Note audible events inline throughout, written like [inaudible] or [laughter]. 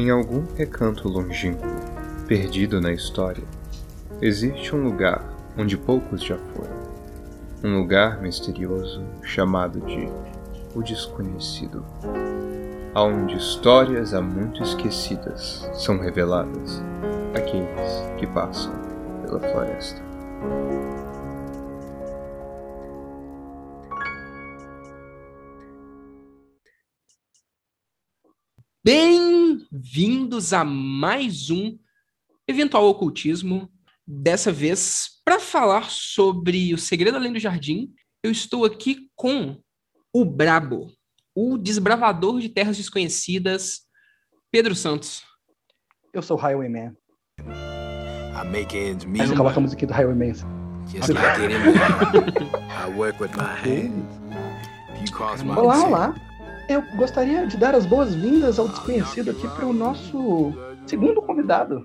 Em algum recanto longínquo, perdido na história, existe um lugar onde poucos já foram. Um lugar misterioso chamado de O Desconhecido, aonde histórias há muito esquecidas são reveladas àqueles que passam pela floresta. Bem-vindos a mais um Eventual Ocultismo. Dessa vez, para falar sobre o Segredo Além do Jardim, eu estou aqui com o Brabo, o desbravador de terras desconhecidas, Pedro Santos. Eu sou o Highwayman. I make ends meet. Mas coloca a musiquinha do Highwayman. Just like. [laughs] I work with my hands. You cross my Olá, olá. Eu gostaria de dar as boas-vindas ao desconhecido aqui para o nosso segundo convidado,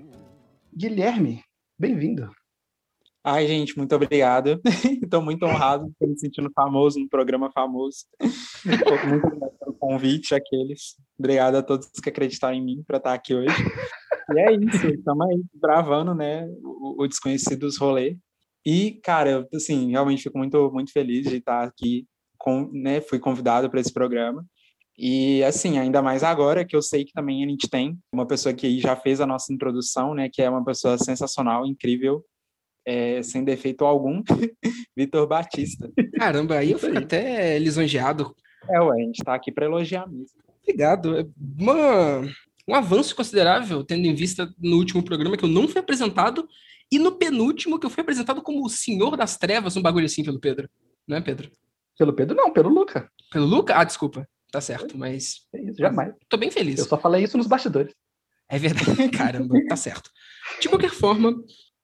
Guilherme. Bem-vindo. Ai, gente, muito obrigado. [laughs] Estou muito honrado, estou me sentindo famoso no programa famoso. Muito obrigado pelo convite, aqueles. Obrigado a todos que acreditaram em mim para estar aqui hoje. E é isso, estamos aí gravando, né, o, o Desconhecidos Rolê. E, cara, assim, realmente fico muito, muito feliz de estar aqui, com, né, fui convidado para esse programa. E assim, ainda mais agora que eu sei que também a gente tem uma pessoa que já fez a nossa introdução, né, que é uma pessoa sensacional, incrível, é, sem defeito algum, [laughs] Vitor Batista. Caramba, aí eu fui até lisonjeado. É, ué, a gente tá aqui para elogiar mesmo. Obrigado. É uma, um avanço considerável, tendo em vista no último programa que eu não fui apresentado e no penúltimo que eu fui apresentado como o Senhor das Trevas, um bagulho assim pelo Pedro. Não é, Pedro? Pelo Pedro, não, pelo Luca. Pelo Luca? Ah, desculpa. Tá certo, mas. É isso, jamais. Tô bem feliz. Eu só falei isso nos bastidores. É verdade. [laughs] Caramba, tá certo. De qualquer forma,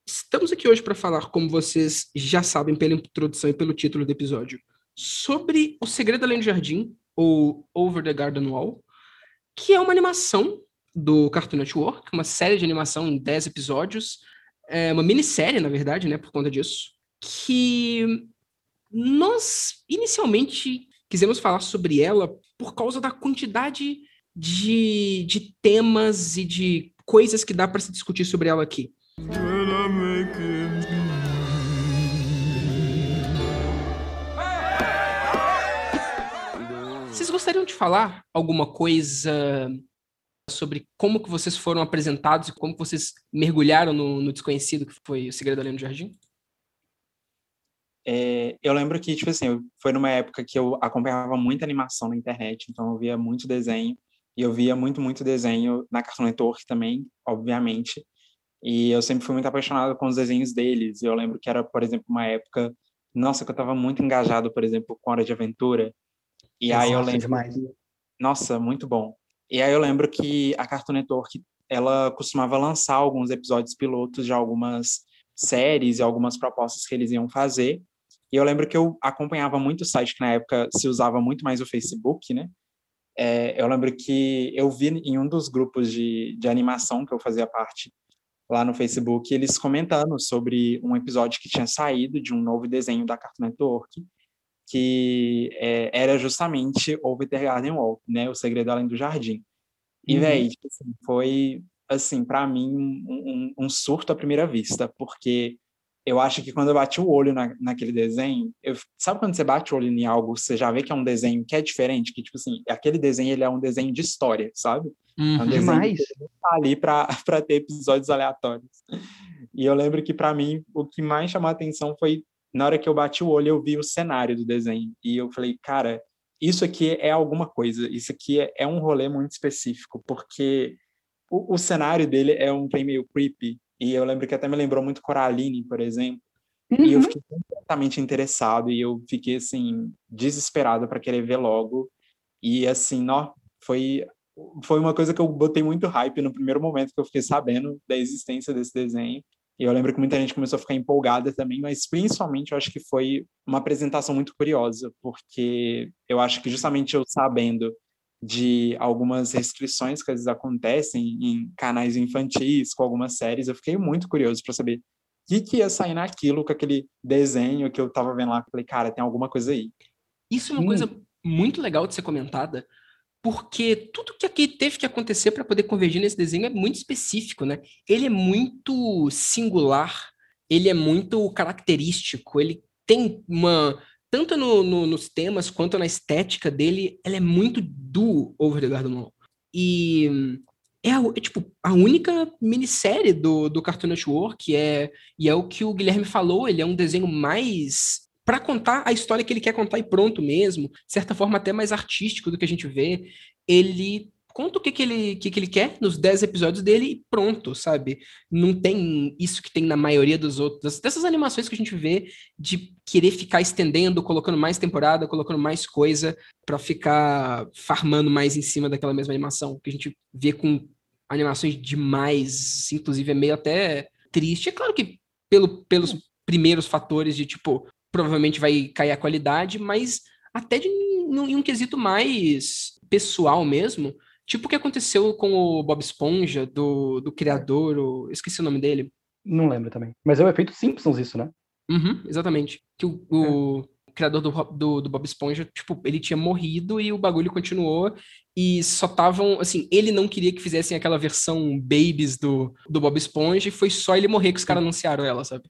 estamos aqui hoje para falar, como vocês já sabem pela introdução e pelo título do episódio, sobre O Segredo Além do Jardim, ou Over the Garden Wall, que é uma animação do Cartoon Network, uma série de animação em 10 episódios, é uma minissérie, na verdade, né, por conta disso, que nós inicialmente quisemos falar sobre ela por causa da quantidade de, de temas e de coisas que dá para se discutir sobre ela aqui. Vocês gostariam de falar alguma coisa sobre como que vocês foram apresentados e como que vocês mergulharam no, no desconhecido que foi o Segredo Além do Jardim? É, eu lembro que, tipo assim, foi numa época que eu acompanhava muita animação na internet, então eu via muito desenho, e eu via muito, muito desenho na Cartoon Network também, obviamente, e eu sempre fui muito apaixonado com os desenhos deles, eu lembro que era, por exemplo, uma época, nossa, que eu estava muito engajado, por exemplo, com Hora de Aventura, e Nossa, aí eu lembro... demais. Nossa, muito bom. E aí eu lembro que a Cartoon Network, ela costumava lançar alguns episódios pilotos de algumas séries e algumas propostas que eles iam fazer, e eu lembro que eu acompanhava muito o site, que na época se usava muito mais o Facebook, né? É, eu lembro que eu vi em um dos grupos de, de animação que eu fazia parte lá no Facebook, eles comentando sobre um episódio que tinha saído de um novo desenho da Cartoon Network, que é, era justamente Over the Garden Wall, né? O Segredo Além do Jardim. E, Uhum. velho, tipo assim, foi, assim, para mim, um, um- um surto à primeira vista, porque eu acho que quando eu bati o olho na, naquele desenho, eu, sabe quando você bate o olho em algo, você já vê que é um desenho que é diferente, que, tipo assim, aquele desenho, ele é um desenho de história, sabe? É um Uhum. desenho Demais. tá ali para [laughs] ter episódios aleatórios. E eu lembro que, para mim, o que mais chamou a atenção foi, na hora que eu bati o olho, eu vi o cenário do desenho. E eu falei, cara, isso aqui é alguma coisa, isso aqui é, é um rolê muito específico, porque o, o cenário dele é um trem meio creepy, e eu lembro que até me lembrou muito Coraline, por exemplo, e eu Uhum. fiquei completamente interessado, e eu fiquei, assim, desesperado para querer ver logo, e assim, ó, foi, foi uma coisa que eu botei muito hype no primeiro momento que eu fiquei sabendo da existência desse desenho, e eu lembro que muita gente começou a ficar empolgada também, mas principalmente eu acho que foi uma apresentação muito curiosa, porque eu acho que justamente eu sabendo de algumas restrições que às vezes acontecem em canais infantis, com algumas séries, eu fiquei muito curioso para saber o que, que ia sair naquilo com aquele desenho que eu tava vendo lá. Falei, cara, tem alguma coisa aí. Isso é uma Sim. coisa muito legal de ser comentada, porque tudo que aqui teve que acontecer para poder convergir nesse desenho é muito específico, né? Ele é muito singular, ele é muito característico, ele tem uma tanto no, no, nos temas quanto na estética dele, ela é muito do Over the Garden Wall. E é, a, é, tipo a única minissérie do, do Cartoon Network, é, e é o que o Guilherme falou, ele é um desenho mais para contar a história que ele quer contar e pronto mesmo, de certa forma até mais artístico do que a gente vê. Ele conta o que, que, ele, que, que ele quer nos 10 episódios dele e pronto, sabe? Não tem isso que tem na maioria dos outros, dessas animações que a gente vê de querer ficar estendendo, colocando mais temporada, colocando mais coisa para ficar farmando mais em cima daquela mesma animação, que a gente vê com animações demais, inclusive é meio até triste. É claro que pelo, pelos primeiros fatores de tipo, provavelmente vai cair a qualidade, mas até de, em um quesito mais pessoal mesmo, Tipo o que aconteceu com o Bob Esponja, do, do criador, o, esqueci o nome dele. Não lembro também. Mas é o efeito Simpsons isso, né? Uhum, exatamente. Que o, o é. criador do, do, do, Bob Esponja, tipo, ele tinha morrido e o bagulho continuou. E só estavam, assim, ele não queria que fizessem aquela versão babies do, do Bob Esponja e foi só ele morrer que os caras anunciaram ela, sabe?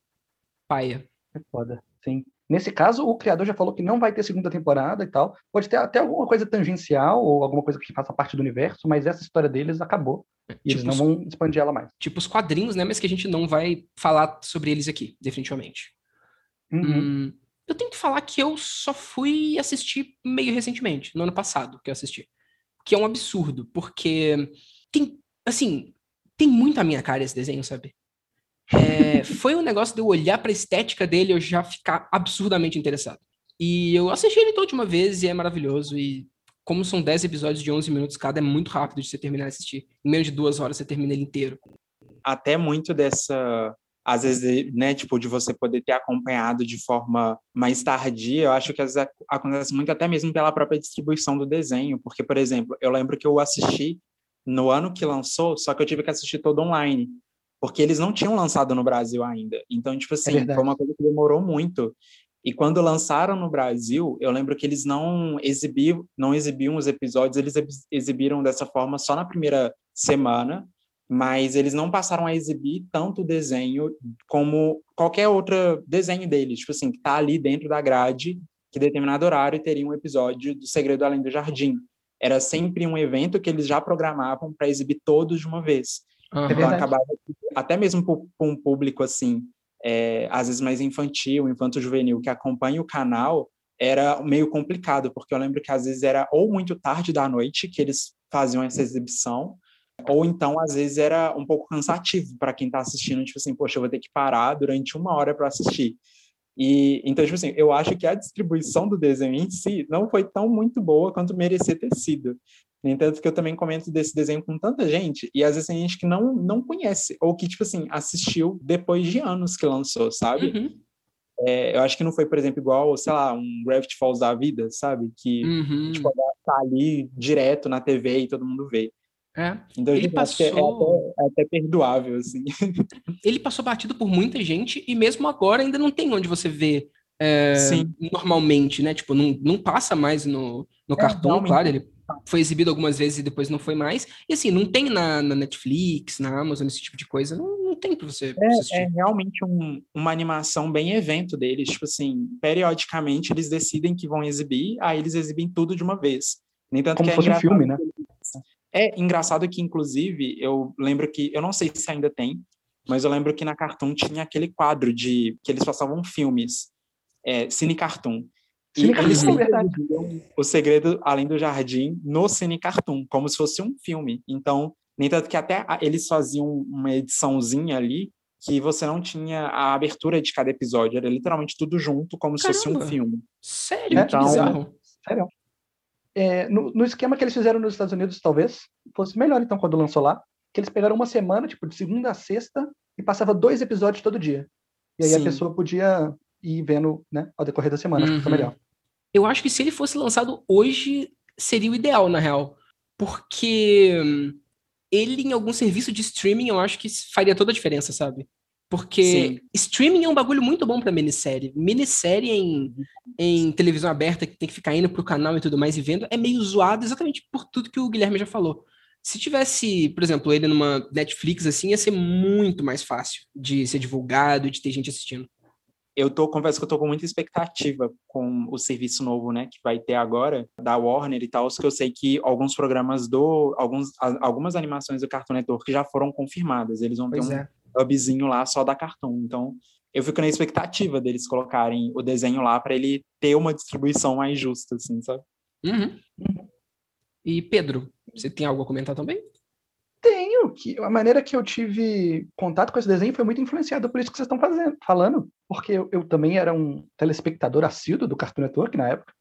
Paia. É foda, sim. Nesse caso, o criador já falou que não vai ter segunda temporada e tal. Pode ter até alguma coisa tangencial ou alguma coisa que faça parte do universo, mas essa história deles acabou. E tipo eles não vão expandir ela mais. Tipo os quadrinhos, né? Mas que a gente não vai falar sobre eles aqui, definitivamente. Uhum. Hum, eu tenho que falar que eu só fui assistir meio recentemente, no ano passado que eu assisti. Que é um absurdo, porque tem, assim, tem muito a minha cara esse desenho, sabe? É, foi um negócio de eu olhar para a estética dele eu já ficar absurdamente interessado. E eu assisti ele toda uma vez e é maravilhoso. E como são 10 episódios de 11 minutos cada, é muito rápido de você terminar de assistir. Em menos de duas horas você termina ele inteiro. Até muito dessa. Às vezes, né, tipo, de você poder ter acompanhado de forma mais tardia, eu acho que às vezes acontece muito até mesmo pela própria distribuição do desenho. Porque, por exemplo, eu lembro que eu assisti no ano que lançou, só que eu tive que assistir todo online porque eles não tinham lançado no Brasil ainda. Então, tipo assim, é foi uma coisa que demorou muito. E quando lançaram no Brasil, eu lembro que eles não exibiam, não exibiam os episódios, eles exibiram dessa forma só na primeira semana, mas eles não passaram a exibir tanto o desenho como qualquer outro desenho deles, tipo assim, que tá ali dentro da grade, que determinado horário teria um episódio do Segredo Além do Jardim. Era sempre um evento que eles já programavam para exibir todos de uma vez. Uhum. Então acabava até mesmo para um público assim, é, às vezes mais infantil, infanto-juvenil, que acompanha o canal, era meio complicado, porque eu lembro que às vezes era ou muito tarde da noite que eles faziam essa exibição, ou então às vezes era um pouco cansativo para quem está assistindo, tipo assim, poxa, eu vou ter que parar durante uma hora para assistir. E então, tipo assim, eu acho que a distribuição do desenho em si não foi tão muito boa quanto merecia ter sido. No entanto, que eu também comento desse desenho com tanta gente, e às vezes tem gente que não, não conhece, ou que, tipo assim, assistiu depois de anos que lançou, sabe? Uhum. É, eu acho que não foi, por exemplo, igual, sei lá, um Gravity Falls da vida, sabe? Que, uhum. tipo, tá ali direto na TV e todo mundo vê. É. Então, ele passou... É até, é até, perdoável, assim. [laughs] Ele passou batido por muita gente e mesmo agora ainda não tem onde você vê é, normalmente, né? Tipo, não, não passa mais no, no é, cartão, claro, ele foi exibido algumas vezes e depois não foi mais. E assim, não tem na, na Netflix, na Amazon, esse tipo de coisa. Não, não tem pra você é, assistir. É realmente um, uma animação bem evento deles. Tipo assim, periodicamente eles decidem que vão exibir, aí eles exibem tudo de uma vez. Nem tanto Como que é fosse um filme, né? É engraçado que, inclusive, eu lembro que, eu não sei se ainda tem, mas eu lembro que na Cartoon tinha aquele quadro de que eles passavam filmes, é, Cine Cartoon. E eles o segredo além do jardim no Cine Cartoon, como se fosse um filme. Então, nem tanto que até eles faziam uma ediçãozinha ali que você não tinha a abertura de cada episódio, era literalmente tudo junto, como Caramba. se fosse um filme. Sério? Então, que bizarro. Sério. É, no, no, esquema que eles fizeram nos Estados Unidos, talvez fosse melhor, então, quando lançou lá, que eles pegaram uma semana, tipo, de segunda a sexta, e passava dois episódios todo dia. E aí Sim. a pessoa podia ir vendo, né, ao decorrer da semana, uhum. acho que foi uhum. melhor. Eu acho que se ele fosse lançado hoje, seria o ideal, na real. Porque hum, ele, em algum serviço de streaming, eu acho que faria toda a diferença, sabe? Porque Sim. streaming é um bagulho muito bom pra minissérie. Minissérie em, em televisão aberta, que tem que ficar indo pro canal e tudo mais e vendo, é meio zoado exatamente por tudo que o Guilherme já falou. Se tivesse, por exemplo, ele numa Netflix assim, ia ser muito mais fácil de ser divulgado e de ter gente assistindo. Eu tô, confesso que eu tô com muita expectativa com o serviço novo, né, que vai ter agora, da Warner e tal, que eu sei que alguns programas do, alguns, algumas animações do Cartoon Network já foram confirmadas, eles vão ter Pois um é. Hubzinho lá só da Cartoon, então eu fico na expectativa deles colocarem o desenho lá para ele ter uma distribuição mais justa, assim, sabe? Uhum. E Pedro, você tem algo a comentar também? Tenho, que a maneira que eu tive contato com esse desenho foi muito influenciada por isso que vocês estão fazendo, falando, porque eu, eu também era um telespectador assíduo do Cartoon Network na época.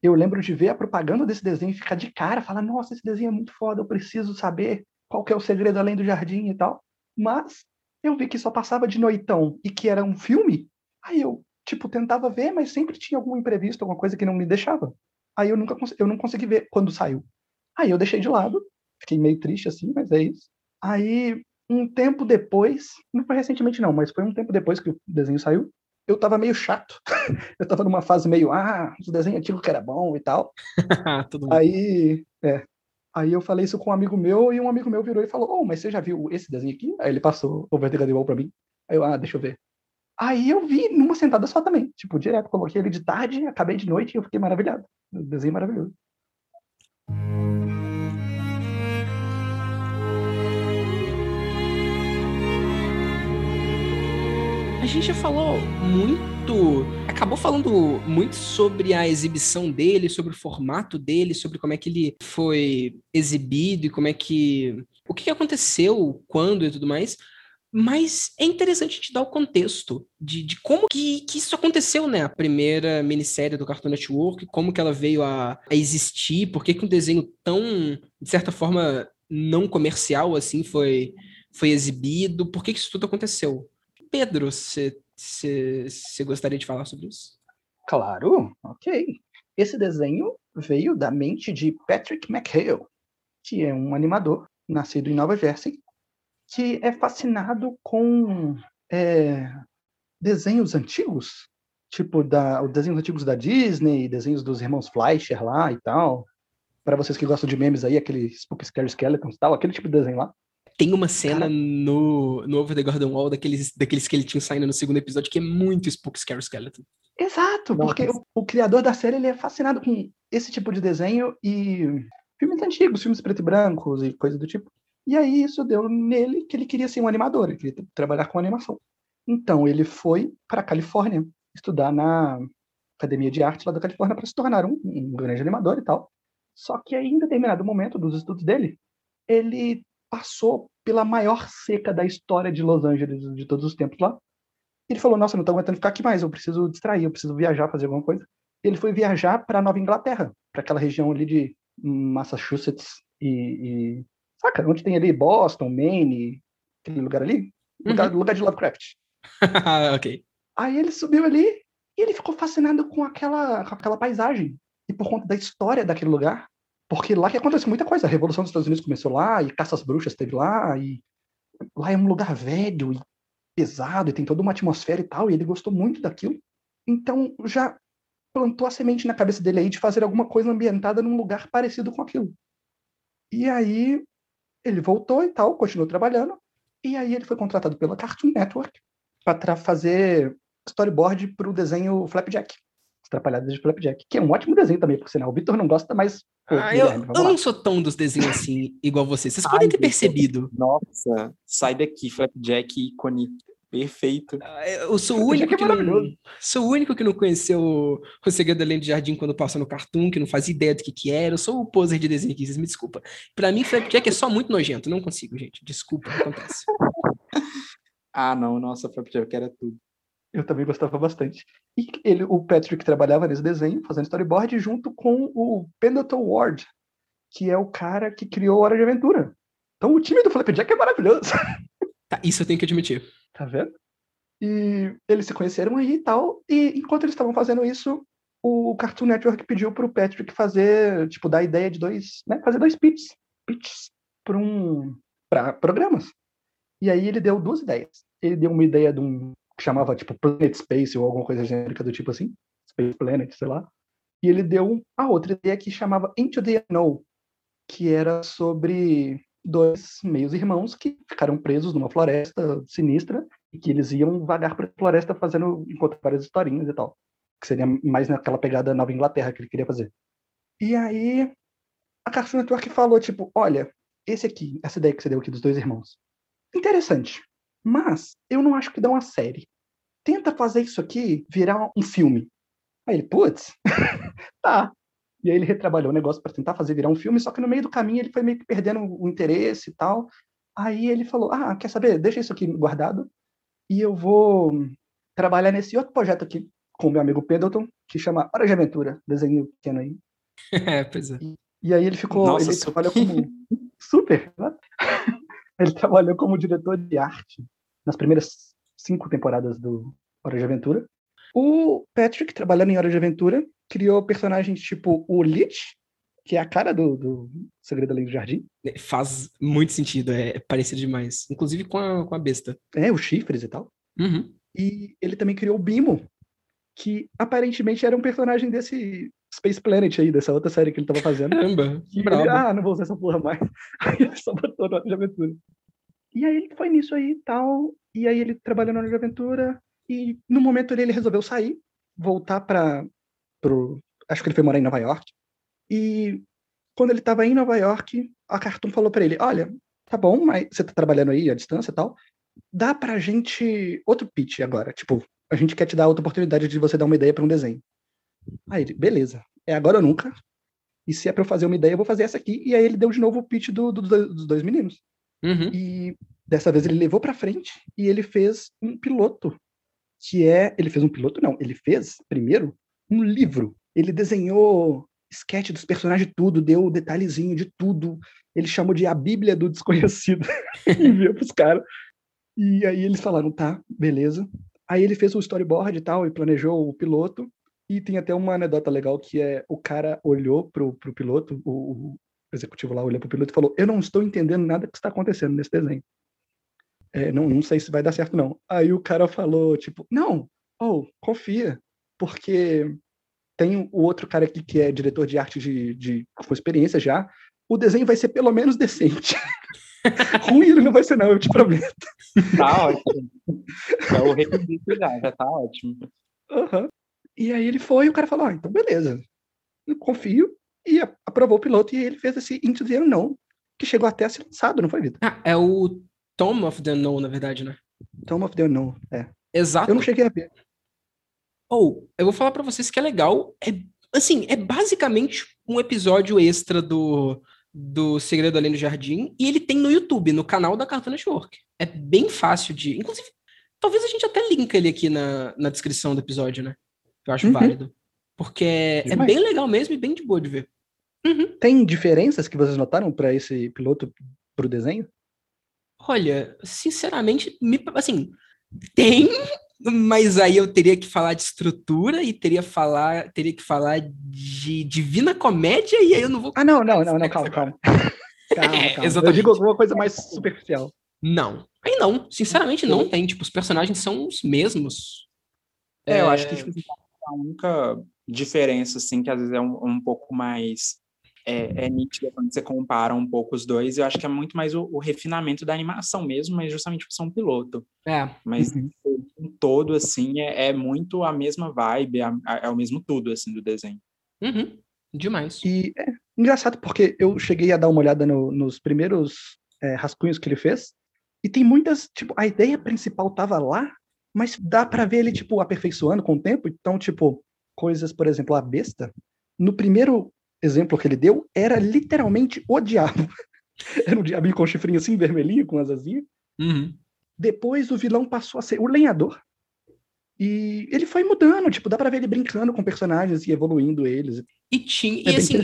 Eu lembro de ver a propaganda desse desenho e ficar de cara, falar, nossa, esse desenho é muito foda, eu preciso saber qual que é o segredo além do jardim e tal. Mas eu vi que só passava de noitão e que era um filme, aí eu, tipo, tentava ver, mas sempre tinha algum imprevisto, alguma coisa que não me deixava. Aí eu nunca eu não consegui ver quando saiu. Aí eu deixei de lado, fiquei meio triste assim, mas é isso. Aí, um tempo depois, não foi recentemente não, mas foi um tempo depois que o desenho saiu, eu tava meio chato. [laughs] eu tava numa fase meio, ah, o desenho antigo que era bom e tal. [laughs] Aí, é. Aí eu falei isso com um amigo meu e um amigo meu virou e falou: "Oh, mas você já viu esse desenho aqui?" Aí ele passou o Vertigo Wall pra mim. Aí eu: "Ah, deixa eu ver." Aí eu vi numa sentada só também, tipo, direto, coloquei ele de tarde, acabei de noite e eu fiquei maravilhado. O desenho maravilhoso. Gente já falou muito, acabou falando muito sobre a exibição dele, sobre o formato dele, sobre como é que ele foi exibido e como é que. O que aconteceu, quando e tudo mais. Mas é interessante gente dar o contexto de, de como que, que isso aconteceu, né? A primeira minissérie do Cartoon Network, como que ela veio a, a existir, por que, que um desenho tão, de certa forma, não comercial assim foi, foi exibido, por que, que isso tudo aconteceu. Pedro, você gostaria de falar sobre isso? Claro, ok. Esse desenho veio da mente de Patrick McHale, que é um animador nascido em Nova Jersey, que é fascinado com é, desenhos antigos, tipo da, os desenhos antigos da Disney, desenhos dos irmãos Fleischer lá e tal. Para vocês que gostam de memes aí, aquele Spooky Scary Skeletons e tal, aquele tipo de desenho lá. Tem uma cena Cara- no, no Over the Garden Wall daqueles, daqueles esqueletinhos saindo no segundo episódio que é muito Spook Scary Skeleton. Exato, Nossa. porque o, o criador da série ele é fascinado com esse tipo de desenho e filmes antigos, filmes preto e brancos e coisa do tipo. E aí isso deu nele que ele queria ser um animador, ele queria tra- trabalhar com animação. Então ele foi para a Califórnia estudar na Academia de Arte lá da Califórnia para se tornar um, um grande animador e tal. Só que aí, em determinado momento dos estudos dele, ele passou pela maior seca da história de Los Angeles de todos os tempos lá. Ele falou: Nossa, não tô aguentando ficar aqui mais, eu preciso distrair, eu preciso viajar, fazer alguma coisa. Ele foi viajar para Nova Inglaterra, para aquela região ali de Massachusetts e, e. Saca? Onde tem ali Boston, Maine, aquele lugar ali? Lugar, lugar de Lovecraft. [laughs] ok. Aí ele subiu ali e ele ficou fascinado com aquela, com aquela paisagem. E por conta da história daquele lugar. Porque lá que acontece muita coisa. A Revolução dos Estados Unidos começou lá, e caça às bruxas teve lá, e lá é um lugar velho e pesado, e tem toda uma atmosfera e tal, e ele gostou muito daquilo. Então já plantou a semente na cabeça dele aí de fazer alguma coisa ambientada num lugar parecido com aquilo. E aí ele voltou e tal, continuou trabalhando, e aí ele foi contratado pela Cartoon Network para fazer storyboard para o desenho Flapjack. As Trapalhadas de Flapjack, que é um ótimo desenho também, por sinal. O Victor não gosta, mas. pô, Ah, eu, eu não sou tão dos desenhos assim, igual vocês. Vocês Ai, podem ter Vitor. percebido. Nossa, sai daqui, Flapjack, ícone. Perfeito. Ah, Eu sou o único é que não, sou o único que não conheceu o, o Segredo Além do Jardim quando passa no Cartoon, que não faz ideia do que que era. Eu sou o poser de desenho aqui, vocês me desculpa. Pra mim, Flapjack é só muito nojento. Não consigo, gente. Desculpa, acontece. [laughs] Ah, não, nossa, Flapjack era tudo. Eu também gostava bastante. E ele, o Patrick trabalhava nesse desenho, fazendo storyboard, junto com o Pendleton Ward, que é o cara que criou Hora de Aventura. Então o time do Flapjack é maravilhoso. Tá, isso eu tenho que admitir. Tá vendo? E eles se conheceram aí e tal. E enquanto eles estavam fazendo isso, o Cartoon Network pediu pro Patrick fazer, tipo, dar a ideia de dois, né? Fazer dois pitches, pitches para um, pra programas. E aí ele deu duas ideias. ele deu uma ideia de um que chamava tipo Planet Space ou alguma coisa genérica do tipo assim, Space Planet, sei lá. E ele deu a outra ideia que chamava Into the Unknown, que era sobre dois meios irmãos que ficaram presos numa floresta sinistra e que eles iam vagar pela floresta fazendo encontrar várias historinhas e tal, que seria mais naquela pegada Nova Inglaterra que ele queria fazer. E aí a Cartoon Network falou tipo, olha, esse aqui, essa ideia que você deu aqui dos dois irmãos, interessante, mas eu não acho que dá uma série. Tenta fazer isso aqui virar um filme. Aí ele, putz, [laughs] tá. E aí ele retrabalhou o negócio para tentar fazer virar um filme, só que no meio do caminho ele foi meio que perdendo o interesse e tal. Aí ele falou: Ah, quer saber? Deixa isso aqui guardado e eu vou trabalhar nesse outro projeto aqui com meu amigo Pendleton, que chama Hora de Aventura, desenho pequeno aí. [laughs] É, pois é. E, e aí ele ficou. Nossa, ele super. trabalhou como. [laughs] Super! né? Ele trabalhou como diretor de arte nas primeiras cinco temporadas do Hora de Aventura. O Patrick, trabalhando em Hora de Aventura, criou personagens tipo o Lich, que é a cara do, do Segredo Além do Jardim. Faz muito sentido, é parecido demais. Inclusive com a, com a besta. É, os chifres e tal. Uhum. E ele também criou o Bimo, que aparentemente era um personagem desse Space Planet aí, dessa outra série que ele tava fazendo. Caramba, E brabo. ele, ah, não vou usar essa porra mais. [laughs] Aí ele só botou Hora de Aventura. E aí ele foi nisso aí e tal. E aí ele trabalhou na Hora de Aventura. E no momento ele resolveu sair, voltar para pro. Acho que ele foi morar em Nova York. E quando ele tava em Nova York, a Cartoon falou para ele: Olha, tá bom, mas você tá trabalhando aí à distância e tal. Dá pra gente outro pitch agora. Tipo, a gente quer te dar outra oportunidade de você dar uma ideia para um desenho. Aí ele, beleza, é agora ou nunca. E se é pra eu fazer uma ideia, eu vou fazer essa aqui. E aí ele deu de novo o pitch do, do- dos dois meninos. Uhum. E dessa vez ele levou pra frente e ele fez um piloto. Que é. Ele fez um piloto, não. Ele fez, primeiro, um livro. Ele desenhou sketch dos personagens, tudo, deu detalhezinho de tudo. Ele chamou de A Bíblia do Desconhecido. [laughs] e enviou pros caras. E aí eles falaram, tá, beleza. Aí ele fez o storyboard e tal, e planejou o piloto. E tem até uma anedota legal que é o cara olhou pro, pro piloto, o, o executivo lá olhou pro piloto e falou: Eu não estou entendendo nada que está acontecendo nesse desenho. É, não, não sei se vai dar certo, não. Aí o cara falou, tipo, não, oh, confia, porque tem o outro cara aqui que é diretor de arte de, de, com experiência já. O desenho vai ser pelo menos decente. [laughs] Ruim ele não vai ser, não, eu te prometo. Tá ótimo. É o requisito já, já tá ótimo. Aham. E aí ele foi e o cara falou: ah, então beleza. Eu confio. E aprovou o piloto e ele fez esse Into the Unknown, que chegou até a ser lançado, não foi, Vitor? Ah, é o Tom of the Unknown, na verdade, né? Tomb of the Unknown, é. Exato. Eu não cheguei a ver. Ou, eu vou falar pra vocês que é legal. É, assim, é basicamente um episódio extra do, do Segredo Além do Jardim. E ele tem no YouTube, no canal da Cartoon Network. É bem fácil de. Inclusive, talvez a gente até linka ele aqui na, na descrição do episódio, né? Eu acho Uhum. válido. Porque é, é bem legal mesmo e bem de boa de ver. Uhum. Tem diferenças que vocês notaram para esse piloto pro desenho? Olha, sinceramente, me, assim, tem, mas aí eu teria que falar de estrutura e teria, falar, teria que falar de Divina Comédia e aí eu não vou. Ah, não, não, não, [laughs] não, calma, calma. [laughs] Calma, É, calma. Eu exatamente. digo alguma coisa mais superficial. Não. Aí não, sinceramente não tem. Tipo, os personagens são os mesmos. É, eu acho que tipo, a única diferença, assim, que às vezes é um, um pouco mais é, é nítida quando você compara um pouco os dois, eu acho que é muito mais o, o refinamento da animação mesmo, mas justamente por ser um piloto. É, Mas Uhum. um todo, assim, é, é muito a mesma vibe, é, é o mesmo tudo, assim, do desenho. uhum, demais. E é engraçado porque eu cheguei a dar uma olhada no- nos primeiros é, rascunhos que ele fez e tem muitas, tipo, a ideia principal tava lá, mas dá pra ver ele, tipo, aperfeiçoando com o tempo. Então, tipo, coisas, por exemplo, a besta, no primeiro exemplo que ele deu, era literalmente o diabo. [laughs] Era um diabinho com chifrinho assim, vermelhinho, com asazinha. Uhum. Depois o vilão passou a ser o lenhador. E ele foi mudando, tipo, dá pra ver ele brincando com personagens e evoluindo eles. E tinha. É E assim,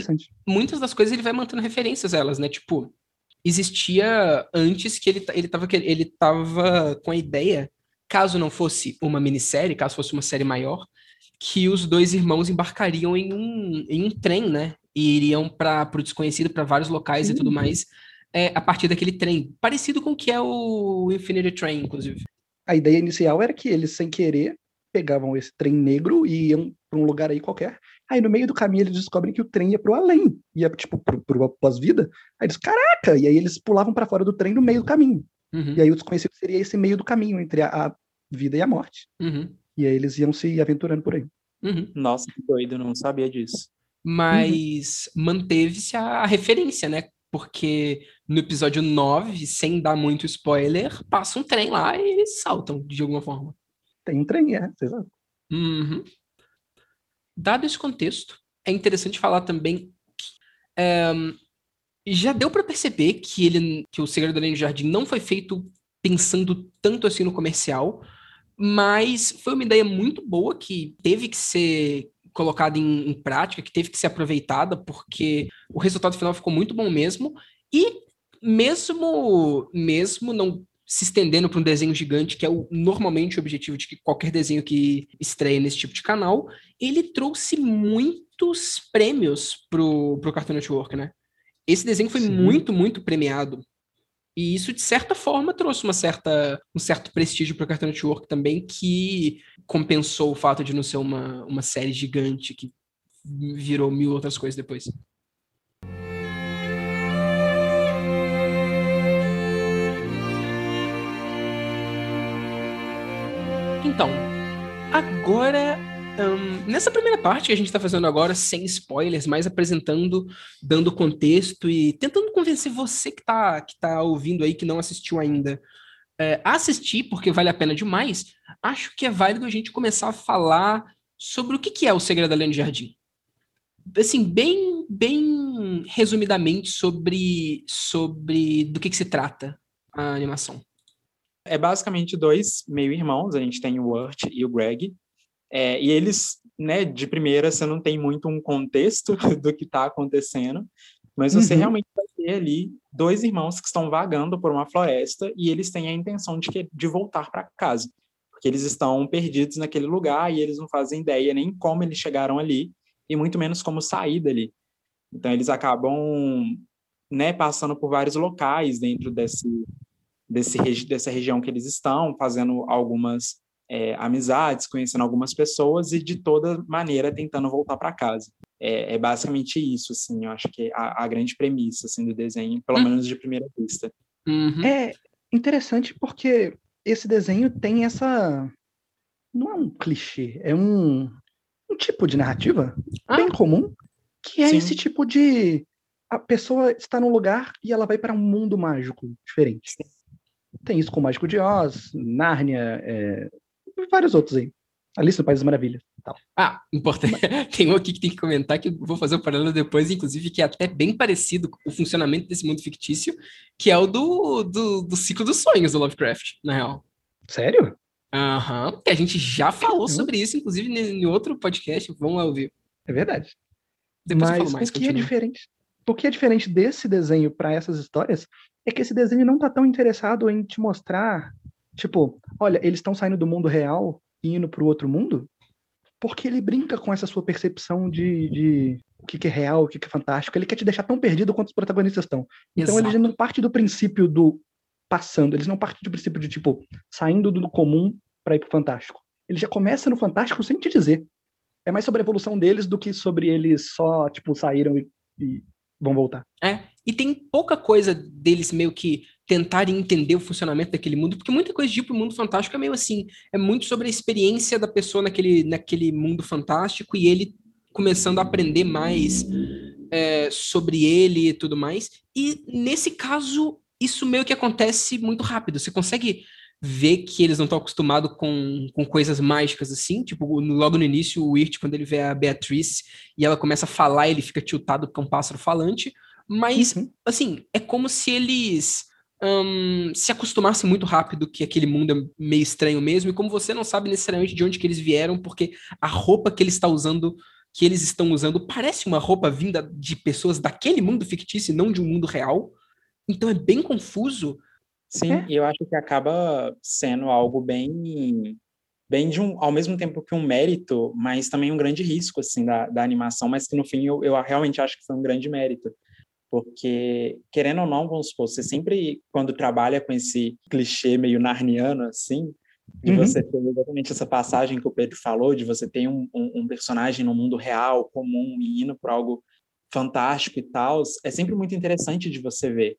muitas das coisas ele vai mantendo referências a elas, né? Tipo, existia antes que ele, ele, tava, ele tava com a ideia, caso não fosse uma minissérie, caso fosse uma série maior, que os dois irmãos embarcariam em um, em um trem, né? E iriam para o desconhecido, para vários locais e tudo Uhum. mais, é, a partir daquele trem. Parecido com o que é o Infinity Train, inclusive. a ideia inicial era que eles, sem querer, pegavam esse trem negro e iam para um lugar aí qualquer. Aí no meio do caminho eles descobrem que o trem ia pro além, ia tipo pro, pro pós-vida. Aí eles, caraca! E aí eles pulavam para fora do trem no meio do caminho. Uhum. E aí o desconhecido seria esse meio do caminho entre a, a vida e a morte. Uhum. E aí eles iam se aventurando por aí. Uhum. Nossa, que doido, não sabia disso. Mas manteve-se a referência, né? Porque no episódio 9, sem dar muito spoiler, passa um trem lá e eles saltam de alguma forma. Tem um trem, é, exato. Uhum. Dado esse contexto, é interessante falar também que é, já deu para perceber que ele, que o Segredo Além do Jardim não foi feito pensando tanto assim no comercial, mas foi uma ideia muito boa que teve que ser colocada em, em prática, que teve que ser aproveitada, porque o resultado final ficou muito bom mesmo. E mesmo mesmo não se estendendo para um desenho gigante, que é o, normalmente o objetivo de que qualquer desenho que estreia nesse tipo de canal, ele trouxe muitos prêmios pro, pro Cartoon Network, né? Esse desenho foi Sim. muito, muito premiado. E isso, de certa forma, trouxe uma certa, um certo prestígio para o Cartoon Network também, que compensou o fato de não ser uma, uma série gigante que virou mil outras coisas depois. Então, agora, hum, nessa primeira parte que a gente está fazendo agora, sem spoilers, mais apresentando, dando contexto e tentando convencer você que está que tá ouvindo aí, que não assistiu ainda, é, assistir, porque vale a pena demais, acho que é válido a gente começar a falar sobre o que, que é o Segredo da Lenda de Jardim. Assim, bem, bem resumidamente sobre, sobre do que, que se trata a animação. É basicamente dois meio-irmãos, a gente tem o Urt e o Greg, é, e eles, né, de primeira você não tem muito um contexto [laughs] do que está acontecendo, mas você Uhum. realmente vai ter ali dois irmãos que estão vagando por uma floresta e eles têm a intenção de, que, de voltar para casa, porque eles estão perdidos naquele lugar e eles não fazem ideia nem como eles chegaram ali e muito menos como sair dali. Então eles acabam, né, passando por vários locais dentro desse desse, dessa região que eles estão, fazendo algumas é, amizades, conhecendo algumas pessoas e de toda maneira tentando voltar para casa. É, é basicamente isso, assim, eu acho que é a, a grande premissa assim, do desenho, pelo Hum. menos de primeira vista. Uhum. É interessante porque esse desenho tem essa. Não é um clichê, é um, um tipo de narrativa Ah. bem comum, que é Sim. esse tipo de. A pessoa está num lugar e ela vai para um mundo mágico diferente. Tem isso com o Mágico de Oz, Nárnia, é, vários outros aí. Alice no País das Maravilhas. Tal. Ah, importante. [laughs] Tem um aqui que tem que comentar que eu vou fazer o paralelo depois, inclusive, que é até bem parecido com o funcionamento desse mundo fictício, que é o do, do, do ciclo dos sonhos do Lovecraft, na real. Sério? Aham, que a gente já falou Caramba. sobre isso, inclusive, em outro podcast. Vamos lá ouvir. É verdade. Depois Mas mais. o que é continua. diferente? O que é diferente desse desenho para essas histórias é que esse desenho não tá tão interessado em te mostrar, tipo, olha, eles estão saindo do mundo real e indo para o outro mundo, porque ele brinca com essa sua percepção de, de o que, que é real, o que, que é fantástico. Ele quer te deixar tão perdido quanto os protagonistas estão. Então Exato. ele não parte do princípio do passando, eles não partem do princípio de tipo saindo do comum para ir pro fantástico. Ele já começa no fantástico sem te dizer. É mais sobre a evolução deles do que sobre eles só tipo saíram e, e vão voltar. É, e tem pouca coisa deles meio que tentarem entender o funcionamento daquele mundo, porque muita coisa de ir pro mundo fantástico é meio assim, é muito sobre a experiência da pessoa naquele, naquele mundo fantástico e ele começando a aprender mais é, sobre ele e tudo mais. E nesse caso, isso meio que acontece muito rápido. Você consegue ver que eles não estão acostumados com, com coisas mágicas assim, tipo, logo no início, o Wirt, quando ele vê a Beatriz e ela começa a falar, ele fica tiltado porque é um pássaro falante, mas, Uhum. assim, é como se eles hum, se acostumassem muito rápido que aquele mundo é meio estranho mesmo, e como você não sabe necessariamente de onde que eles vieram, porque a roupa que ele está usando, que eles estão usando, parece uma roupa vinda de pessoas daquele mundo fictício e não de um mundo real, então é bem confuso. Sim, É. eu acho que acaba sendo algo bem, bem de um, ao mesmo tempo que um mérito, mas também um grande risco, assim, da, da animação, mas que no fim eu, eu realmente acho que foi um grande mérito. Porque, querendo ou não, vamos supor, você sempre, quando trabalha com esse clichê meio narniano, assim, de Uhum. você ter exatamente essa passagem que o Pedro falou, de você ter um, um, um personagem no mundo real, comum, e indo por algo fantástico e tal, é sempre muito interessante de você ver.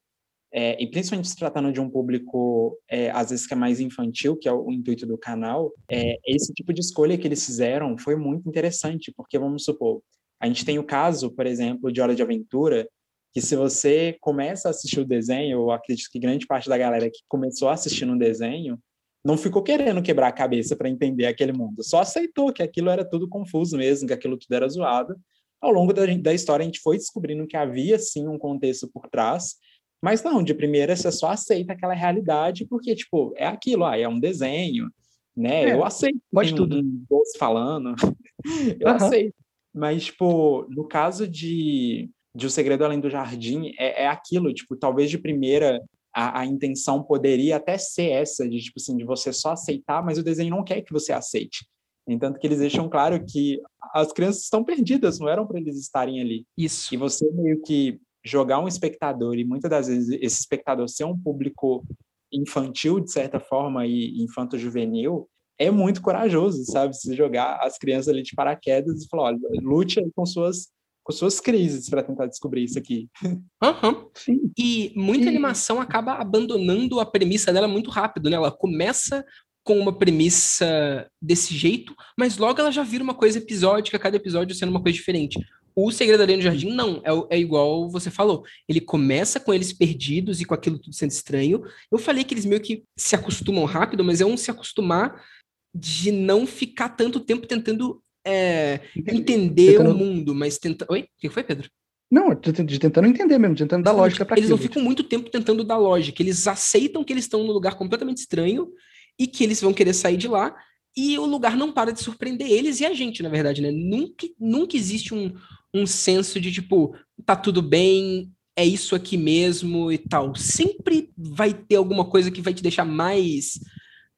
É, e principalmente se tratando de um público, é, às vezes, que é mais infantil, que é o, o intuito do canal, é, esse tipo de escolha que eles fizeram foi muito interessante, porque, vamos supor, a gente tem o caso, por exemplo, de Hora de Aventura, que se você começa a assistir o desenho, eu acredito que grande parte da galera que começou a assistir no desenho, não ficou querendo quebrar a cabeça para entender aquele mundo, só aceitou que aquilo era tudo confuso mesmo, que aquilo tudo era zoado. Ao longo da, da história, a gente foi descobrindo que havia sim um contexto por trás, mas não, de primeira você só aceita aquela realidade, porque, tipo, é aquilo, ah, é um desenho, né? É, eu aceito. pode tudo. Um, um doce falando, [laughs] eu Aham. aceito. Mas, tipo, no caso de, de O Segredo Além do Jardim, é, é aquilo, tipo, talvez de primeira a, a intenção poderia até ser essa, de, tipo assim, de você só aceitar, mas o desenho não quer que você aceite. Entanto que eles deixam claro que as crianças estão perdidas, não eram para eles estarem ali. Isso. E você meio que jogar um espectador, e muitas das vezes esse espectador ser um público infantil, de certa forma, e infanto-juvenil, é muito corajoso, sabe? Você jogar as crianças ali de paraquedas e falar, olha, lute com suas, com suas crises para tentar descobrir isso aqui. Aham. Sim. E muita E- animação acaba abandonando a premissa dela muito rápido, né? Ela começa com uma premissa desse jeito, mas logo ela já vira uma coisa episódica, cada episódio sendo uma coisa diferente. O Segredo Além do Jardim, não. É, é igual você falou. Ele começa com eles perdidos e com aquilo tudo sendo estranho. Eu falei que eles meio que se acostumam rápido, mas é um se acostumar de não ficar tanto tempo tentando é, entender Tentando- o mundo, mas tenta... Oi? O que foi, Pedro? Não, de, tentando entender mesmo, tentando dar lógica para Eles aquilo. não ficam muito tempo tentando dar lógica. Eles aceitam que eles estão num lugar completamente estranho e que eles vão querer sair de lá. E o lugar não para de surpreender eles e a gente, na verdade, né? Nunca, nunca existe um, um senso de tipo, tá tudo bem, é isso aqui mesmo e tal. Sempre vai ter alguma coisa que vai te deixar mais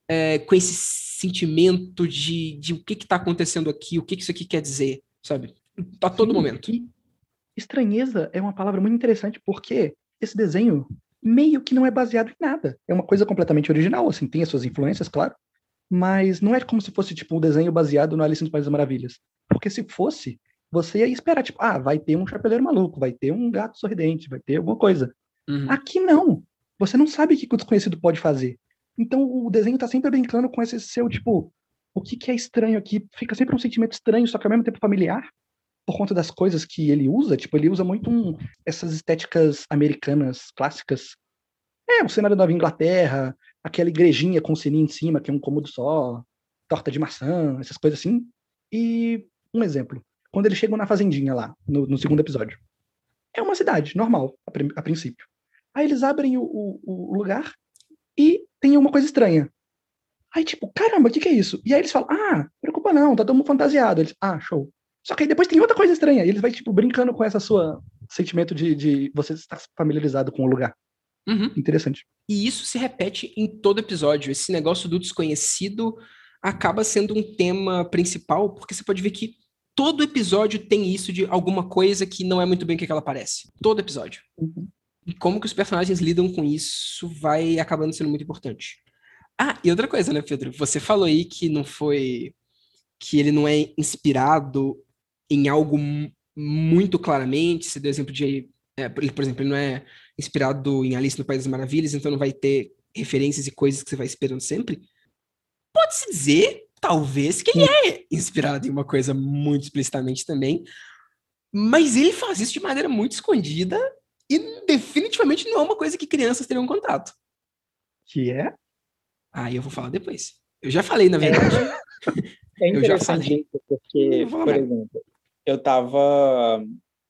é, com esse sentimento de, de o que que tá acontecendo aqui, o que que isso aqui quer dizer, sabe? A todo Sim, momento. E estranheza é uma palavra muito interessante porque esse desenho meio que não é baseado em nada. É uma coisa completamente original, assim, tem as suas influências, claro, mas não é como se fosse tipo um desenho baseado no Alice no País das Maravilhas. Porque se fosse, você ia esperar, tipo, ah, vai ter um chapeleiro maluco, vai ter um gato sorridente, vai ter alguma coisa. Uhum. Aqui não. Você não sabe o que o desconhecido pode fazer. Então o desenho tá sempre brincando com esse seu, tipo, o que, que é estranho aqui? Fica sempre um sentimento estranho, só que ao mesmo tempo familiar, por conta das coisas que ele usa. Tipo, ele usa muito um- essas estéticas americanas clássicas. É, o cenário da Nova Inglaterra, aquela igrejinha com sininho em cima, que é um cômodo só, torta de maçã, essas coisas assim. E um exemplo, quando eles chegam na fazendinha lá, no, no segundo episódio. É uma cidade, normal, a, a princípio. Aí eles abrem o, o- o lugar e tem uma coisa estranha. Aí, tipo, caramba, o que, que é isso? E aí eles falam, ah, preocupa não, tá todo mundo fantasiado. Eles, ah, show. Só que aí depois tem outra coisa estranha. E eles vai, tipo, brincando com essa sua sentimento de, de você estar familiarizado com o lugar. Uhum. Interessante. E isso se repete em todo episódio. Esse negócio do desconhecido acaba sendo um tema principal, porque você pode ver que todo episódio tem isso de alguma coisa que não é muito bem o que ela parece. Todo episódio. Uhum. E como que os personagens lidam com isso vai acabando sendo muito importante. Ah, e outra coisa, né, Pedro? Você falou aí que não foi. que ele não é inspirado em algo mu- muito claramente. Você deu exemplo de. é, por exemplo, ele não é inspirado em Alice no País das Maravilhas, então não vai ter referências e coisas que você vai esperando sempre. Pode-se dizer, talvez, que ele é inspirado em uma coisa muito explicitamente também, mas ele faz isso de maneira muito escondida e definitivamente não é uma coisa que crianças teriam contato. Que é? Aí eu vou falar depois. Eu já falei, na verdade. É [laughs] Eu já interessante falei. isso, porque, por exemplo, eu tava.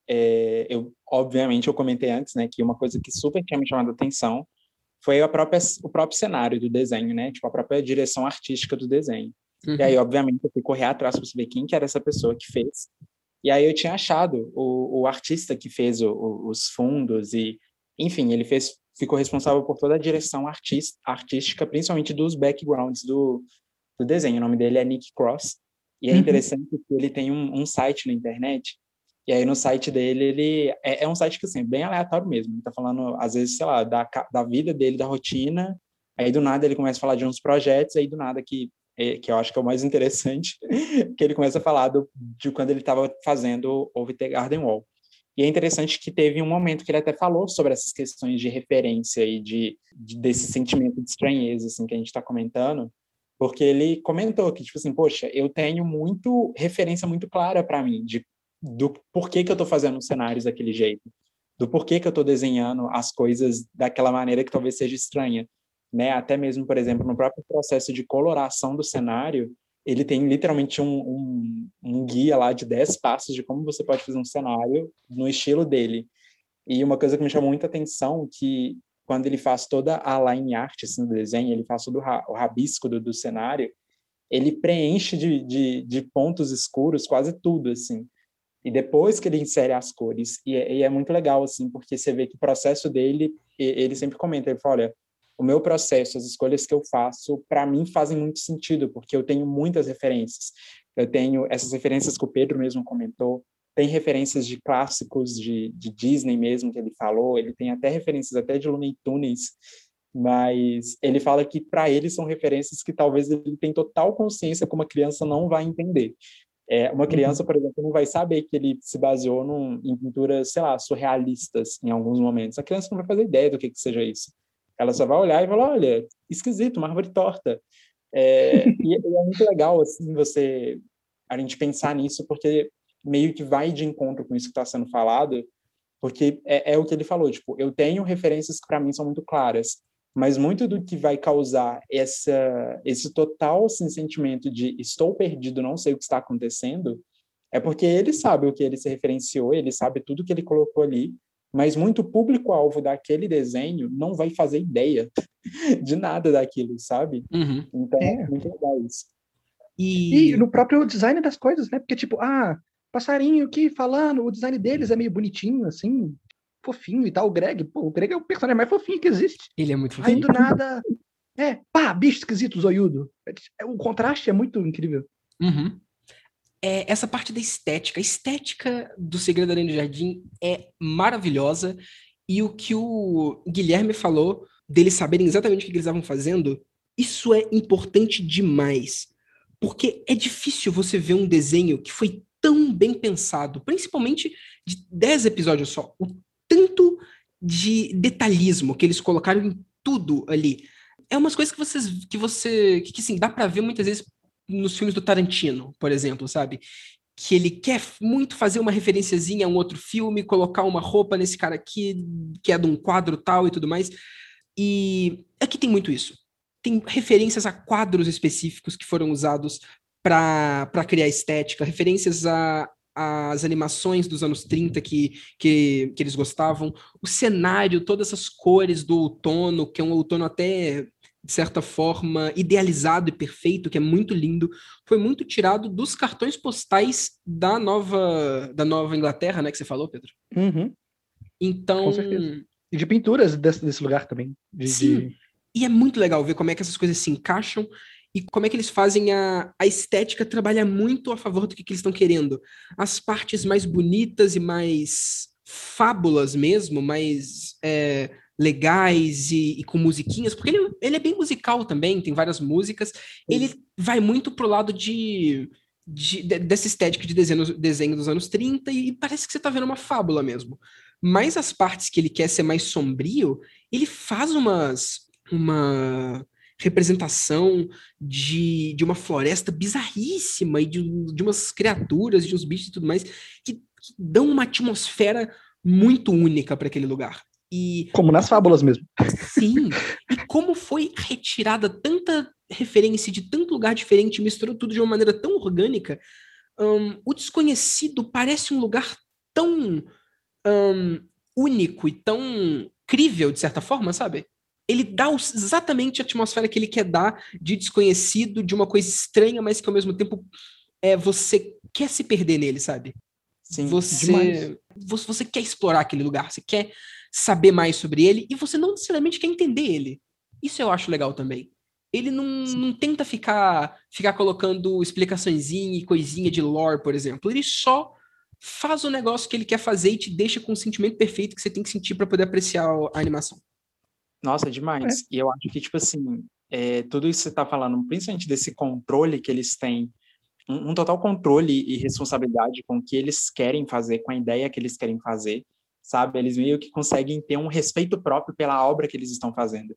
é, eu, obviamente, eu comentei antes, né, que uma coisa que super tinha me chamado a atenção foi a própria, o próprio cenário do desenho, né? Tipo, a própria direção artística do desenho. E aí, obviamente, eu fui correr atrás para saber quem que era essa pessoa que fez. E aí eu tinha achado o, o artista que fez o- o- os fundos e, enfim, ele fez, ficou responsável por toda a direção artis, artística, principalmente dos backgrounds do, do desenho. O nome dele é Nick Cross. E é Uhum. interessante que ele tem um, um site na internet. E aí no site dele, ele é, é um site que assim, é bem aleatório mesmo. Ele tá falando, às vezes, sei lá, da, da vida dele, da rotina Aí do nada ele começa a falar de uns projetos, aí do nada que que eu acho que é o mais interessante, [laughs] que ele começa a falar do, de quando ele estava fazendo o VT Garden Wall. E é interessante que teve um momento que ele até falou sobre essas questões de referência e de, de desse sentimento de estranheza assim que a gente está comentando, porque ele comentou que tipo assim, poxa, eu tenho muito referência muito clara para mim de do porquê que eu estou fazendo os cenários daquele jeito, do porquê que eu estou desenhando as coisas daquela maneira que talvez seja estranha né? Até mesmo, por exemplo, no próprio processo de coloração do cenário, ele tem literalmente um, um, um guia lá de 10 passos de como você pode fazer um cenário no estilo dele. E uma coisa que me chamou muita atenção que quando ele faz toda a line art assim, do desenho, ele faz todo o rabisco do, do cenário, ele preenche de, de, de, pontos escuros quase tudo, assim. E depois que ele insere as cores, e é, e é, muito legal, assim, porque você vê que o processo dele, ele sempre comenta, ele fala, olha, o meu processo, as escolhas que eu faço, para mim fazem muito sentido, porque eu tenho muitas referências. Eu tenho essas referências que o Pedro mesmo comentou, tem referências de clássicos de, de Disney mesmo que ele falou, ele tem até referências até de Looney Tunes, mas ele fala que para ele são referências que talvez ele tem total consciência que uma criança não vai entender. É, uma criança, por exemplo, não vai saber que ele se baseou num, em pinturas, sei lá, surrealistas em alguns momentos. A criança não vai fazer ideia do que, que seja isso. Ela só vai olhar e falar, olha, esquisito, uma árvore torta. É, [laughs] e, é muito legal, assim, você, a gente pensar nisso, porque meio que vai de encontro com isso que está sendo falado, porque é, é, o que ele falou, tipo, eu tenho referências que para mim são muito claras, mas muito do que vai causar essa, esse total assim, sentimento de estou perdido, não sei o que está acontecendo, é porque ele sabe o que ele se referenciou, ele sabe tudo que ele colocou ali, mas muito público-alvo daquele desenho não vai fazer ideia [laughs] de nada daquilo, sabe? Uhum. Então, é. muito legal isso. E... e... no próprio design das coisas, né? Porque, tipo, ah, passarinho aqui falando, o design deles é meio bonitinho, assim, fofinho e tal. O Greg, pô, o Greg é o personagem mais fofinho que existe. Ele é muito fofinho. Aí do nada, é, pá, bicho esquisito, zoiudo. É, o contraste é muito incrível. Uhum é, essa parte da estética. A estética do Segredo Além do Jardim é maravilhosa. E o que o Guilherme falou, deles saberem exatamente o que eles estavam fazendo, isso é importante demais. Porque é difícil você ver um desenho que foi tão bem pensado, principalmente de 10 episódios só. O tanto de detalhismo que eles colocaram em tudo ali. É umas coisas que vocês que você que, que assim, dá para ver muitas vezes nos filmes do Tarantino, por exemplo, sabe? Que ele quer muito fazer uma referenciazinha a um outro filme, colocar uma roupa nesse cara aqui, que é de um quadro tal e tudo mais. E aqui tem muito isso. Tem referências a quadros específicos que foram usados para criar estética, referências a, as animações dos anos 30 que, que, que eles gostavam, o cenário, todas essas cores do outono, que é um outono até de certa forma, idealizado e perfeito, que é muito lindo, foi muito tirado dos cartões postais da nova, da nova Inglaterra, né, que você falou, Pedro? Uhum. Então... Com certeza. E de pinturas desse, desse lugar também. De, Sim, de... e é muito legal ver como é que essas coisas se encaixam e como é que eles fazem a, a estética trabalhar muito a favor do que, que eles estão querendo. As partes mais bonitas e mais fábulas mesmo, mais... É, legais e, e, com musiquinhas, porque ele, ele é bem musical também, tem várias músicas. Ele vai muito pro lado de, de, de dessa estética de desenho, desenho dos anos 30 e parece que você tá vendo uma fábula mesmo. Mas as partes que ele quer ser mais sombrio, ele faz umas uma representação de, de uma floresta bizarríssima e de, de umas criaturas, de uns bichos e tudo mais, que, que dão uma atmosfera muito única para aquele lugar. E como nas fábulas mesmo. Sim. E como foi retirada tanta referência de tanto lugar diferente, misturou tudo de uma maneira tão orgânica. Um, o desconhecido parece um lugar tão um, único e tão crível, de certa forma, sabe? Ele dá exatamente a atmosfera que ele quer dar de desconhecido, de uma coisa estranha, mas que ao mesmo tempo é, você quer se perder nele, sabe? Sim, você, você, você quer explorar aquele lugar, você quer saber mais sobre ele e você não necessariamente quer entender ele. Isso eu acho legal também. Ele não, não tenta ficar ficar colocando explicaçõezinha e coisinha de lore, por exemplo. Ele só faz o negócio que ele quer fazer e te deixa com o sentimento perfeito que você tem que sentir para poder apreciar a animação. Nossa, demais. É. E eu acho que, tipo assim, é, tudo isso que você está falando, principalmente desse controle que eles têm, um, um, total controle e responsabilidade com o que eles querem fazer, com a ideia que eles querem fazer, sabe? Eles meio que conseguem ter um respeito próprio pela obra que eles estão fazendo.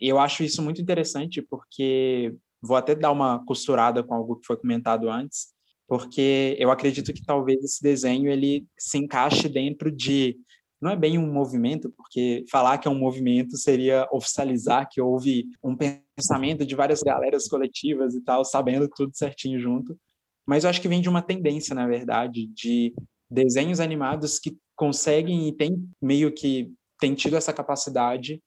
E eu acho isso muito interessante porque vou até dar uma costurada com algo que foi comentado antes, porque eu acredito que talvez esse desenho ele se encaixe dentro de não é bem um movimento, porque falar que é um movimento seria oficializar que houve um pensamento de várias galeras coletivas e tal, sabendo tudo certinho junto. Mas eu acho que vem de uma tendência, na verdade, de desenhos animados que conseguem e têm meio que tem tido essa capacidade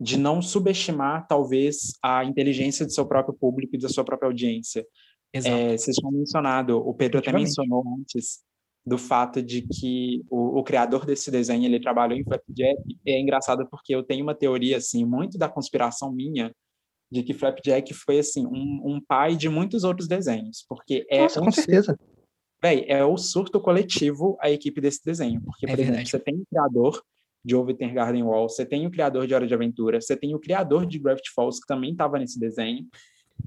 de não subestimar, talvez, a inteligência do seu próprio público e da sua própria audiência. Exato. É, vocês tinham mencionado, o Pedro até mencionou antes, do fato de que o, o, criador desse desenho, ele trabalhou em Flapjack, é engraçado porque eu tenho uma teoria, assim, muito da conspiração minha, de que Flapjack foi, assim, um, um pai de muitos outros desenhos, porque é... Nossa, um com certeza. Véi, é o surto coletivo a equipe desse desenho, porque, é por verdade. exemplo, você tem um criador de Overton Garden Wall, você tem o criador de Hora de Aventura, você tem o criador de Gravity Falls, que também estava nesse desenho.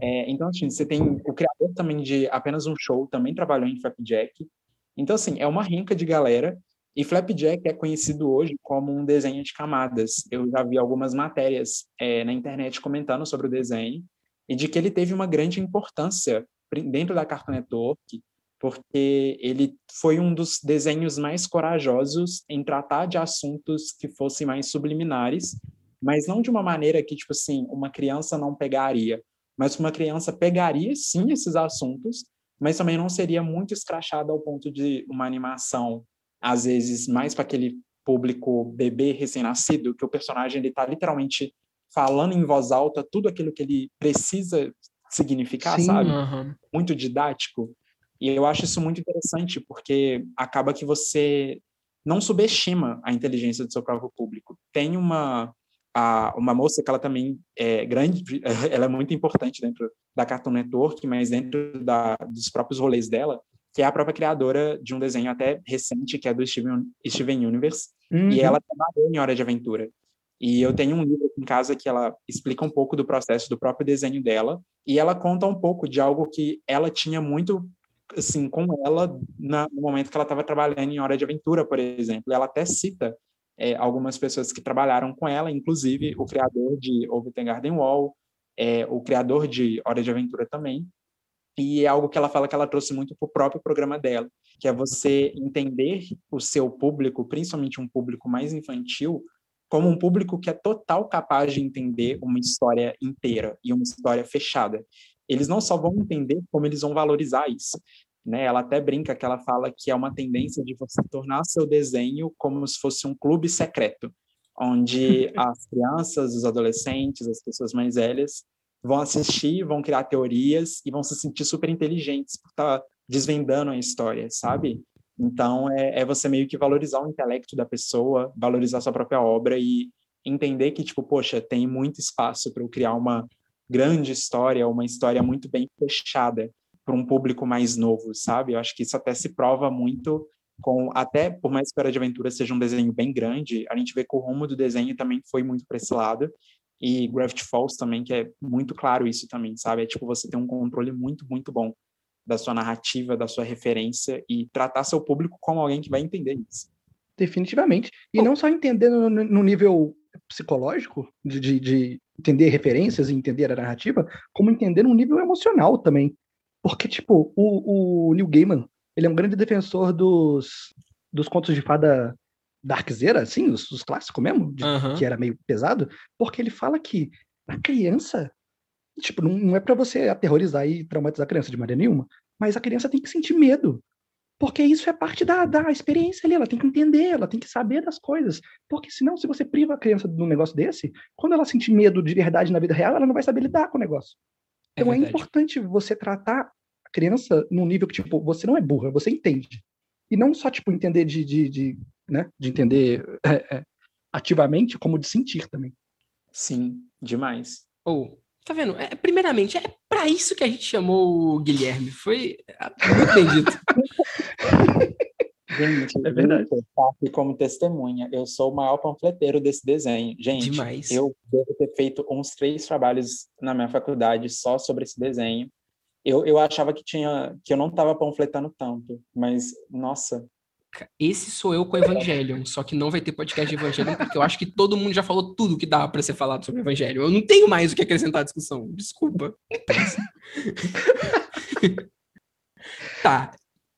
É, então, assim, você tem o criador também de Apenas um Show, também trabalhou em Flapjack. Então, assim, é uma rinca de galera. E Flapjack é conhecido hoje como um desenho de camadas. Eu já vi algumas matérias é, na internet comentando sobre o desenho e de que ele teve uma grande importância dentro da Cartoon Network porque ele foi um dos desenhos mais corajosos em tratar de assuntos que fossem mais subliminares, mas não de uma maneira que, tipo assim, uma criança não pegaria, mas uma criança pegaria, sim, esses assuntos, mas também não seria muito escrachada ao ponto de uma animação, às vezes, mais para aquele público bebê recém-nascido, que o personagem ele está literalmente falando em voz alta tudo aquilo que ele precisa significar, sim, sabe? Muito didático. E eu acho isso muito interessante, porque acaba que você não subestima a inteligência do seu próprio público. Tem uma a, uma moça que ela também é grande, [laughs] ela é muito importante dentro da Cartoon Network, mas dentro da, dos próprios rolês dela, que é a própria criadora de um desenho até recente, que é do Steven, Steven Universe, uhum. e ela trabalhou em Hora de Aventura. E eu tenho um livro aqui em casa que ela explica um pouco do processo do próprio desenho dela, e ela conta um pouco de algo que ela tinha muito assim, com ela na, no momento que ela estava trabalhando em Hora de Aventura, por exemplo. Ela até cita é, algumas pessoas que trabalharam com ela, inclusive o criador de Overton Garden Wall, é, o criador de Hora de Aventura também. E é algo que ela fala que ela trouxe muito para o próprio programa dela, que é você entender o seu público, principalmente um público mais infantil, como um público que é total capaz de entender uma história inteira e uma história fechada eles não só vão entender como eles vão valorizar isso. Né? Ela até brinca que ela fala que é uma tendência de você tornar seu desenho como se fosse um clube secreto, onde [laughs] as crianças, os adolescentes, as pessoas mais velhas vão assistir, vão criar teorias e vão se sentir super inteligentes por estar tá desvendando a história, sabe? Então, é, é você meio que valorizar o intelecto da pessoa, valorizar sua própria obra e entender que, tipo, poxa, tem muito espaço para eu criar uma grande história, uma história muito bem fechada para um público mais novo, sabe? Eu acho que isso até se prova muito com até por mais que Hora de Aventura seja um desenho bem grande, a gente vê que o rumo do desenho também foi muito para esse lado. E Gravity Falls também, que é muito claro isso também, sabe? É tipo você ter um controle muito, muito bom da sua narrativa, da sua referência e tratar seu público como alguém que vai entender isso. Definitivamente. E não só entender no, no nível psicológico, de, de, de, entender referências e entender a narrativa, como entender um nível emocional também. Porque, tipo, o, o Neil Gaiman, ele é um grande defensor dos, dos contos de fada darkzeira, assim, os, os clássicos mesmo, de, uhum. que era meio pesado, porque ele fala que a criança, tipo, não, não é para você aterrorizar e traumatizar a criança de maneira nenhuma, mas a criança tem que sentir medo. Porque isso é parte da, da experiência ali, ela tem que entender, ela tem que saber das coisas. Porque senão, se você priva a criança de um negócio desse, quando ela sentir medo de verdade na vida real, ela não vai saber lidar com o negócio. É então é, é importante você tratar a criança num nível que, tipo, você não é burra, você entende. E não só, tipo, entender de, de, de né, de entender é, é, ativamente, como de sentir também. Sim, demais. Ou, Tá vendo? É, primeiramente, é para isso que a gente chamou o Guilherme. Foi ah, muito bem dito. [laughs] Gente, É verdade. eu como testemunha. Eu sou o maior panfleteiro desse desenho. Gente, Demais. eu devo ter feito uns três trabalhos na minha faculdade só sobre esse desenho. Eu, eu achava que tinha que eu não estava panfletando tanto, mas nossa, Esse sou eu com Evangelion, só que não vai ter podcast de Evangelion, porque eu acho que todo mundo já falou tudo que dá pra ser falado sobre Evangelion. Eu não tenho mais o que acrescentar à discussão. Desculpa. [laughs] tá.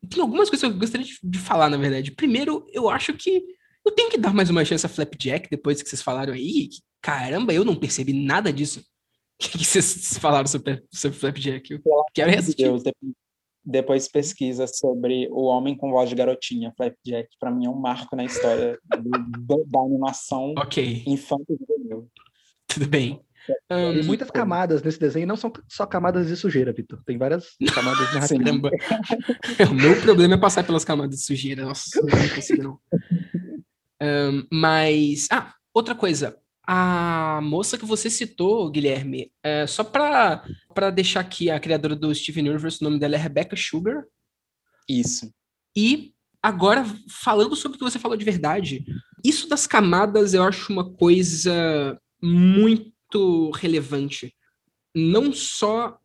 Tem algumas coisas que eu gostaria de, de falar, na verdade. Primeiro, eu acho que eu tenho que dar mais uma chance a Flapjack, depois que vocês falaram aí. que, caramba, eu não percebi nada disso. O [laughs] que que vocês falaram sobre, sobre Flapjack? Eu quero meu reassistir. Deus, depois, depois pesquisa sobre o homem com voz de garotinha, Flapjack, para mim é um marco na história do- da animação Ok, infantil tudo bem. Ahn, Tem muitas camadas nesse desenho, não são só camadas de sujeira, Vitor. Tem várias [laughs] camadas narrativas. [laughs] O meu problema é passar pelas camadas de sujeira. Nossa, não consigo, não. Ahn, mas. Ah, outra coisa. A moça que você citou, Guilherme, é, só pra deixar aqui a criadora do Steven Universe, o nome dela é Rebecca Sugar. Isso. E agora, falando sobre o que você falou de verdade, isso das camadas eu acho uma coisa muito relevante. Não só.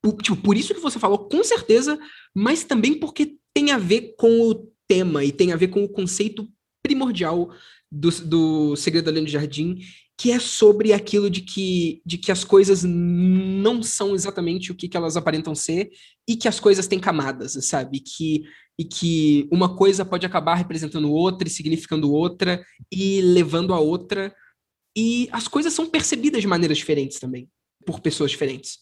por- Tipo, por isso que você falou, com certeza, mas também porque tem a ver com o tema e tem a ver com o conceito primordial do, do Segredo da Lenda do Jardim, que é sobre aquilo de que, de que as coisas não são exatamente o que, que elas aparentam ser e que as coisas têm camadas, sabe? Que e que uma coisa pode acabar representando outra e significando outra e levando a outra. E as coisas são percebidas de maneiras diferentes também, por pessoas diferentes.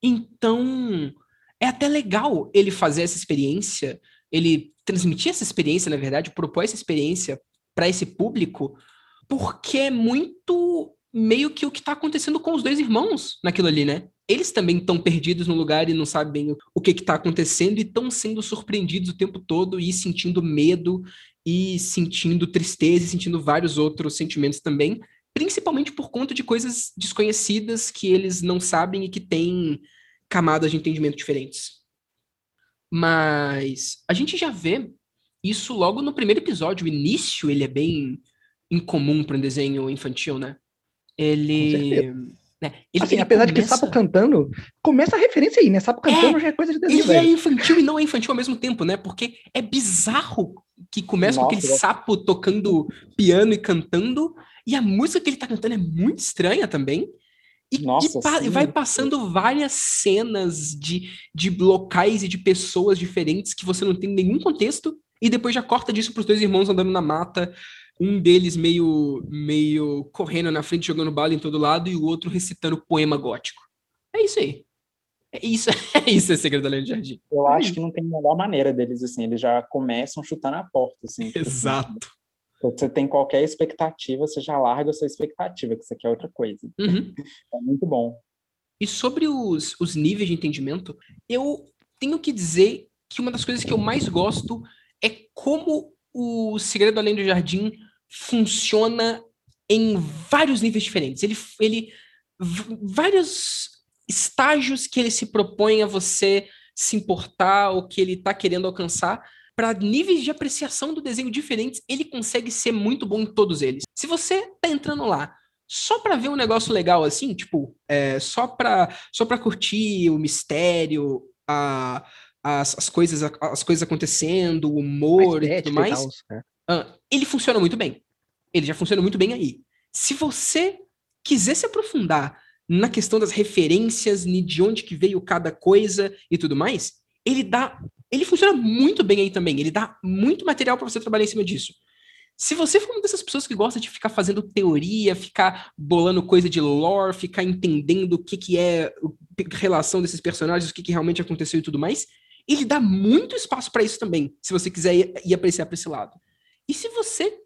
Então, é até legal ele fazer essa experiência, ele transmitir essa experiência, na verdade, propor essa experiência para esse público, porque é muito meio que o que está acontecendo com os dois irmãos naquilo ali, né? Eles também estão perdidos no lugar e não sabem bem o que está acontecendo e estão sendo surpreendidos o tempo todo e sentindo medo e sentindo tristeza e sentindo vários outros sentimentos também, principalmente por conta de coisas desconhecidas que eles não sabem e que têm camadas de entendimento diferentes. Mas a gente já vê isso logo no primeiro episódio. O início ele é bem incomum para um desenho infantil, né? Ele, né? Ele, Assim, ele apesar de que começa- Sapo cantando, começa a referência aí, né? Sapo cantando já é coisa de desenho, ele é velho. infantil e não é infantil ao mesmo tempo, né? Porque é bizarro que começa com Nossa, aquele eu- sapo tocando piano e cantando, e a música que ele tá cantando é muito estranha também. E, e Nossa, pa- e sim. vai passando várias cenas de, de locais e de pessoas diferentes que você não tem nenhum contexto, e depois já corta disso pros dois irmãos andando na mata, um deles meio, meio correndo na frente, jogando bala em todo lado, e o outro recitando poema gótico. É isso aí. É isso, [laughs] é isso, é Segredo da Lenda de Jardim. Eu acho que não tem melhor maneira deles, assim, eles já começam chutando a porta, assim. [laughs] Exato. Você tem qualquer expectativa, você já larga a sua expectativa, que você quer outra coisa. Uhum. É muito bom. E sobre os, os níveis de entendimento, eu tenho que dizer que uma das coisas que eu mais gosto é como o Segredo Além do Jardim funciona em vários níveis diferentes. Ele, ele vários estágios que ele se propõe a você se importar ou que ele está querendo alcançar para níveis de apreciação do desenho diferentes, ele consegue ser muito bom em todos eles. Se você tá entrando lá só para ver um negócio legal assim, tipo, é, só para só para curtir o mistério, a, as, as coisas as coisas acontecendo, o humor e tudo mais, tal, né? ah, ele funciona muito bem. Ele já funciona muito bem aí. Se você quiser se aprofundar na questão das referências, de onde que veio cada coisa e tudo mais, ele dá, ele funciona muito bem aí também. Ele dá muito material para você trabalhar em cima disso. Se você for uma dessas pessoas que gosta de ficar fazendo teoria, ficar bolando coisa de lore, ficar entendendo o que, que é a relação desses personagens, o que, que realmente aconteceu e tudo mais, ele dá muito espaço para isso também, se você quiser ir, ir apreciar para esse lado. E se você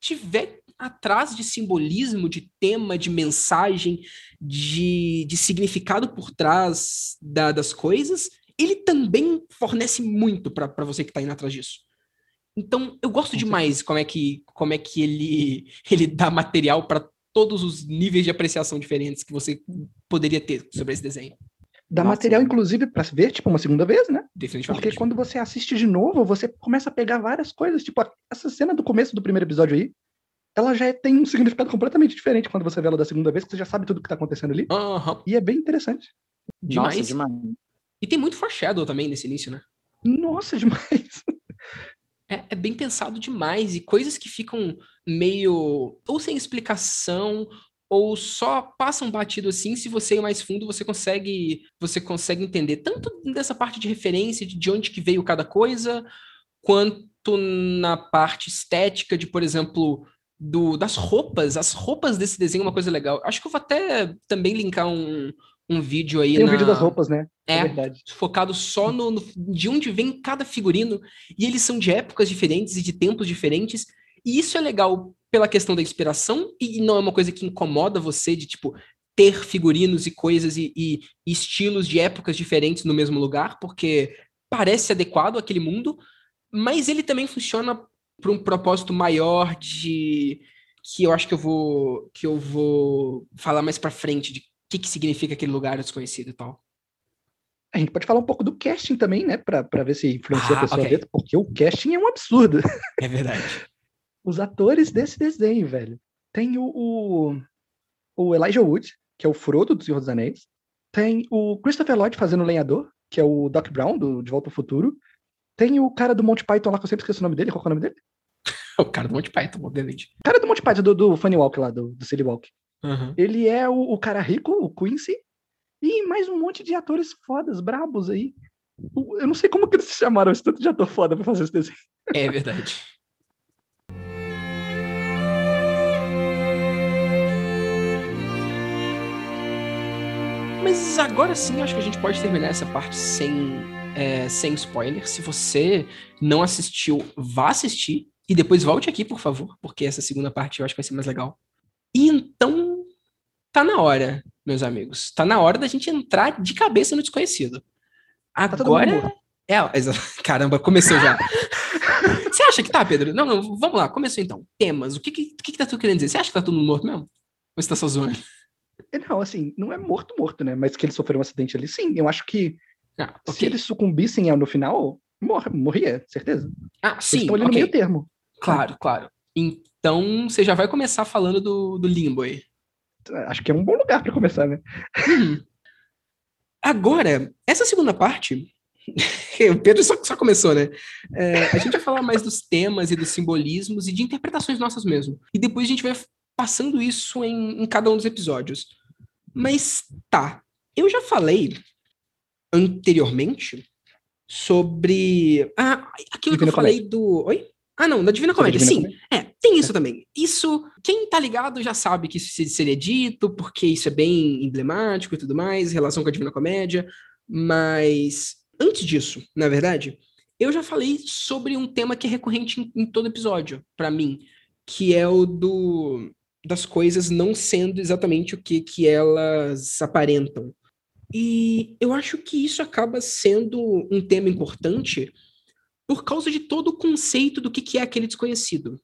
tiver atrás de simbolismo, de tema, de mensagem, de, de significado por trás da- das coisas, ele também fornece muito para você que está indo atrás disso. Então, eu gosto demais como é que, como é que ele, [laughs] ele dá material para todos os níveis de apreciação diferentes que você poderia ter sobre esse desenho. Dá Nossa, material, sim. inclusive, pra se ver, tipo, uma segunda vez, né? Definitivamente. Porque quando você assiste de novo, você começa a pegar várias coisas. Tipo, essa cena do começo do primeiro episódio aí, ela já tem um significado completamente diferente quando você vê ela da segunda vez, que você já sabe tudo que tá acontecendo ali. Aham. E é bem interessante. Demais. Nossa, demais. E tem muito foreshadow também nesse início, né? Nossa, [laughs] demais. É, é bem pensado demais e coisas que ficam meio ou sem explicação ou só passam batido assim. Se você ir mais fundo, você consegue você consegue entender tanto dessa parte de referência de de onde que veio cada coisa, quanto na parte estética de, por exemplo, do, das roupas. As roupas desse desenho é uma coisa legal. Acho que eu vou até também linkar um, um vídeo aí Tem na... vídeo das roupas, né? É, verdade. focado só no, no- de onde vem cada figurino, e eles são de épocas diferentes e de tempos diferentes, e isso é legal pela questão da inspiração, e não é uma coisa que incomoda você de, tipo, ter figurinos e coisas e, e- estilos de épocas diferentes no mesmo lugar, porque parece adequado àquele mundo, mas ele também funciona para um propósito maior de que eu acho que eu vou que eu vou falar mais para frente de o que, que significa aquele lugar desconhecido e tal. A gente pode falar um pouco do casting também, né? Pra, pra ver se influencia Ah, a pessoa ok. a ver, porque o casting é um absurdo. É verdade. Os atores desse desenho, velho. Tem o, o, o Elijah Wood, que é o Frodo do Senhor dos Anéis. Tem o Christopher Lloyd fazendo o lenhador, que é o Doc Brown, do De Volta ao Futuro. Tem o cara do Monty Python lá, que eu sempre esqueço o nome dele. Qual que é o nome dele? [laughs] O cara do Monty Python, obviamente. O cara do Monty Python, do, do Funny Walk lá, do, do Silly Walk. Uhum. Ele é o, o cara rico, o Quincy. E mais um monte de atores fodas, brabos aí. Eu não sei como que eles [laughs] chamaram esse tanto de ator foda pra fazer esse desenho. É verdade. Mas agora sim, acho que a gente pode terminar essa parte sem, é, sem spoiler. Se você não assistiu, vá assistir. E depois volte aqui, por favor, porque essa segunda parte eu acho que vai ser mais legal. E então, tá na hora, meus amigos. Tá na hora da gente entrar de cabeça no desconhecido. mundo Agora. morto. É, [laughs] caramba, começou já. Você acha que tá, Pedro? Não, não, vamos lá, começou então. Temas. O que que, que, que tá tu querendo dizer? Você acha que tá todo mundo morto mesmo? Ou você tá só zoando? É, Não, assim, não é morto, morto, né? Mas que ele sofreu um acidente ali, sim. Eu acho que Ah, se eles sucumbissem no final, morre, morria, certeza. Ah, Eles sim, estão ali no ok. meio termo. Claro, claro. Então, você já vai começar falando do, do Limbo aí. Acho que é um bom lugar pra começar, né? Uhum. Agora, essa segunda parte. [laughs] o Pedro só, só começou, né? É, a gente vai falar mais dos temas e dos simbolismos e de interpretações nossas mesmo. E depois a gente vai passando isso em, em cada um dos episódios. Mas tá. Eu já falei anteriormente sobre. Ah, aquilo que Divina eu falei do. Oi? Ah, não, da Divina Comédia, Divina sim. É, tem isso também. Isso, quem tá ligado já sabe que isso se- seria dito, porque isso é bem emblemático e tudo mais, relação com a Divina Comédia. Mas antes disso, na verdade, eu já falei sobre um tema que é recorrente em, em todo episódio, pra mim, que é o do das coisas não sendo exatamente o que, que elas aparentam. E eu acho que isso acaba sendo um tema importante por causa de todo o conceito do que, que é aquele desconhecido.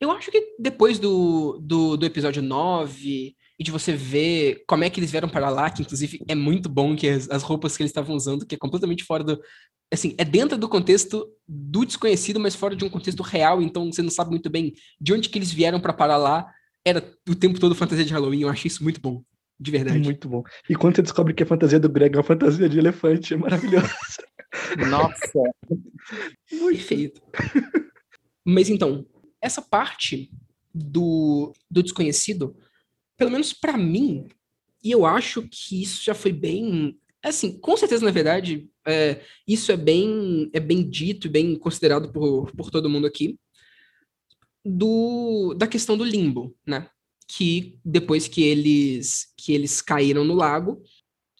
Eu acho que depois do, do, do episódio 9 e de você ver como é que eles vieram para lá, que inclusive é muito bom que as, as roupas que eles estavam usando, que é completamente fora do. Assim, é dentro do contexto do desconhecido, mas fora de um contexto real, então você não sabe muito bem de onde que eles vieram para parar lá. Era o tempo todo fantasia de Halloween, eu achei isso muito bom. De verdade. Muito bom. E quando você descobre que a fantasia do Greg é uma fantasia de elefante, é maravilhoso. [laughs] Nossa, Perfeito. Mas então, essa parte do, do desconhecido, pelo menos pra mim, e eu acho que isso já foi bem. Assim, com certeza, na verdade, é, isso é bem, é bem dito e bem considerado por, por todo mundo aqui, do, da questão do limbo, né? Que depois que eles, que eles caíram no lago,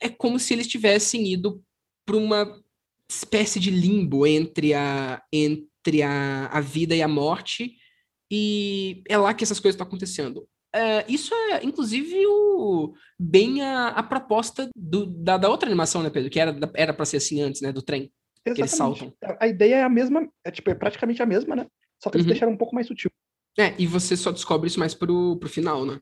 é como se eles tivessem ido para uma espécie de limbo entre a, entre a, a vida e a morte, e é lá que essas coisas estão acontecendo. É, isso é, inclusive, o, bem a, a proposta do- da, da outra animação, né, Pedro? Que era, para ser assim antes, né? Do trem. eles Exatamente. saltam. A- A ideia é a mesma, é, tipo, é praticamente a mesma, né? Só que eles Uhum. deixaram um pouco mais sutil. É, e você só descobre isso mais pro, pro final, né?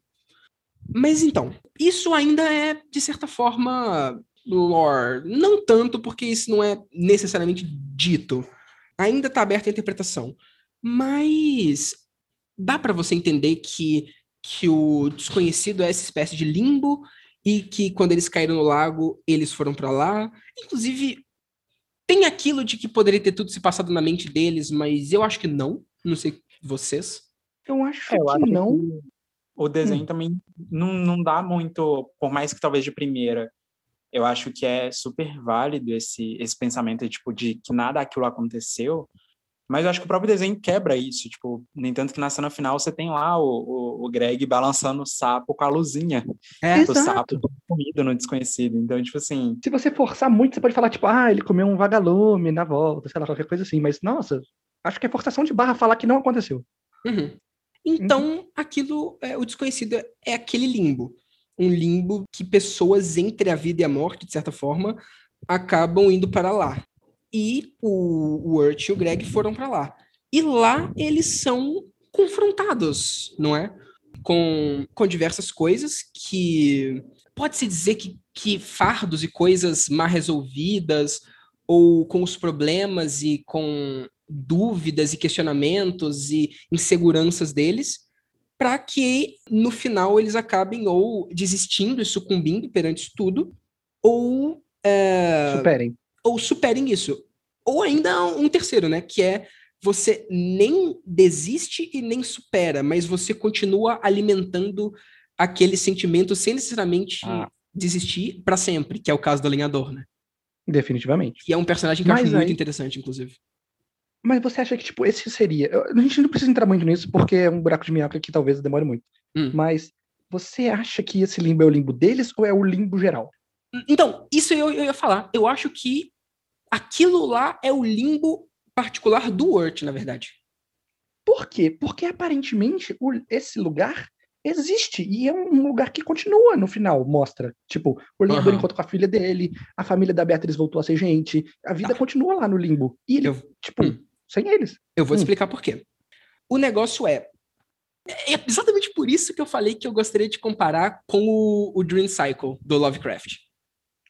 Mas então, isso ainda é, de certa forma, lore. Não tanto, porque isso não é necessariamente dito. Ainda está aberta a interpretação. Mas dá para você entender que, que o desconhecido é essa espécie de limbo e que quando eles caíram no lago, eles foram para lá. Inclusive, tem aquilo de que poderia ter tudo se passado na mente deles, mas eu acho que não. Não sei vocês. Eu acho É, eu que acho não. que o desenho também não, não dá muito, por mais que talvez de primeira, eu acho que é super válido esse, esse pensamento tipo, de que nada aquilo aconteceu, mas eu acho que o próprio desenho quebra isso, tipo, no entanto que na cena final você tem lá o, o, o Greg balançando o sapo com a luzinha, É, o sapo comido no desconhecido, então, tipo assim, Se você forçar muito, você pode falar, tipo, ah, ele comeu um vagalume na volta, sei lá, qualquer coisa assim. Mas, nossa, acho que é forçação de barra falar que não aconteceu. Uhum. Então, aquilo, é, o desconhecido é- é aquele limbo. Um limbo que pessoas entre a vida e a morte, de certa forma, acabam indo para lá. E o, o Urt e o Greg foram para lá. E lá eles são confrontados, não é? Com, com diversas coisas que pode-se dizer que, que fardos e coisas mal resolvidas, ou com os problemas e com dúvidas e questionamentos e inseguranças deles, para que no final eles acabem ou desistindo e sucumbindo perante isso tudo, ou, é, Superem. ou superem isso. Ou ainda um terceiro, né? Que é você nem desiste e nem supera, mas você continua alimentando aquele sentimento sem necessariamente Ah. desistir para sempre, que é o caso do alinhador, né? Definitivamente. Que é um personagem que eu Mas acho muito aí- interessante, inclusive. Mas você acha que, tipo, esse seria. A gente não precisa entrar muito nisso, porque é um buraco de minhoca que talvez demore muito. Hum. Mas você acha que esse limbo é o limbo deles ou é o limbo geral? Então, isso eu, eu ia falar. Eu acho que aquilo lá é o limbo particular do Urt, na verdade. Por quê? Porque aparentemente o- esse lugar existe e é um lugar que continua no final, mostra. Tipo, o lenhador Aham. encontra com a filha dele, a família da Beatriz voltou a ser gente, a vida Tá. continua lá no limbo. E ele, Eu- tipo, Hum. Sem eles. Eu vou Hum. explicar por quê. O negócio é. É exatamente por isso que eu falei que eu gostaria de comparar com o, o Dream Cycle do Lovecraft.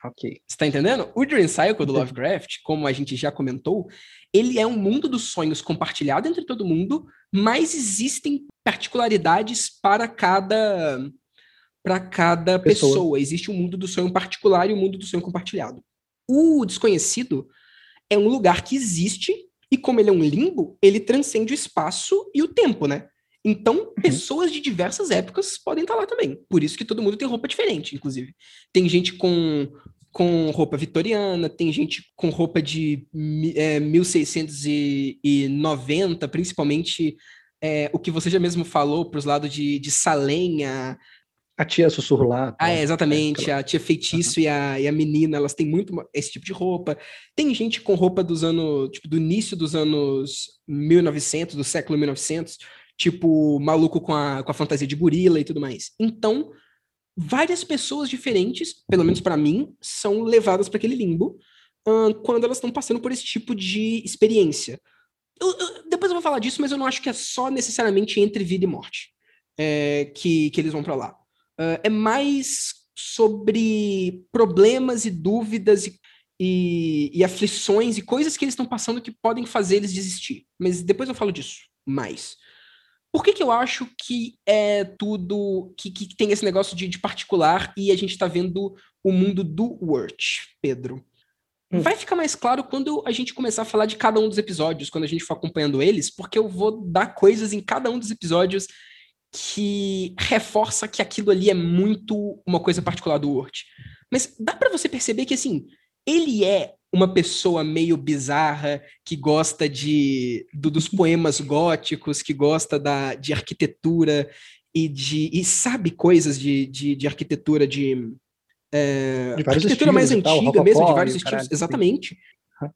Ok. Você tá entendendo? O Dream Cycle do. Lovecraft, como a gente já comentou, ele é um mundo dos sonhos compartilhado entre todo mundo, mas existem particularidades para cada para cada Pessoa. pessoa. Existe um mundo do sonho particular e um mundo do sonho compartilhado. O desconhecido é um lugar que existe e como ele é um limbo, ele transcende o espaço e o tempo, né? Então, pessoas de diversas épocas podem estar lá também. Por isso que todo mundo tem roupa diferente, inclusive. Tem gente com com roupa vitoriana, tem gente com roupa de é, 1690, principalmente é, o que você já mesmo falou para os lados de, de Salem, a, A tia sussurro lá. ah, é, exatamente, a tia feitiço e, a, e a menina, elas têm muito esse tipo de roupa. Tem gente com roupa dos anos, tipo, do início dos anos 1900, do século 1900, tipo, maluco com a, com a fantasia de gorila e tudo mais. Então, várias pessoas diferentes, pelo menos para mim, são levadas para aquele limbo quando elas estão passando por esse tipo de experiência. Eu- eu- depois eu vou falar disso, mas eu não acho que é só necessariamente entre vida e morte é, que, que eles vão para lá. Ah, é mais sobre problemas e dúvidas e, e, e aflições e coisas que eles estão passando que podem fazer eles desistir. Mas depois eu falo disso mais. Por que, que eu acho que é tudo. que, que tem esse negócio de, de particular e a gente está vendo o mundo do Word, Pedro? Hum. Vai ficar mais claro quando a gente começar a falar de cada um dos episódios, quando a gente for acompanhando eles, porque eu vou dar coisas em cada um dos episódios que reforça que aquilo ali é muito uma coisa particular do Word. Mas dá pra você perceber que assim, ele é uma pessoa meio bizarra que gosta de do- dos poemas góticos, que gosta da, de arquitetura e de e sabe coisas de, de, de arquitetura de De vários arquitetura mais e tal, antiga mesmo, de vários estilos, caralho, exatamente.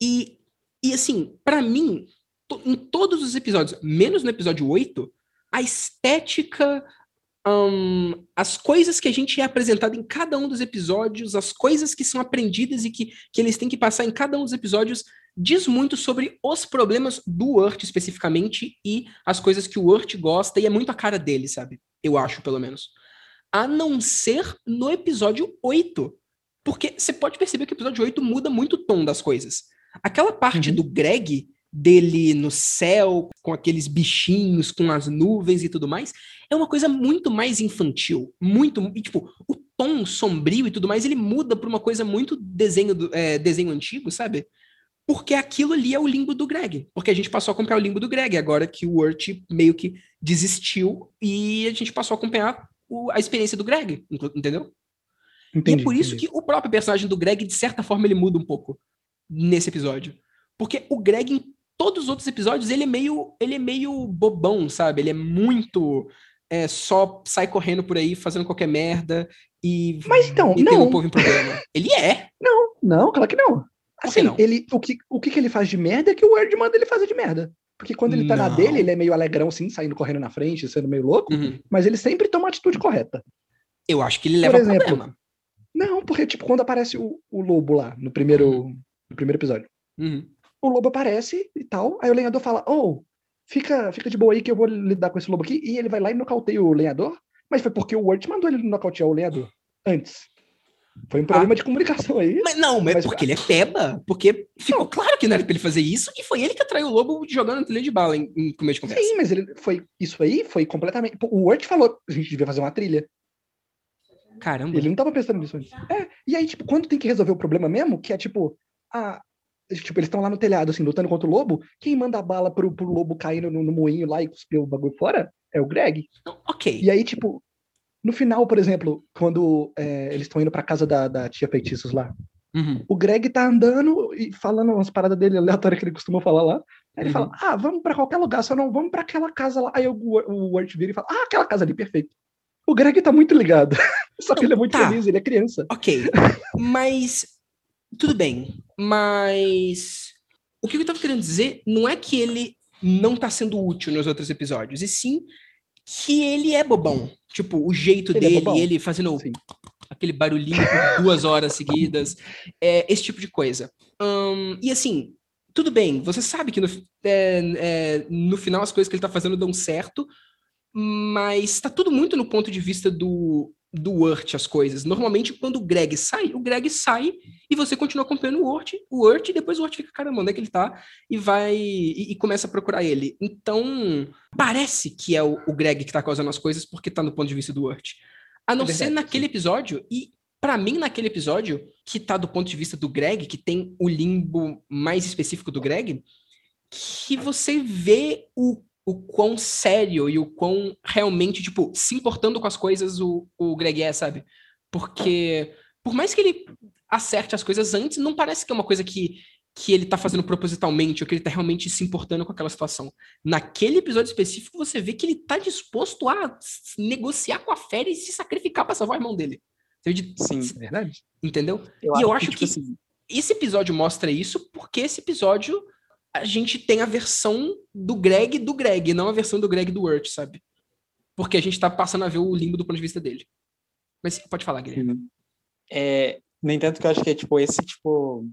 E, e assim, pra mim, em todos os episódios, menos no episódio 8, a estética, hum, as coisas que a gente é apresentado em cada um dos episódios, as coisas que são aprendidas e que, que eles têm que passar em cada um dos episódios, diz muito sobre os problemas do Urt especificamente e as coisas que o Urt gosta, e é muito a cara dele, sabe? Eu acho, pelo menos. A não ser no episódio 8. Porque você pode perceber que o episódio 8 muda muito o tom das coisas. Aquela parte Uhum. do Greg, dele no céu, com aqueles bichinhos, com as nuvens e tudo mais, é uma coisa muito mais infantil. Muito. E, tipo, o tom sombrio e tudo mais, ele muda pra uma coisa muito desenho, do, é, desenho antigo, sabe? Porque aquilo ali é o limbo do Greg. Porque a gente passou a acompanhar o limbo do Greg, agora que o Urt meio que desistiu e a gente passou a acompanhar o- a experiência do Greg, entendeu? Entendi. e é por isso entendi. que o próprio personagem do Greg, de certa forma, ele muda um pouco nesse episódio. Porque o Greg, todos os outros episódios, ele é meio, ele é meio bobão, sabe? Ele é muito. É, só sai correndo por aí, fazendo qualquer merda e. Mas então, não. o povo em problema. Ele é. Não, claro que não. Assim, não? Ele, o, que, o que que ele faz de merda é que o Word manda ele fazer de merda. Porque quando ele tá na Não. dele, ele é meio alegrão, assim, saindo correndo na frente, sendo meio louco, Uhum. mas ele sempre toma a atitude correta. Eu acho que ele leva a exemplo, problema. Não, porque, tipo, quando aparece o, o lobo lá, no primeiro, no primeiro episódio, Uhum. O lobo aparece e tal, aí o lenhador fala, oh, fica, fica de boa aí que eu vou lidar com esse lobo aqui, e ele vai lá e nocauteia o lenhador, mas foi porque o Word mandou ele nocautear o lenhador antes. Foi um problema de comunicação aí. Mas não, mas, Mas- porque ele é peba. Porque ficou claro que não era pra ele fazer isso, e foi ele que atraiu o lobo jogando na trilha de bala em, em começo de conversa. Sim, mas ele foi. Isso aí foi completamente. O Word falou a gente devia fazer uma trilha. Caramba. Ele não tava pensando nisso antes. É, e aí, tipo, quando tem que resolver o problema mesmo, que é tipo, a. Tipo, eles estão lá no telhado, assim, lutando contra o lobo. Quem manda a bala pro, pro lobo caindo no, no moinho lá e cuspir o bagulho fora é o Greg. Ok. E aí, tipo, no final, por exemplo, quando é, eles estão indo pra casa da, da tia Feitiços lá, Uhum. o Greg tá andando e falando umas paradas dele aleatórias que ele costuma falar lá. Aí ele Uhum. fala, ah, vamos pra qualquer lugar, só não vamos pra aquela casa lá. Aí o, o Word vira e fala, ah, aquela casa ali, perfeito. O Greg tá muito ligado. [laughs] Só que ele é muito Tá. feliz, ele é criança. Ok. Mas. Tudo bem. Mas. O que eu tava querendo dizer não é que ele não tá sendo útil nos outros episódios, e sim que ele é bobão. Tipo, o jeito Ele é dele, bobão. ele fazendo Sim. aquele barulhinho por [laughs] duas horas seguidas, é, esse tipo de coisa. Ahn, e assim, tudo bem, você sabe que no, é, é, no final as coisas que ele tá fazendo dão certo, mas tá tudo muito no ponto de vista do, do Urt, as coisas. Normalmente, quando o Greg sai, o Greg sai e você continua acompanhando o Urt, o Urt, e depois o Urt fica, caramba, onde é que ele tá? E vai e, e começa a procurar ele. Então, parece que é o, o Greg que tá causando as coisas porque tá no ponto de vista do Urt. A não É ser naquele episódio, e pra mim, naquele episódio, que tá do ponto de vista do Greg, que tem o limbo mais específico do Greg, que você vê o, o quão sério e o quão realmente, tipo, se importando com as coisas o, o Greg é, sabe? Porque, por mais que ele acerte as coisas antes, não parece que é uma coisa que, que ele tá fazendo propositalmente ou que ele tá realmente se importando com aquela situação. Naquele episódio específico, você vê que ele tá disposto a negociar com a fera e se sacrificar pra salvar o irmão dele. Sim. É verdade. Entendeu? E eu acho que- assim, esse episódio mostra isso porque esse episódio a gente tem a versão do Greg do Greg, não a versão do Greg do Urt, sabe? Porque a gente tá passando a ver o limbo do ponto de vista dele. Mas pode falar, Guilherme. É, no entanto, que eu acho que é tipo esse tipo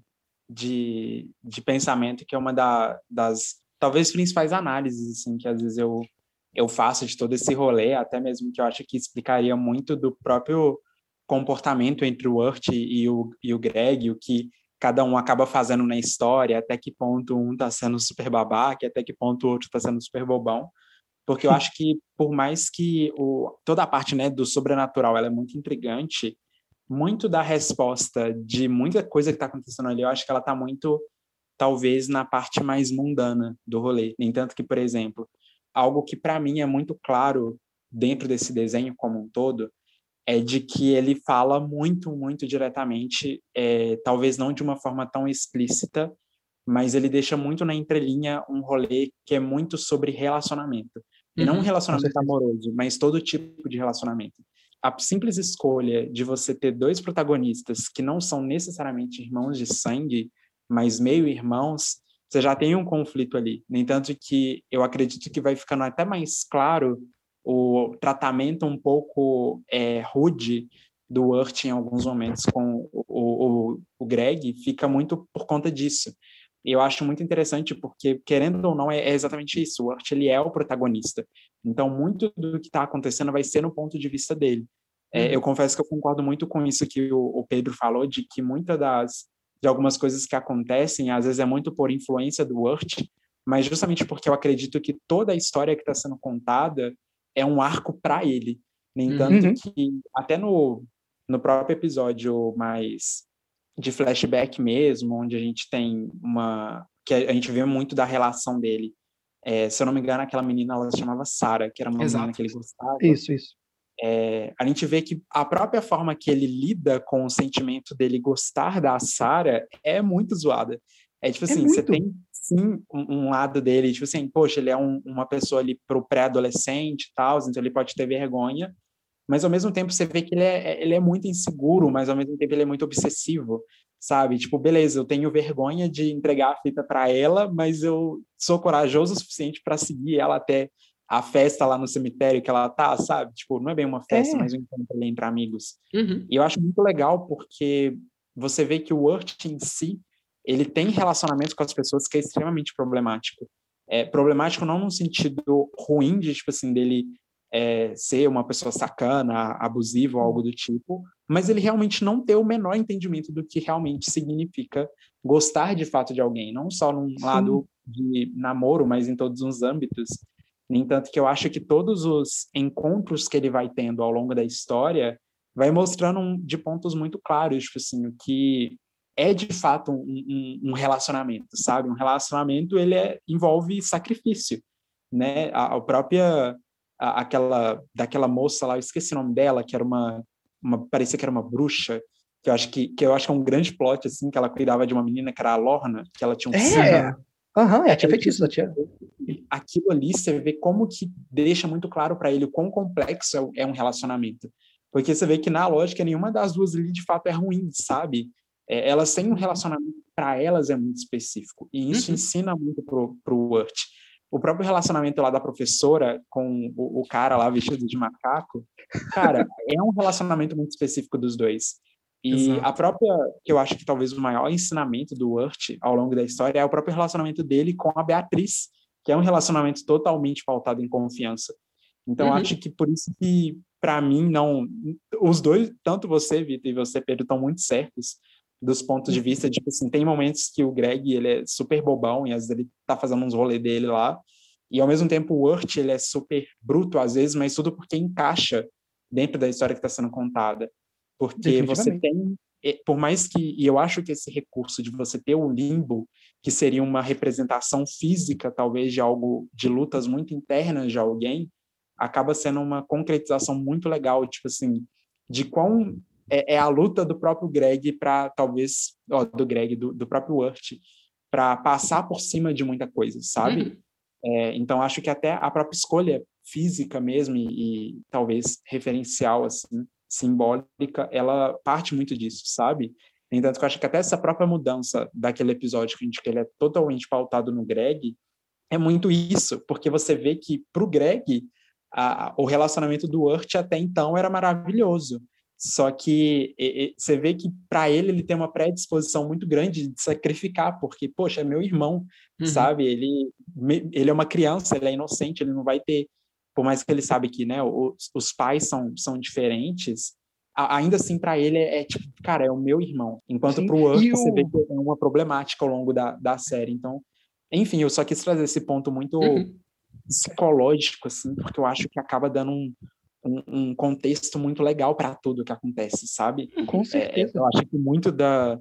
de, de pensamento que é uma da- das talvez principais análises assim que às vezes eu eu faço de todo esse rolê, até mesmo que eu acho que explicaria muito do próprio comportamento entre o Urt e o, e o Greg, o que cada um acaba fazendo na história, até que ponto um tá sendo super babaca, até que ponto o outro tá sendo super bobão. Porque eu acho que, por mais que o, toda a parte né, do sobrenatural ela é muito intrigante, muito da resposta de muita coisa que está acontecendo ali, eu acho que ela está muito, talvez, na parte mais mundana do rolê. Nem tanto que, por exemplo, algo que para mim é muito claro dentro desse desenho como um todo, é de que ele fala muito, muito diretamente, é, talvez não de uma forma tão explícita, mas ele deixa muito na entrelinha um rolê que é muito sobre relacionamento. E não um Uhum. relacionamento amoroso, mas todo tipo de relacionamento. A simples escolha de você ter dois protagonistas que não são necessariamente irmãos de sangue, mas meio irmãos, você já tem um conflito ali. No entanto, que eu acredito que vai ficando até mais claro o tratamento um pouco é, rude do Urt em alguns momentos com o, o, o Greg, fica muito por conta disso. Eu acho muito interessante porque, querendo ou não, é, é exatamente isso. O Urt, ele é o protagonista. Então, muito do que está acontecendo vai ser no ponto de vista dele. É, Uhum. eu confesso que eu concordo muito com isso que o, o Pedro falou, de que muitas das de algumas coisas que acontecem, às vezes é muito por influência do Urt, mas justamente porque eu acredito que toda a história que está sendo contada é um arco para ele. No Uhum. entanto, Uhum. que até no, no próprio episódio mais de flashback mesmo, onde a gente tem uma. que a gente vê muito da relação dele. É, se eu não me engano, aquela menina ela se chamava Sara, que era uma Exato. menina que ele gostava. Isso, isso. É, a gente vê que a própria forma que ele lida com o sentimento dele gostar da Sarah é muito zoada. É tipo É assim, você muito. tem sim um, um lado dele, tipo assim, poxa, ele é um- uma pessoa ali pro pré-adolescente e tal, então ele pode ter vergonha, mas ao mesmo tempo você vê que ele é, ele é muito inseguro, mas ao mesmo tempo ele é muito obsessivo, sabe? Tipo, beleza, eu tenho vergonha de entregar a fita para ela, mas eu sou corajoso o suficiente para seguir ela até a festa lá no cemitério que ela tá, sabe? Tipo, não é bem uma festa, É. mas um encontro ali entre amigos. Uhum. E eu acho muito legal porque você vê que o Urt em si, ele tem relacionamento com as pessoas que é extremamente problemático. É problemático não no sentido ruim de, tipo assim, dele é, ser uma pessoa sacana, abusiva ou algo do tipo, mas ele realmente não ter o menor entendimento do que realmente significa gostar de fato de alguém, não só num Sim. lado de namoro, mas em todos os âmbitos. No entanto, que eu acho que todos os encontros que ele vai tendo ao longo da história vai mostrando um- de pontos muito claros, tipo assim, o que é de fato um, um- um relacionamento, sabe? Um relacionamento, ele é- envolve sacrifício, né? A, a própria, a- aquela, daquela moça lá, eu esqueci o nome dela, que era uma, uma parecia que era uma bruxa, que eu acho que, que eu acho que é um grande plot, assim, que ela cuidava de uma menina que era a Lorna, que ela tinha um. É, aham, é a tia Aí, feitiço da tia. aquilo ali você vê como que deixa muito claro para ele o quão complexo é é um relacionamento. Porque você vê que na lógica nenhuma das duas ali de fato é ruim, sabe? É, elas têm um relacionamento para elas é muito específico e isso Uhum. ensina muito pro pro Urt. O próprio relacionamento lá da professora com o, o cara lá vestido de macaco, cara, é um relacionamento muito específico dos dois. E Exato. a própria, que eu acho que talvez o maior ensinamento do Urt ao longo da história é o próprio relacionamento dele com a Beatriz, que é um relacionamento totalmente pautado em confiança. Então, Uhum. acho que por isso que, para mim, não. Os dois, tanto você, Vitor, e você, Pedro, estão muito certos dos pontos de vista. Tipo assim, tem momentos que o Greg ele é super bobão e às vezes ele tá fazendo uns rolês dele lá. E ao mesmo tempo o Urt ele é super bruto às vezes, mas tudo porque encaixa dentro da história que está sendo contada. Porque você tem, eh, por mais que, e eu acho que esse recurso de você ter o limbo, que seria uma representação física, talvez, de algo, de lutas muito internas de alguém, acaba sendo uma concretização muito legal, tipo assim, de quão é, é a luta do próprio Greg para talvez, ó, do Greg, do, do próprio Urt, para passar por cima de muita coisa, sabe? Uhum. É, então acho que até a própria escolha física mesmo e, e talvez referencial assim, simbólica, ela parte muito disso, sabe? Entanto, que eu acho que até essa própria mudança daquele episódio que a gente que ele é totalmente pautado no Greg é muito isso, porque você vê que pro Greg a, o relacionamento do Urt até então era maravilhoso. Só que e, e, você vê que para ele ele tem uma predisposição muito grande de sacrificar, porque poxa, é meu irmão, Uhum. sabe? Ele ele é uma criança, ele é inocente, ele não vai ter, por mais que ele sabe que, né, os, os pais são são diferentes, a, ainda assim para ele é, é, tipo, cara, é o meu irmão. Enquanto para o e você vê que é uma problemática ao longo da, da série. Então, enfim, eu só quis trazer esse ponto muito Uhum. psicológico, assim, porque eu acho que acaba dando um, um, um contexto muito legal para tudo que acontece, sabe? Com É, certeza. eu acho que muito da.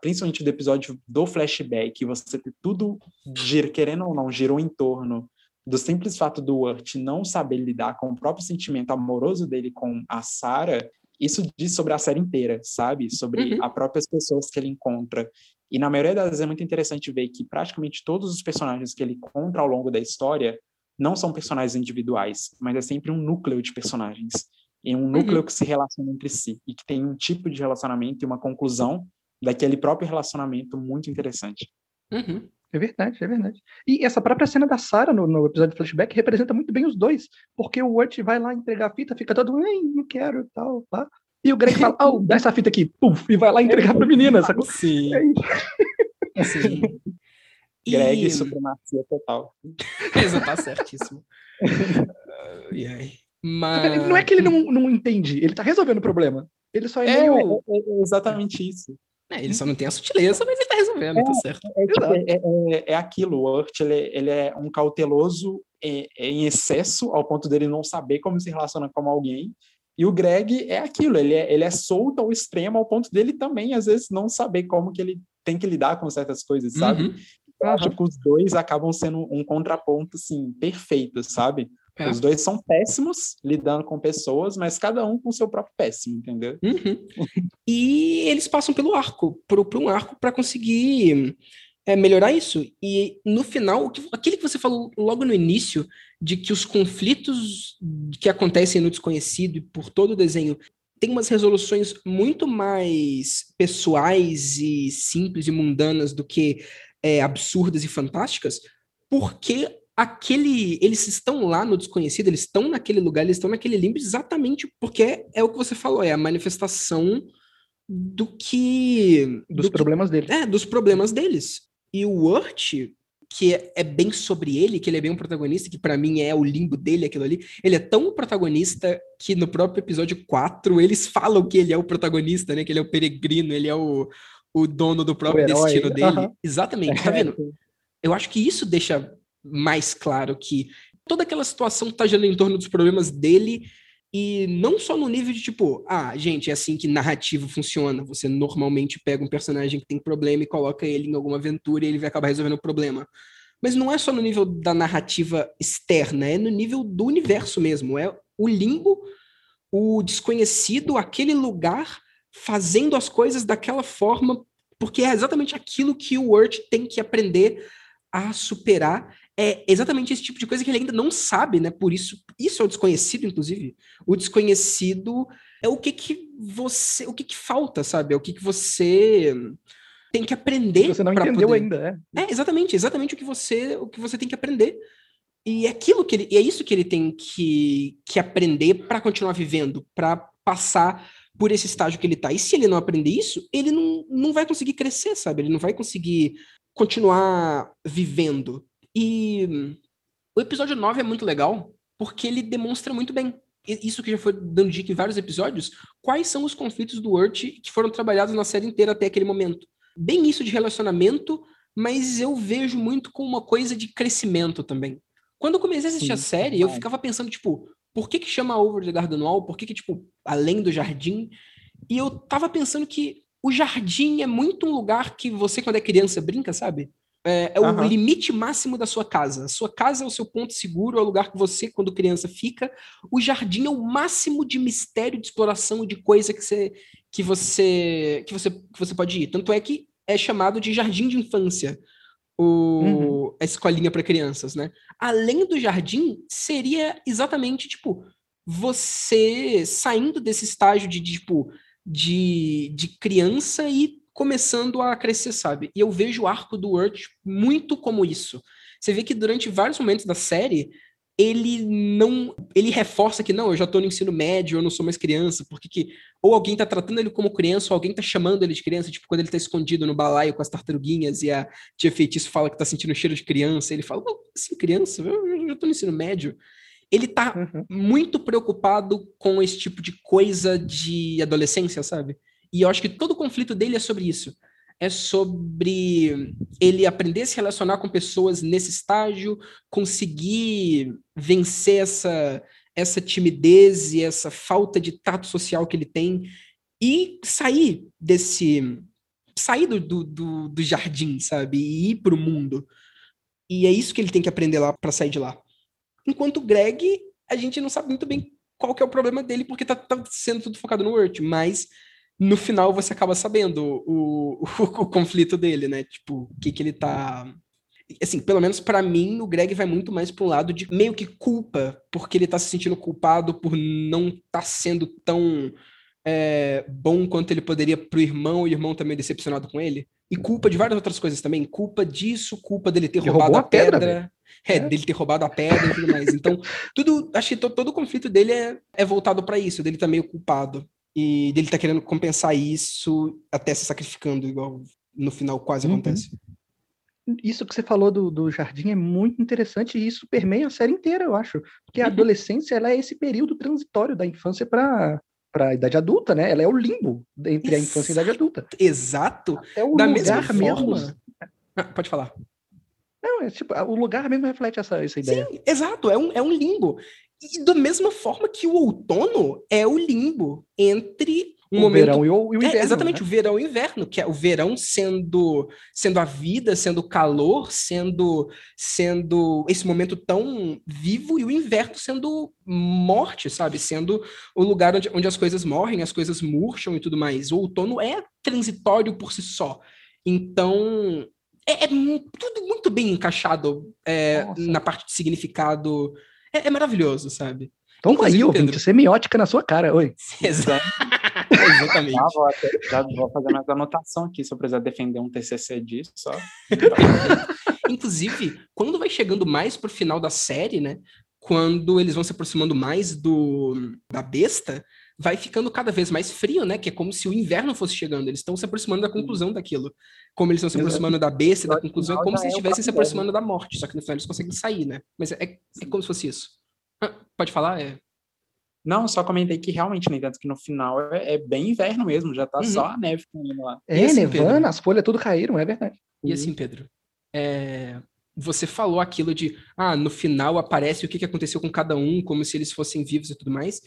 Principalmente do episódio do flashback, você ter tudo, querendo ou não, girou em torno do simples fato do Urt não saber lidar com o próprio sentimento amoroso dele com a Sarah, isso diz sobre a série inteira, sabe? Sobre Uhum. as próprias pessoas que ele encontra. E na maioria das vezes é muito interessante ver que praticamente todos os personagens que ele encontra ao longo da história não são personagens individuais, mas é sempre um núcleo de personagens. E um núcleo que se relaciona entre si e que tem um tipo de relacionamento e uma conclusão daquele próprio relacionamento muito interessante. Uhum. É verdade, é verdade. E essa própria cena da Sarah no, no episódio de flashback representa muito bem os dois, porque o Urt vai lá entregar a fita, fica todo, ei, não quero, tal. E o Greg fala, oh, dá essa fita aqui, puf, e vai lá entregar pra menina, sacou? Sim. É isso. Sim. Greg E- supremacia total. [laughs] Exato, tá certíssimo. [laughs] Ai, ai. Mas. Não é que ele não, não entende, ele tá resolvendo o problema. Ele só é, É, meio. é- é exatamente isso. É, ele só não tem a sutileza, mas ele tá resolvendo, tá certo. É, tipo, Exato. é- é- é aquilo, o Urt, ele, ele é um cauteloso em, em excesso, ao ponto dele não saber como se relacionar com alguém, e o Greg é aquilo, ele é, ele é solto ao extremo, ao ponto dele também, às vezes, não saber como que ele tem que lidar com certas coisas, sabe? Uhum. Eu acho que os dois acabam sendo um contraponto, assim, perfeito, sabe? É. Os dois são péssimos lidando com pessoas, mas cada um com seu próprio péssimo, entendeu? Uhum. E eles passam pelo arco, por, um arco para conseguir é, melhorar isso. E no final, aquele que você falou logo no início, de que os conflitos que acontecem no desconhecido e por todo o desenho tem umas resoluções muito mais pessoais e simples e mundanas do que é, absurdas e fantásticas, porque aquele eles estão lá no desconhecido, eles estão naquele lugar, eles estão naquele limbo exatamente porque é o que você falou, é a manifestação do que Dos do que- problemas dele. é, dos problemas deles. E o Urt, que é, é bem sobre ele, que ele é bem um protagonista, que pra mim é o limbo dele, aquilo ali, ele é tão protagonista que no próprio episódio 4 eles falam que ele é o protagonista, né? Que ele é o peregrino, ele é o, o dono do próprio destino dele. aham. Exatamente, tá vendo? Eu acho que isso deixa mais claro que toda aquela situação tá girando em torno dos problemas dele e não só no nível de tipo, ah, gente, é assim que narrativa funciona. Você normalmente pega um personagem que tem problema e coloca ele em alguma aventura e ele vai acabar resolvendo o problema. Mas não é só no nível da narrativa externa, é no nível do universo mesmo. É o limbo, o desconhecido, aquele lugar fazendo as coisas daquela forma, porque é exatamente aquilo que o Urt tem que aprender a superar é exatamente esse tipo de coisa que ele ainda não sabe, né? Por isso, isso é o desconhecido, inclusive. O desconhecido é o que que você, o que que falta, sabe? É o que que você tem que aprender. Você não entendeu poder- ainda, é. É, exatamente, exatamente o que você, o que você tem que aprender. E é aquilo que ele, é isso que ele tem que, que aprender para continuar vivendo, para passar por esse estágio que ele tá. E se ele não aprender isso, ele não, não vai conseguir crescer, sabe? Ele não vai conseguir continuar vivendo. E o episódio 9 é muito legal, porque ele demonstra muito bem, isso que já foi dando dica em vários episódios, quais são os conflitos do Urt que foram trabalhados na série inteira até aquele momento. Bem isso de relacionamento, mas eu vejo muito como uma coisa de crescimento também. Quando eu comecei a assistir a Sim, série, eu verdade. ficava pensando, tipo, por que que chama Over the Garden Wall? Por que que, tipo, além do jardim? E eu tava pensando que o jardim é muito um lugar que você, quando é criança, brinca, sabe? É, é o Aham. limite máximo da sua casa. A sua casa é o seu ponto seguro, é o lugar que você, quando criança, fica. O jardim é o máximo de mistério, de exploração, de coisa que você, que você, que você, que você pode ir. Tanto é que é chamado de jardim de infância, o, a escolinha para crianças, né? Além do jardim, seria exatamente tipo você saindo desse estágio de, de, tipo de, de criança e começando a crescer, sabe? E eu vejo o arco do Urt muito como isso. Você vê que durante vários momentos da série ele não ele reforça que não, eu já tô no ensino médio, eu não sou mais criança, porque que ou alguém tá tratando ele como criança, ou alguém tá chamando ele de criança, tipo quando ele tá escondido no balaio com as tartaruguinhas e a tia feitiço fala que tá sentindo cheiro de criança, ele fala, assim, criança, eu, já tô no ensino médio. Ele tá Uhum. muito preocupado com esse tipo de coisa de adolescência, sabe? E eu acho que todo o conflito dele é sobre isso. É sobre ele aprender a se relacionar com pessoas nesse estágio, conseguir vencer essa, essa timidez e essa falta de tato social que ele tem e sair desse. sair do, do, do, jardim, sabe? E ir pro mundo. E é isso que ele tem que aprender lá para sair de lá. Enquanto o Greg, a gente não sabe muito bem qual que é o problema dele, porque tá, tá sendo tudo focado no Urt, mas no final você acaba sabendo o, o, [laughs] o conflito dele, né? Tipo, o que que ele tá... Assim, pelo menos pra mim, o Greg vai muito mais pra um lado de meio que culpa, porque ele tá se sentindo culpado por não tá sendo tão é, bom quanto ele poderia pro irmão, e o irmão também decepcionado com ele. E culpa de várias outras coisas também. Culpa disso, culpa dele ter Ele roubado a pedra, pedra. É, É. dele ter roubado a pedra e tudo mais. Então, tudo, acho que to- todo o conflito dele é, é voltado pra isso, dele tá meio culpado. E dele tá querendo compensar isso até se sacrificando, igual no final quase Uhum. acontece. isso que você falou do, do jardim é muito interessante e isso permeia a série inteira, eu acho. Porque a adolescência ela é esse período transitório da infância para para a idade adulta, né? Ela é o limbo entre a infância e a idade adulta. Exato. É o Da lugar mesma mesmo. forma. Ah, pode falar. Não, é tipo, o lugar mesmo reflete essa, essa ideia. Sim, exato, é um, é um limbo. E da mesma forma que o outono é o limbo entre o momento verão e o, e o É, inverno. exatamente, né? o verão e o inverno, que é o verão sendo sendo a vida, sendo o calor, sendo sendo esse momento tão vivo e o inverno sendo morte, sabe? Sendo o lugar onde, onde as coisas morrem, as coisas murcham e tudo mais. O outono é transitório por si só. Então, é, é tudo muito bem encaixado é, na parte de significado. É, é maravilhoso, sabe? Então tá aí, Inclusive, ouvinte, Pedro. semiótica na sua cara. Oi. [laughs] Exa- Exatamente. Já vou, até- já vou fazer mais anotação aqui se eu precisar defender um TCC disso. Só. Inclusive, quando vai chegando mais pro final da série, né? Quando eles vão se aproximando mais do da besta, vai ficando cada vez mais frio, né? Que é como se o inverno fosse chegando. Eles estão se aproximando da conclusão daquilo. Como eles estão se Exato. aproximando da besta da conclusão, é como se eles é estivessem se aproximando da morte. Só que no final eles conseguem sair, né? Mas é, é como se fosse isso. Ah, pode falar? É. Não, só comentei que realmente, no entanto, que no final é, é bem inverno mesmo, já tá Uhum. só a neve caindo lá. É, assim, nevando, Pedro? as folhas tudo caíram, é verdade. E assim, Pedro, é, você falou aquilo de, ah, no final aparece o que que aconteceu com cada um, como se eles fossem vivos e tudo mais.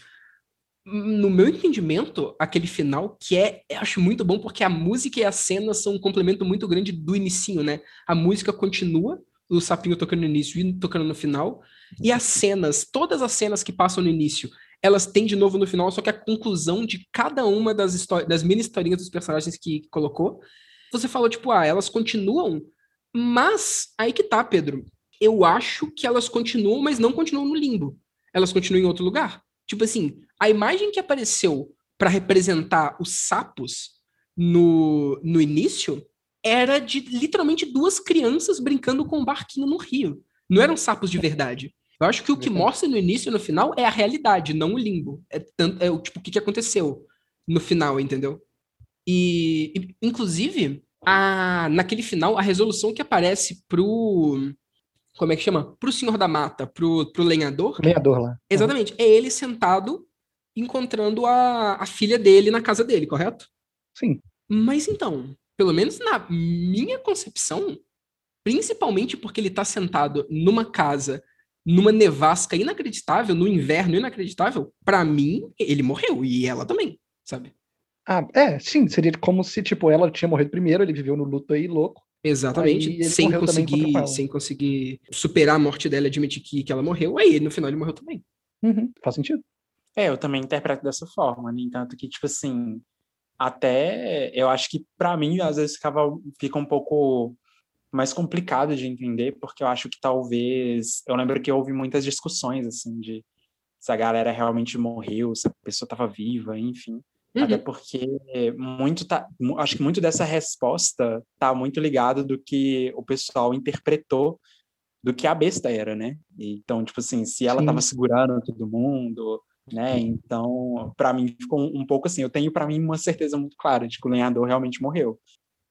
No meu entendimento, aquele final, que é, acho muito bom, porque a música e a cena são um complemento muito grande do inicinho, né? A música continua, o sapinho tocando no início e tocando no final, e as cenas, todas as cenas que passam no início, elas têm de novo no final, só que a conclusão de cada uma das, das mini historinhas dos personagens que colocou, você falou, tipo, ah, elas continuam, mas aí que tá, Pedro. Eu acho que elas continuam, mas não continuam no limbo. Elas continuam em outro lugar. Tipo assim, a imagem que apareceu para representar os sapos no, no início era de literalmente duas crianças brincando com um barquinho no rio. Não eram sapos de verdade. Eu acho que o que Verdade. mostra no início e no final é a realidade, não o limbo. É, tanto, é o tipo o que, que aconteceu no final, entendeu? E, e, inclusive, a, naquele final, a resolução que aparece pro. Como é que chama? Pro Senhor da Mata, pro, pro lenhador. Lenhador lá. Exatamente. É ele sentado encontrando a, a filha dele na casa dele, correto? Sim. Mas então, pelo menos na minha concepção, principalmente porque ele tá sentado numa casa, numa nevasca inacreditável, no inverno inacreditável, pra mim, ele morreu. E ela também, sabe? Ah, é, sim, seria como se, tipo, ela tinha morrido primeiro, ele viveu no luto aí, louco. Exatamente. Sem conseguir, sem conseguir superar a morte dela e admitir que, que ela morreu. Aí, no final, ele morreu também. Uhum, faz sentido. É, eu também interpreto dessa forma, no entanto que, tipo assim, até eu acho que pra mim, às vezes, ficava, fica um pouco mais complicado de entender, porque eu acho que talvez. Eu lembro que houve muitas discussões, assim, de se a galera realmente morreu, se a pessoa estava viva, enfim. Até Uhum. porque muito tá, acho que muito dessa resposta tá muito ligado do que o pessoal interpretou do que a besta era, né? Então, tipo assim, se ela Sim. tava segurando todo mundo, né? Então, para mim ficou um, um pouco assim, eu tenho para mim uma certeza muito clara de que o lenhador realmente morreu.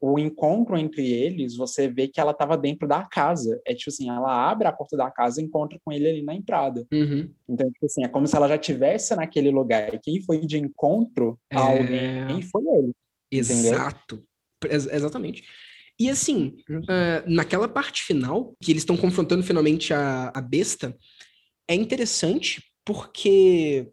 O encontro entre eles, você vê que ela tava dentro da casa. É tipo assim, ela abre a porta da casa e encontra com ele ali na entrada. Uhum. Então, tipo assim, é como se ela já tivesse naquele lugar. E quem foi de encontro a É. alguém foi ele. Exato. Ex- exatamente. E assim, ah, naquela parte final, que eles estão confrontando finalmente a, a besta, é interessante porque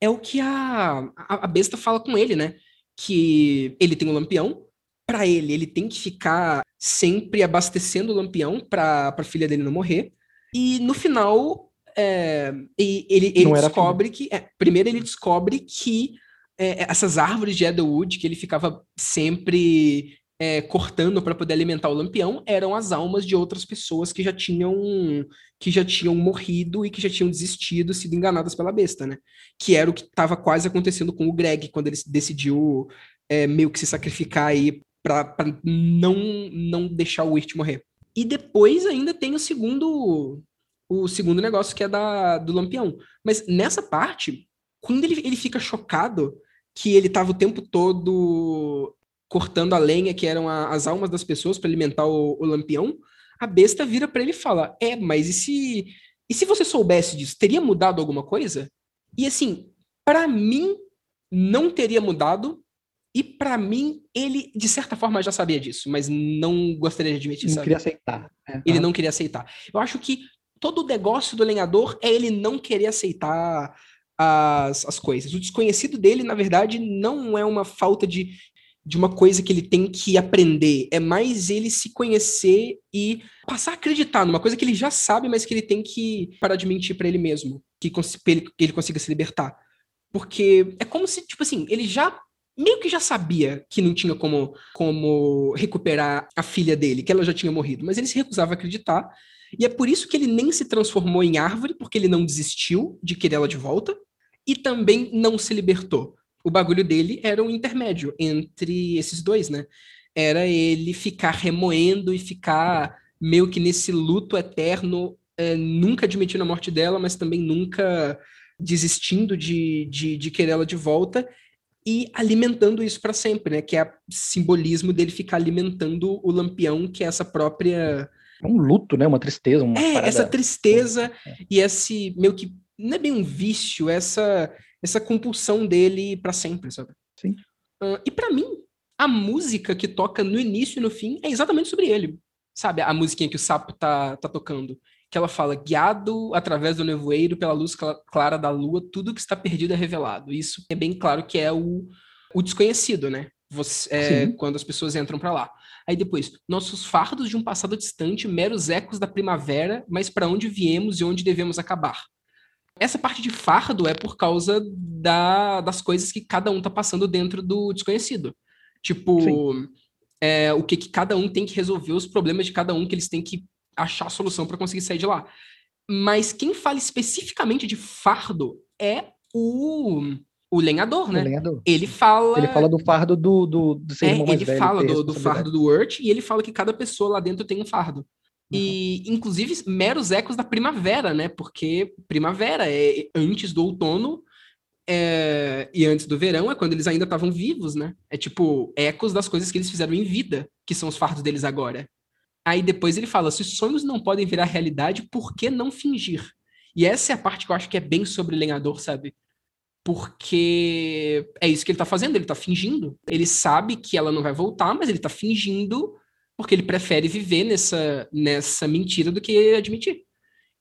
é o que a, a, a besta fala com ele, né? Que ele tem um lampião, para ele, ele tem que ficar sempre abastecendo o lampião para a filha dele não morrer. E no final, é, e ele, ele descobre que. é, primeiro, ele descobre que é, essas árvores de Edelwood que ele ficava sempre é, cortando para poder alimentar o lampião eram as almas de outras pessoas que já tinham que já tinham morrido e que já tinham desistido, sido enganadas pela besta, né? Que era o que estava quase acontecendo com o Greg quando ele decidiu é, meio que se sacrificar aí para não não deixar o Wirt morrer. E depois ainda tem o segundo o segundo negócio que é da do lampião. Mas nessa parte, quando ele, ele fica chocado que ele estava o tempo todo cortando a lenha, que eram a, as almas das pessoas para alimentar o, o, lampião, a besta vira para ele e fala: É, mas e se, e se você soubesse disso, teria mudado alguma coisa? E assim, para mim, não teria mudado, e para mim, ele, de certa forma, já sabia disso, mas não gostaria de admitir. Não sabe? queria aceitar. É, ele não queria aceitar. Eu acho que todo o negócio do lenhador é ele não querer aceitar as, as coisas. O desconhecido dele, na verdade, não é uma falta de, de uma coisa que ele tem que aprender. É mais ele se conhecer e passar a acreditar numa coisa que ele já sabe, mas que ele tem que parar de mentir para ele mesmo. Que, que ele consiga se libertar. Porque é como se, tipo assim, ele já meio que já sabia que não tinha como, como recuperar a filha dele, que ela já tinha morrido, mas ele se recusava a acreditar. E é por isso que ele nem se transformou em árvore, porque ele não desistiu de querer ela de volta, e também não se libertou. O bagulho dele era um intermédio entre esses dois, né? Era ele ficar remoendo e ficar meio que nesse luto eterno, é, nunca admitindo a morte dela, mas também nunca desistindo de, de, de querer ela de volta e alimentando isso para sempre, né? Que é o simbolismo dele ficar alimentando o lampião, que é essa própria. É um luto, né? Uma tristeza. Uma é, parada... essa tristeza é. e esse meio que. Não é bem um vício, essa, essa compulsão dele para sempre, sabe? Sim. Uh, e para mim, a música que toca no início e no fim é exatamente sobre ele. Sabe? A musiquinha que o sapo tá, tá tocando que ela fala: guiado através do nevoeiro pela luz clara da lua, tudo que está perdido é revelado. Isso é bem claro que é o, o desconhecido, né? Você, é, quando as pessoas entram para lá. Aí depois, nossos fardos de um passado distante, meros ecos da primavera, mas para onde viemos e onde devemos acabar. Essa parte de fardo é por causa da, das coisas que cada um tá passando dentro do desconhecido. Tipo, é, o que, que cada um tem que resolver, os problemas de cada um que eles têm que achar a solução para conseguir sair de lá. Mas quem fala especificamente de fardo é o, o lenhador, né? O lenhador. Ele fala. Ele fala do fardo do, do, do ser é, mais Ele velho, fala do, do fardo do Urt e ele fala que cada pessoa lá dentro tem um fardo. Uhum. E, inclusive, meros ecos da primavera, né? Porque primavera é antes do outono é, e antes do verão é quando eles ainda estavam vivos, né? É tipo ecos das coisas que eles fizeram em vida, que são os fardos deles agora. Aí depois ele fala: se sonhos não podem virar realidade, por que não fingir? E essa é a parte que eu acho que é bem sobre lenhador, sabe? Porque é isso que ele tá fazendo, ele tá fingindo. Ele sabe que ela não vai voltar, mas ele tá fingindo porque ele prefere viver nessa, nessa mentira do que admitir.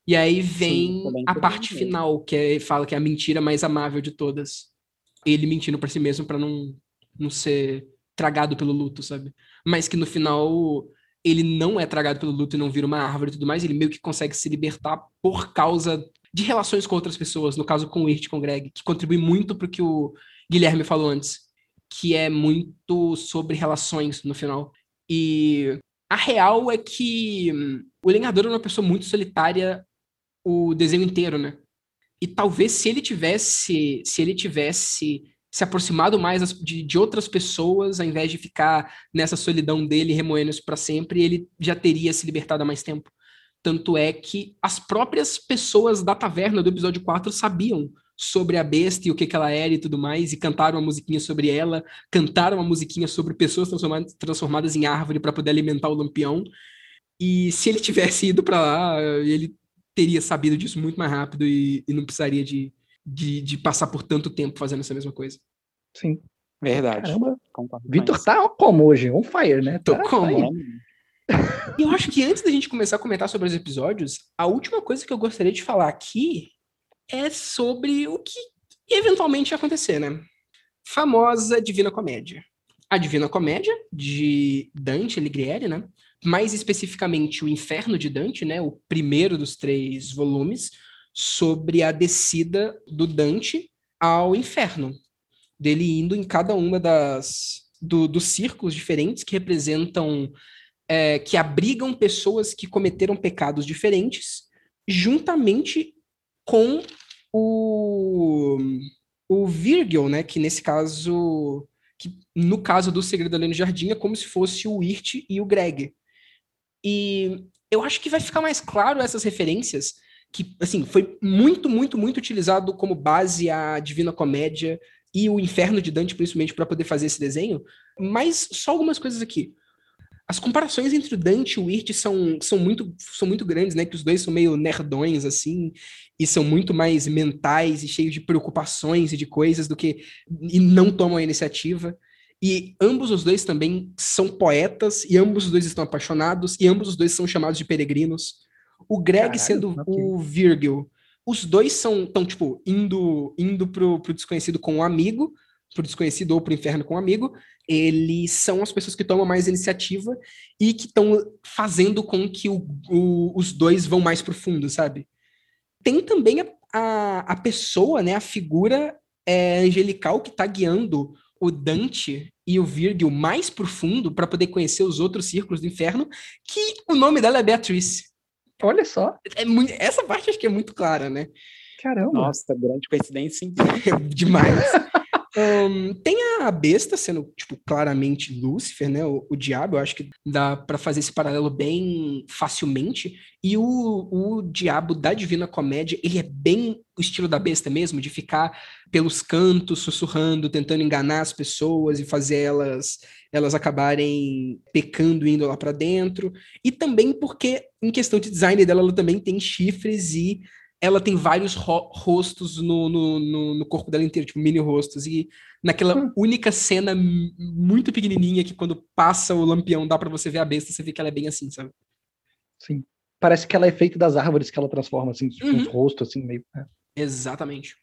E aí vem Sim, a parte final, que é, fala que é a mentira mais amável de todas. Ele mentindo para si mesmo para não, não ser tragado pelo luto, sabe? Mas que no final ele não é tragado pelo luto e não vira uma árvore e tudo mais, ele meio que consegue se libertar por causa de relações com outras pessoas, no caso com o Irt, com o Greg, que contribui muito para o que o Guilherme falou antes, que é muito sobre relações no final. E a real é que hum, o Lenhador é uma pessoa muito solitária o desenho inteiro, né? E talvez se ele tivesse, se ele tivesse se aproximado mais de, de, outras pessoas, ao invés de ficar nessa solidão dele, remoendo isso para sempre, ele já teria se libertado há mais tempo. Tanto é que as próprias pessoas da taverna do episódio 4 sabiam sobre a besta e o que, que ela era e tudo mais, e cantaram uma musiquinha sobre ela, cantaram uma musiquinha sobre pessoas transformadas, transformadas em árvore para poder alimentar o lampião. E se ele tivesse ido para lá, ele teria sabido disso muito mais rápido e, e não precisaria de, de, de passar por tanto tempo fazendo essa mesma coisa. Sim. Verdade. Caramba. Vitor tá como hoje? On fire, né? Tô tá, como. Tá e eu acho que antes da gente começar a comentar sobre os episódios, a última coisa que eu gostaria de falar aqui é sobre o que eventualmente ia acontecer, né? Famosa Divina Comédia. A Divina Comédia, de Dante Alighieri, né? Mais especificamente o Inferno de Dante, né? O primeiro dos três volumes, sobre a descida do Dante ao inferno, dele indo em cada uma das do, dos círculos diferentes que representam é, que abrigam pessoas que cometeram pecados diferentes, juntamente com o o Virgil, né, que nesse caso que no caso do Segredo Além do Jardim é como se fosse o Irt e o Greg. E eu acho que vai ficar mais claro essas referências que, assim, foi muito, muito, muito utilizado como base a Divina Comédia e o inferno de Dante, principalmente, para poder fazer esse desenho. Mas só algumas coisas aqui. As comparações entre o Dante e o Wirt são, são, muito, são muito grandes, né? Que os dois são meio nerdões, assim, e são muito mais mentais e cheios de preocupações e de coisas do que. e não tomam a iniciativa. E ambos os dois também são poetas, e ambos os dois estão apaixonados, e ambos os dois são chamados de peregrinos. O Greg Caralho, sendo ok. o Virgil. Os dois são, tão, tipo, indo, indo pro, pro desconhecido com um amigo, pro desconhecido ou pro inferno com um amigo. Eles são as pessoas que tomam mais iniciativa e que estão fazendo com que o, o- os dois vão mais profundo, sabe? Tem também a, a, a pessoa, né, a figura é, angelical que tá guiando o Dante e o Virgil mais profundo para poder conhecer os outros círculos do inferno, que o nome dela é Beatriz. Olha só. É muito, essa parte acho que é muito clara, né? Caramba. Nossa, grande coincidência. É [laughs] demais. Ahn, tem a besta sendo, tipo, claramente Lúcifer, né? O, o diabo, eu acho que dá pra fazer esse paralelo bem facilmente. E o, o diabo da Divina Comédia, ele é bem o estilo da besta mesmo, de ficar pelos cantos, sussurrando, tentando enganar as pessoas e fazer elas elas acabarem pecando indo lá pra dentro. E também porque, em questão de design dela, ela também tem chifres e ela tem vários ro- rostos no, no, no, no corpo dela inteiro, tipo mini rostos. E naquela Hum. única cena muito pequenininha que quando passa o lampião dá pra você ver a besta, você vê que ela é bem assim, sabe? Sim. Parece que ela é feita das árvores que ela transforma, assim, tipo, Uhum. rostos, assim, meio. é. Exatamente.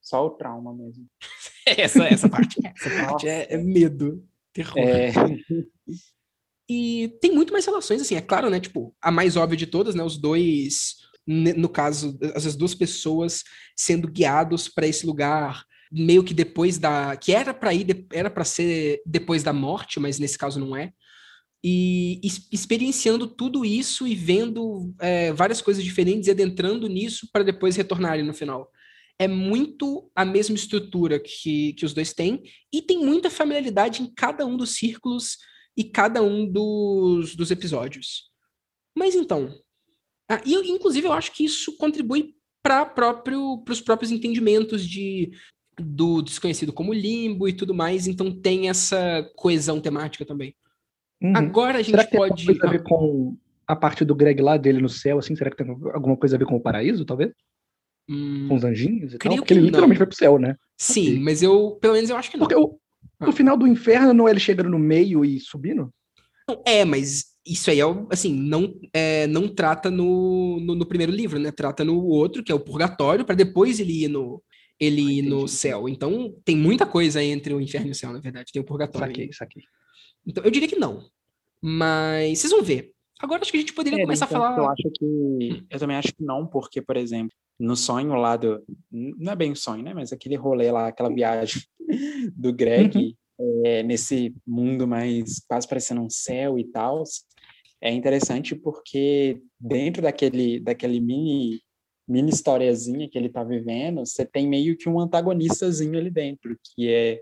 Só o trauma mesmo. [laughs] Essa, essa parte, [laughs] essa parte é, é medo, terror. É, [laughs] E tem muito mais relações, assim, é claro, né? Tipo, a mais óbvia de todas, né? Os dois, no caso, as duas pessoas sendo guiados para esse lugar, meio que depois da. que era para ir, era para ser depois da morte, mas nesse caso não é. E experienciando tudo isso e vendo é, várias coisas diferentes e adentrando nisso para depois retornarem no final. É muito a mesma estrutura que, que os dois têm, e tem muita familiaridade em cada um dos círculos e cada um dos, dos episódios. Mas então, ah, e inclusive eu acho que isso contribui para próprio, os próprios entendimentos de do desconhecido como limbo e tudo mais, então tem essa coesão temática também. Uhum. Agora a gente Será que tem pode. alguma coisa a ver com a parte do Greg lá dele no céu, assim? Será que tem alguma coisa a ver com o paraíso, talvez? Hum, Com os anjinhos e tal? Porque ele que literalmente não. vai pro céu, né? sim, ok. mas eu, pelo menos eu acho que não. Porque o, Ah. no final do inferno não é ele chegando no meio e subindo? Não, É, mas isso aí é assim, não, é, não trata no, no, no primeiro livro, né? Trata no outro, que é o purgatório, para depois ele ir no ele ir no céu. Então tem muita coisa entre o inferno e o céu, na verdade. Tem o purgatório. Saquei, saquei. Então eu diria que não. Mas vocês vão ver. Agora acho que a gente poderia É, começar a então, falar. Eu acho que. Eu também acho que não, porque, por exemplo, no sonho lá do. Não é bem um sonho, né? Mas aquele rolê lá, aquela viagem [laughs] do Greg, é, nesse mundo mais quase parecendo um céu e tal, é interessante porque dentro daquele, daquele mini, mini historiazinha que ele tá vivendo, você tem meio que um antagonistazinho ali dentro, que é.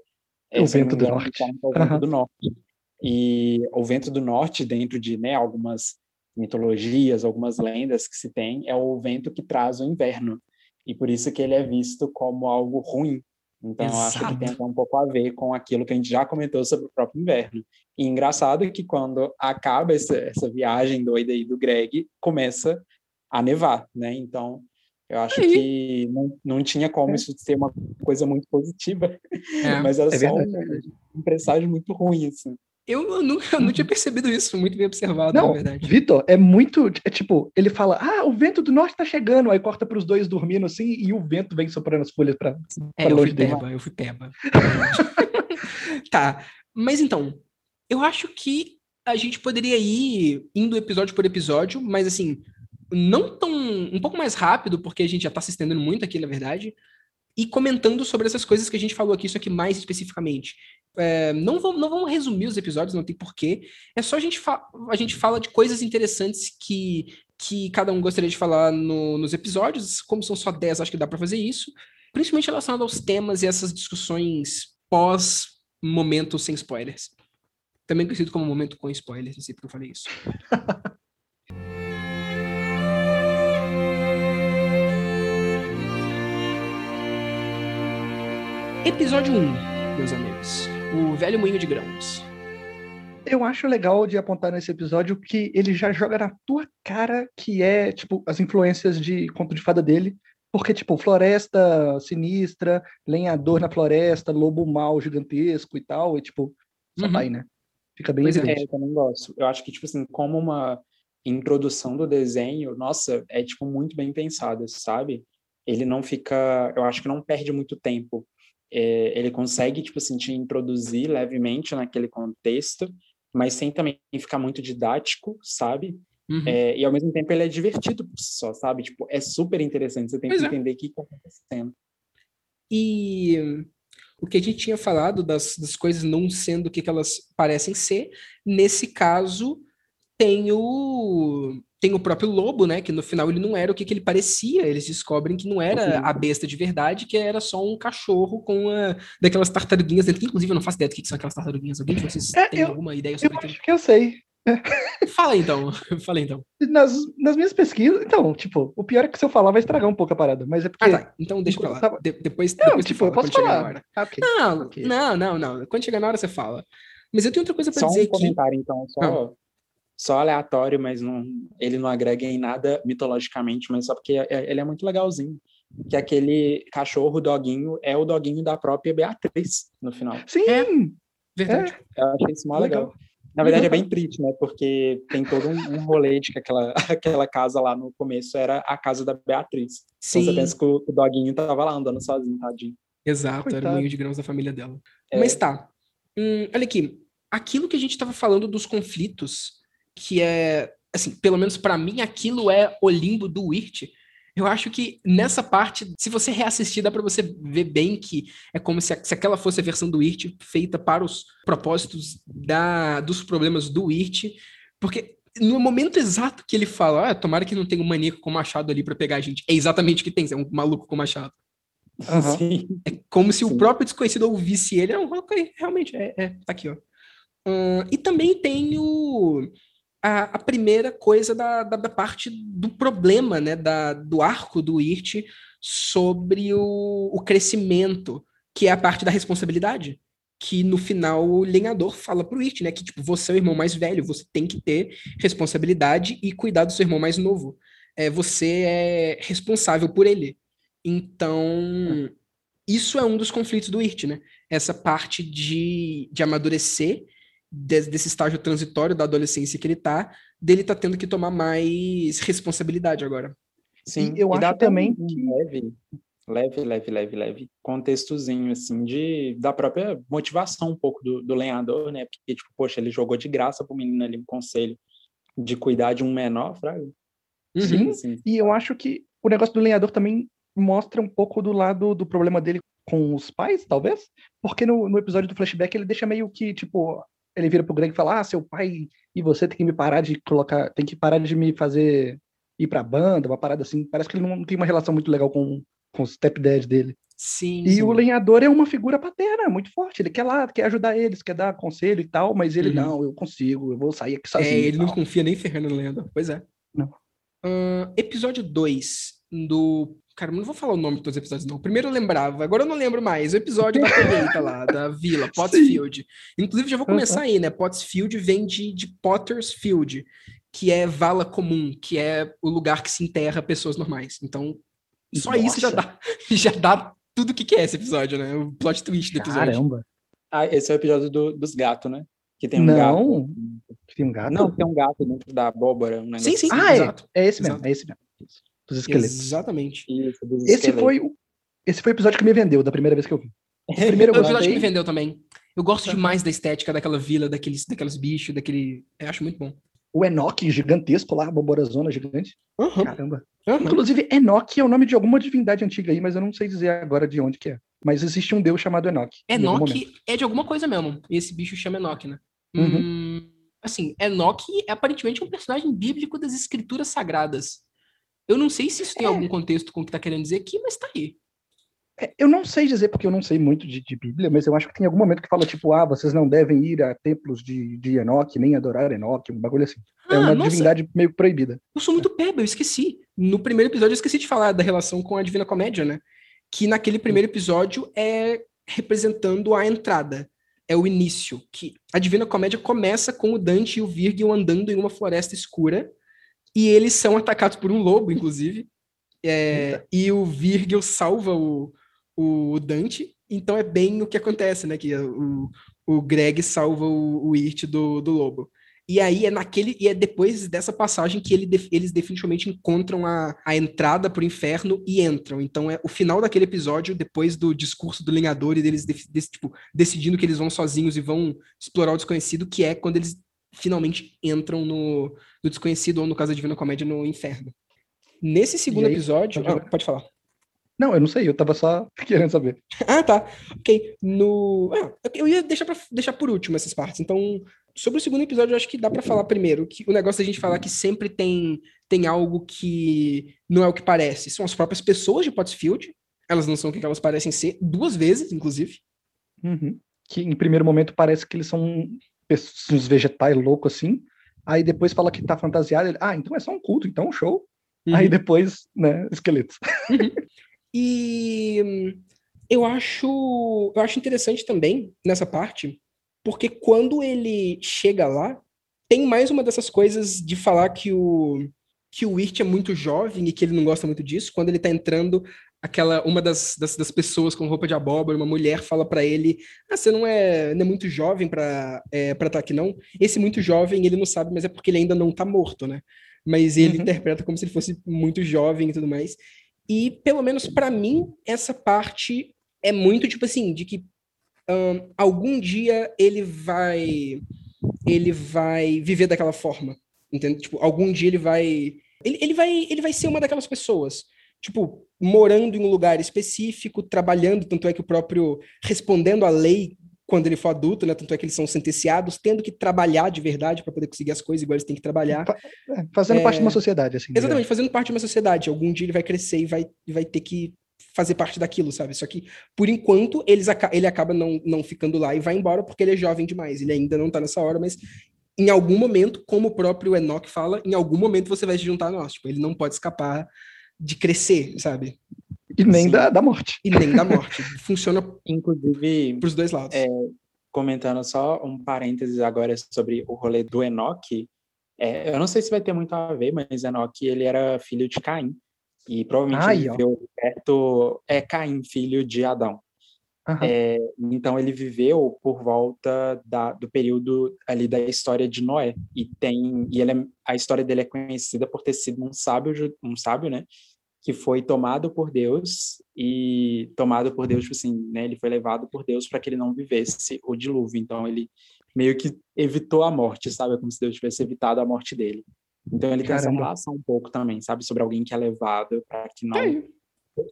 É o Vento do Norte. o Vento Aham. do Norte. E o Vento do Norte, dentro de né, algumas mitologias, algumas lendas que se tem, é o vento que traz o inverno. E por isso que ele é visto como algo ruim. Então, eu acho que tem um pouco a ver com aquilo que a gente já comentou sobre o próprio inverno. E engraçado que quando acaba essa, essa viagem doida aí do Greg, começa a nevar, né? Então, eu acho Aí. que não, não tinha como isso ser uma coisa muito positiva, É, [laughs] mas era É só verdade, um, é um presságio muito ruim, assim. Eu, nunca eu não tinha percebido isso. Muito bem observado, Não, na verdade. Vitor, é muito. É tipo, ele fala: Ah, o vento do norte tá chegando. Aí corta pros dois dormindo assim e o vento vem soprando as folhas pra. É, pra eu fui longe dele. peba, eu fui peba. [laughs] tá, mas então, eu acho que a gente poderia ir indo episódio por episódio, mas assim, não tão. um pouco mais rápido, porque a gente já tá se estendendo muito aqui, na verdade, e comentando sobre essas coisas que a gente falou aqui, isso aqui mais especificamente. É, não, vamos, não vamos resumir os episódios, não tem porquê. É só a gente, a gente fala de coisas interessantes que, que cada um gostaria de falar no- nos episódios. Como são só 10, acho que dá para fazer isso. Principalmente relacionado aos temas e essas discussões pós-momento sem spoilers. Também conhecido como momento com spoilers, não sei porque eu falei isso. [laughs] Episódio 1, meus amigos. O velho moinho de grãos. Eu acho legal de apontar nesse episódio que ele já joga na tua cara que é, tipo, as influências de conto de fada dele. Porque, tipo, floresta sinistra, lenhador na floresta, lobo mau gigantesco e tal, e, tipo, só Uhum. vai, né? Fica bem Pois é, É, evidente. eu também gosto. Eu acho que, tipo assim, como uma introdução do desenho, nossa, é, tipo, muito bem pensada, sabe? Ele não fica, eu acho que não perde muito tempo. É, ele consegue, tipo assim, te introduzir levemente naquele contexto, mas sem também ficar muito didático, sabe? Uhum. É, e ao mesmo tempo ele é divertido por si só, sabe? Tipo, é super interessante, você tem Pois que é. entender o que está acontecendo. E o que a gente tinha falado das, das coisas não sendo o que, que elas parecem ser, nesse caso tem o tem o próprio lobo, né? Que no final ele não era o que, que ele parecia. Eles descobrem que não era a besta de verdade, que era só um cachorro com uma daquelas tartaruguinhas dentro. Que, inclusive, eu não faço ideia do que, que são aquelas tartaruguinhas. Alguém de vocês É, tem eu- alguma ideia Eu sobre aquilo? acho que eu sei. Fala aí, então. [laughs] Fala aí, então. Nas, nas minhas pesquisas, então, tipo, o pior é que se eu falar vai estragar um pouco a parada, mas é porque. Ah, tá. Então deixa pra lá. Tava- De- depois, Não, depois tipo, eu fala, posso chegar na falar. Ah, ok. Não, Ok. não, não, não. Quando chegar na hora você fala. Mas eu tenho outra coisa pra Só dizer um aqui. comentário, então, só, Ah. Só aleatório, mas não, ele não agrega em nada mitologicamente, mas só porque é- ele é muito legalzinho. Que aquele cachorro, doguinho, é o doguinho da própria Beatriz, no final. Sim, É. Verdade. Eu achei isso mó legal. Legal. Na verdade, é bem triste, né? Porque tem todo um, um rolê de que aquela, [laughs] aquela casa lá no começo era a casa da Beatriz. Então Sim, você pensa que o, o doguinho tava lá andando sozinho, tadinho. exato. Era o Coitado. moinho de grãos da família dela. É. Mas tá. Hum, olha aqui. Aquilo que a gente tava falando dos conflitos, que é, assim, pelo menos pra mim, aquilo é o limbo do Wirt. Eu acho que nessa parte, se você reassistir, dá pra você ver bem que é como se, a- se aquela fosse a versão do Wirt feita para os propósitos da, dos problemas do Wirt. Porque no momento exato que ele fala, ah, tomara que não tenha um maníaco com machado ali pra pegar a gente, é exatamente o que tem, é um maluco com machado. Aham. Sim. Como se o Sim. próprio desconhecido ouvisse ele. Não, ok, realmente, é, é, tá aqui, ó. Ahn, e também tem o, a, a primeira coisa da, da, da parte do problema, né, da, do arco do Irt sobre o, o crescimento, que é a parte da responsabilidade. Que no final o lenhador fala pro Irt, né, que tipo, você é o irmão mais velho, você tem que ter responsabilidade e cuidar do seu irmão mais novo. É, você é responsável por ele. Então, isso é um dos conflitos do IRT, né? Essa parte de, de amadurecer desse estágio transitório da adolescência que ele tá, dele tá tendo que tomar mais responsabilidade agora. Sim, eu dá acho também que- leve, leve, leve, leve, leve contextozinho, assim, de, da própria motivação um pouco do, do lenhador, né? Porque, tipo, poxa, ele jogou de graça pro menino ali um conselho de cuidar de um menor, fraga. Sim. Assim, E eu acho que o negócio do lenhador também mostra um pouco do lado do problema dele com os pais, talvez. Porque no, no episódio do flashback ele deixa meio que, tipo, ele vira pro Greg e fala: Ah, seu pai e você tem que me parar de colocar, tem que parar de me fazer ir pra banda, uma parada assim. Parece que ele não tem uma relação muito legal com, com o stepdad dele. Sim. E sim. o lenhador é uma figura paterna, muito forte. Ele quer lá, quer ajudar eles, quer dar conselho e tal, mas ele, Uhum. não, eu consigo, eu vou sair aqui É, sozinho. e ele não confia nem ferrando no lenhador. Pois é. Não. Ahn, episódio 2 do. Cara, eu não vou falar o nome de todos os episódios, não. Primeiro eu lembrava, agora eu não lembro mais. O episódio da colheita lá, da vila, [laughs] Pottsfield. Inclusive, já vou começar aí, né? Pottsfield vem de, de Potter's Field, que é vala comum, que é o lugar que se enterra pessoas normais. Então, só isso já Nossa. dá, [laughs] já dá tudo o que, que é esse episódio, né? O plot twist do episódio. Caramba. Ah, esse é o episódio do- dos gatos, né? Que tem um gato. Não. Tem um gato? Não, tem um gato dentro da abóbora. Um Sim, sim, assim. Ah, é. exato. É esse mesmo, Exato. é esse mesmo. Dos esqueletos. Exatamente. Isso, dos Esse esqueletos. foi, o- esse foi o episódio que me vendeu, da primeira vez que eu vi. [laughs] O primeiro O eu episódio que me vendeu também. Eu gosto demais da estética daquela vila, daqueles, daqueles bichos, daquele. Eu acho muito bom. O Enoch gigantesco lá, a boborazona gigante. Caramba. Aham. Inclusive, Enoch é o nome de alguma divindade antiga aí, mas eu não sei dizer agora de onde que é. Mas existe um deus chamado Enoch. Enoch é de alguma coisa mesmo. E esse bicho chama Enoch, né? Uhum. Hum, assim, Enoch é aparentemente um personagem bíblico das escrituras sagradas. Eu não sei se isso tem É. algum contexto com o que tá querendo dizer aqui, mas tá aí. É, eu não sei dizer porque eu não sei muito de, de Bíblia, mas eu acho que tem algum momento que fala, tipo, ah, vocês não devem ir a templos de, de Enoch, nem adorar Enoch, um bagulho assim. é Ah, uma nossa, divindade meio proibida. eu sou muito peba, eu esqueci. No primeiro episódio eu esqueci de falar da relação com a Divina Comédia, né? Que naquele primeiro episódio é representando a entrada. É o início. Que a Divina Comédia começa com o Dante e o Virgil andando em uma floresta escura. E eles são atacados por um lobo, inclusive. É, e o Virgil salva o, o Dante. Então é bem o que acontece, né? Que o, o Greg salva o, o Irt do, do lobo. E aí é naquele e é depois dessa passagem que ele, eles definitivamente encontram a, a entrada pro inferno e entram. Então é o final daquele episódio, depois do discurso do linhador e deles de, de, tipo, decidindo que eles vão sozinhos e vão explorar o desconhecido, que é quando eles finalmente entram no, no desconhecido, ou no caso da Divina Comédia, no inferno. Nesse segundo aí, episódio. Ah, pode falar. Não, eu não sei, eu tava só [laughs] querendo saber. ah, tá. Ok. No. Ah, eu ia deixar, pra, deixar por último essas partes. Então, sobre o segundo episódio, eu acho que dá para falar primeiro. que O negócio da gente falar que sempre tem, tem algo que não é o que parece. São as próprias pessoas de Pottsfield. Elas não são o que elas parecem ser, duas vezes, inclusive. Uhum. Que em primeiro momento parece que eles são uns vegetais loucos assim. Aí depois fala que tá fantasiado. Ele, ah, então é só um culto, então um show. Uhum. Aí depois, né, esqueletos. Uhum. E eu acho, eu acho interessante também nessa parte, porque quando ele chega lá, tem mais uma dessas coisas de falar que o que o Wirt é muito jovem e que ele não gosta muito disso. Quando ele tá entrando, aquela uma das, das, das pessoas com roupa de abóbora, uma mulher, fala para ele: Ah, você não é, não é muito jovem para é, estar tá aqui, não? Esse muito jovem, ele não sabe, mas é porque ele ainda não tá morto, né? Mas ele uhum. interpreta como se ele fosse muito jovem e tudo mais. E, pelo menos para mim, essa parte é muito tipo assim, de que um, algum dia ele vai ele vai viver daquela forma, entende? Tipo, algum dia ele vai ele, ele vai ele vai ser uma daquelas pessoas, tipo, morando em um lugar específico, trabalhando, tanto é que o próprio respondendo à lei quando ele for adulto, né? Tanto é que eles são sentenciados, tendo que trabalhar de verdade para poder conseguir as coisas, igual eles têm que trabalhar. É, fazendo é... parte de uma sociedade, assim. Exatamente, fazendo parte de uma sociedade. Algum dia ele vai crescer e vai, vai ter que fazer parte daquilo, sabe? Só que, por enquanto, eles, ele acaba não, não ficando lá e vai embora porque ele é jovem demais. Ele ainda não tá nessa hora, mas em algum momento, como o próprio Enoch fala, em algum momento você vai se juntar a nós. Tipo, ele não pode escapar de crescer, sabe? E nem da, da morte. E nem da morte. [laughs] Funciona, inclusive, para os dois lados. É, comentando só um parênteses agora sobre o rolê do Enoque. É, eu não sei se vai ter muito a ver, mas Enoque ele era filho de Caim. E provavelmente Ai, viveu ó. perto. É Caim, filho de Adão. Uhum. É, então ele viveu por volta da, do período ali da história de Noé e tem e ele é, a história dele é conhecida por ter sido um sábio um sábio né que foi tomado por Deus e tomado por Deus, tipo assim, né? Ele foi levado por Deus para que ele não vivesse o dilúvio. Então ele meio que evitou a morte, sabe? Como se Deus tivesse evitado a morte dele. Então ele tem essa relação um pouco também, sabe, sobre alguém que é levado para que não.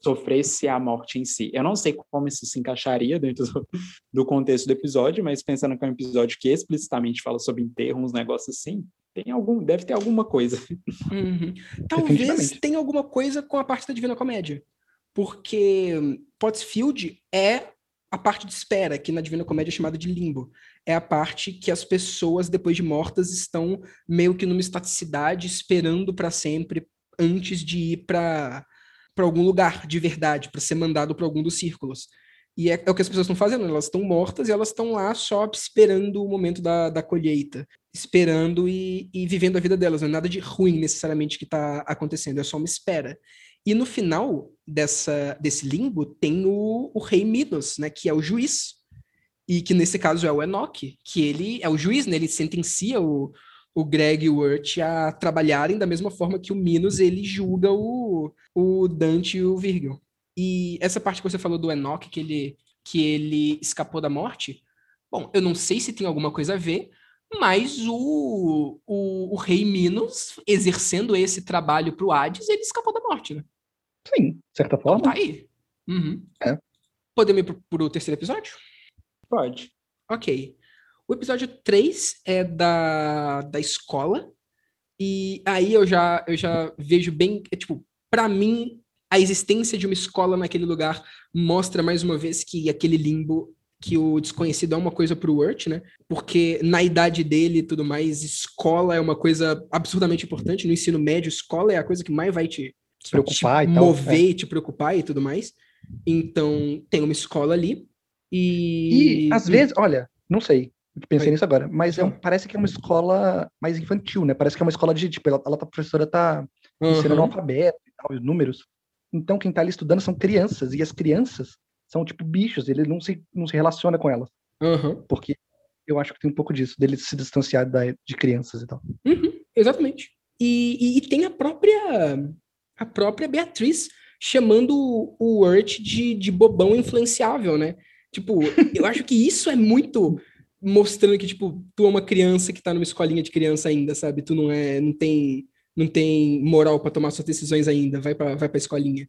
Sofresse a morte em si. Eu não sei como isso se encaixaria dentro do, do contexto do episódio, mas pensando que é um episódio que explicitamente fala sobre enterro, uns negócios assim, tem algum, deve ter alguma coisa. Uhum. [laughs] Talvez tenha alguma coisa com a parte da Divina Comédia. Porque Pottsfield é a parte de espera, que na Divina Comédia é chamada de limbo. É a parte que as pessoas, depois de mortas, estão meio que numa estaticidade, esperando para sempre, antes de ir para algum lugar de verdade, para ser mandado para algum dos círculos. E é, é, o que as pessoas estão fazendo, elas estão mortas e elas estão lá só esperando o momento da, da colheita, esperando e, e vivendo a vida delas. Não é nada de ruim necessariamente que está acontecendo, é só uma espera. E no final dessa, desse limbo tem o, o rei Minos, né, que é o juiz, e que nesse caso é o Enoch, que ele é o juiz, né, ele sentencia o, o Greg e o Urt a trabalharem da mesma forma que o Minos ele julga o, o Dante e o Virgil. E essa parte que você falou do Enoch, que ele, que ele escapou da morte, bom, eu não sei se tem alguma coisa a ver, mas o, o, o rei Minos, exercendo esse trabalho para o Hades, ele escapou da morte, né? Sim, de certa forma. Então, tá aí. Uhum. É. Podemos ir para o terceiro episódio? Pode. Ok. O episódio 3 é da, da escola. E aí eu já, eu já vejo bem. É, tipo, para mim, a existência de uma escola naquele lugar mostra mais uma vez que aquele limbo que o desconhecido é uma coisa pro Urt, né? Porque na idade dele e tudo mais, escola é uma coisa absurdamente importante. No ensino médio, escola é a coisa que mais vai te, preocupar te e mover tal, é. te preocupar e tudo mais. Então, tem uma escola ali. E, E, às vezes, olha, não sei, pensei Oi. nisso agora, mas é um- parece que é uma escola mais infantil, né? Parece que é uma escola de, tipo, ela, ela tá, a professora tá ensinando o Aham. alfabeto e tal, os números. Então, quem tá ali estudando são crianças, e as crianças são, tipo, bichos, ele não se, não se relaciona com elas, Aham. porque eu acho que tem um pouco disso, dele se distanciar da, de crianças e tal. Uhum, exatamente. E, e- e tem a própria a própria Beatriz chamando o Urt de, de bobão influenciável, né? Tipo, eu acho que isso é muito mostrando que, tipo, tu é uma criança que tá numa escolinha de criança ainda, sabe? Tu não é, não tem, não tem moral pra tomar suas decisões ainda, vai pra, vai pra escolinha.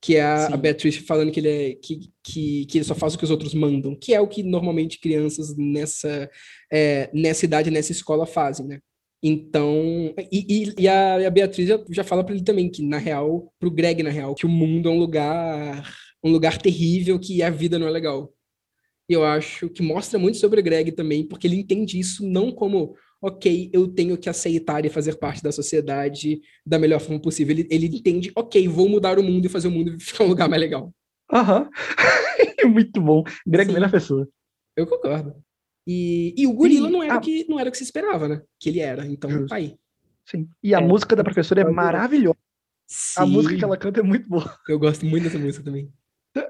Que é a, a. Beatriz falando que ele, é, que, que, que ele só faz o que os outros mandam, que é o que normalmente crianças nessa, é, nessa idade, nessa escola fazem, né? Então, e, e- e a, e a Beatriz já, já fala para ele também que, na real, pro Greg, na real, que o mundo é um lugar, um lugar terrível, que a vida não é legal. E eu acho que mostra muito sobre o Greg também, porque ele entende isso não como, ok, eu tenho que aceitar e fazer parte da sociedade da melhor forma possível. Ele, ele entende, ok, vou mudar o mundo e fazer o mundo [laughs] ficar um lugar mais legal. Aham. [laughs] Muito bom. Greg, Sim. melhor pessoa. Eu concordo. E, e o gorila Sim, não era, ah. o que, não era o que se esperava, né? Que ele era. Então, Justo. tá aí. Sim. E a É, música da professora é maravilhosa. A Sim, música que ela canta é muito boa. Eu gosto muito dessa música também.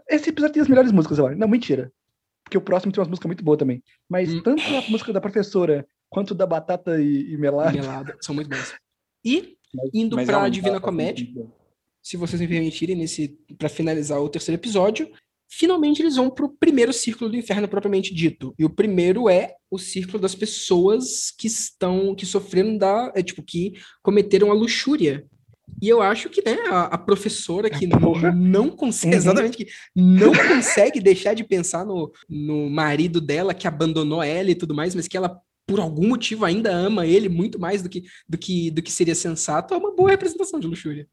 Esse episódio tem as melhores músicas, eu acho. Não, mentira. Porque o próximo tem umas músicas muito boas também. Mas Hum. tanto a música da professora quanto da Batata e, e Melado. Melada, são muito bons. E, Mas- indo mas pra realmente, Divina Comédia, se vocês me permitirem, nesse para finalizar o terceiro episódio, finalmente eles vão pro primeiro círculo do inferno propriamente dito. E o primeiro é o círculo das pessoas que estão, que sofreram da, é, tipo, que cometeram a luxúria. E eu acho que, né, a, a professora que Porra. não consegue, Uhum. exatamente, que não consegue deixar de pensar no, no marido dela que abandonou ela e tudo mais, mas que ela, por algum motivo, ainda ama ele muito mais do que, do que, do que seria sensato, é uma boa representação de luxúria.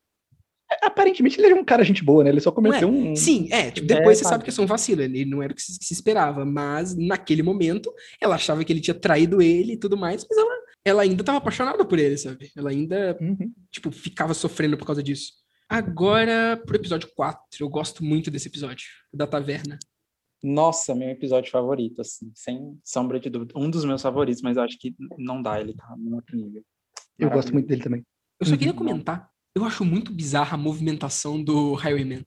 Aparentemente ele era um cara gente boa, né? Ele só cometeu um. Sim, é, tipo, É, depois você sabe. sabe que é um vacilo, ele não era o que se, se esperava, mas naquele momento ela achava que ele tinha traído ele e tudo mais, mas ela, ela ainda estava apaixonada por ele, sabe? Ela ainda, Uhum. tipo, ficava sofrendo por causa disso. Agora, pro episódio 4, eu gosto muito desse episódio, da taverna. Nossa, meu episódio favorito, assim, sem sombra de dúvida. Um dos meus favoritos, mas eu acho que não dá, ele tá num outro nível. Eu gosto muito dele também. Eu só Uhum. queria comentar, eu acho muito bizarra a movimentação do Highwayman.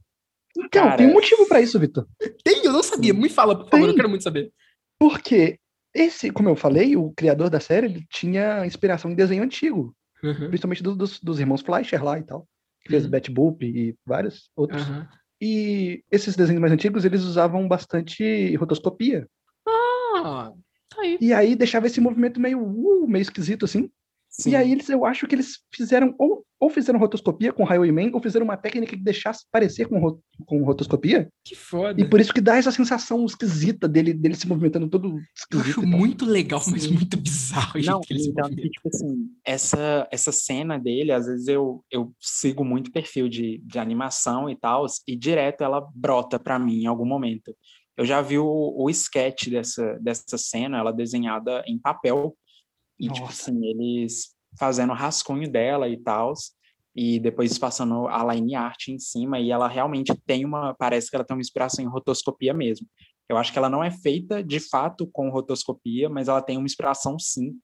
Então, Cara- tem um motivo pra isso, Vitor. [laughs] Tem, eu não sabia, me fala, por favor, Tem. eu quero muito saber. Porque esse, como eu falei, o criador da série ele tinha inspiração em desenho antigo, Uhum, principalmente do- dos, dos irmãos Fleischer lá e tal. Que fez Uhum. Bat Boop e vários outros. aham. E esses desenhos mais antigos, eles usavam bastante rotoscopia. Ah, tá aí. E aí deixava esse movimento meio, uh, meio esquisito, assim. Sim. E aí eles, eu acho que eles fizeram, ou, ou fizeram rotoscopia com Highwayman, ou fizeram uma técnica que deixasse parecer com, com rotoscopia. Que foda. E por isso que dá essa sensação esquisita dele, dele se movimentando todo Eu esquisito. acho e tal. muito legal, mas Sim. muito bizarro Não, que ele se então, que, tipo assim, essa, essa cena dele, às vezes eu, eu sigo muito perfil de, de animação e tal, e direto ela brota pra mim em algum momento. Eu já vi o, o sketch dessa, dessa cena, ela desenhada em papel, e tipo Nossa. assim, eles fazendo rascunho dela e tal, e depois passando a line art em cima, e ela realmente tem uma, parece que ela tem uma inspiração em rotoscopia mesmo. Eu acho que ela não é feita de fato com rotoscopia, mas ela tem uma inspiração sim.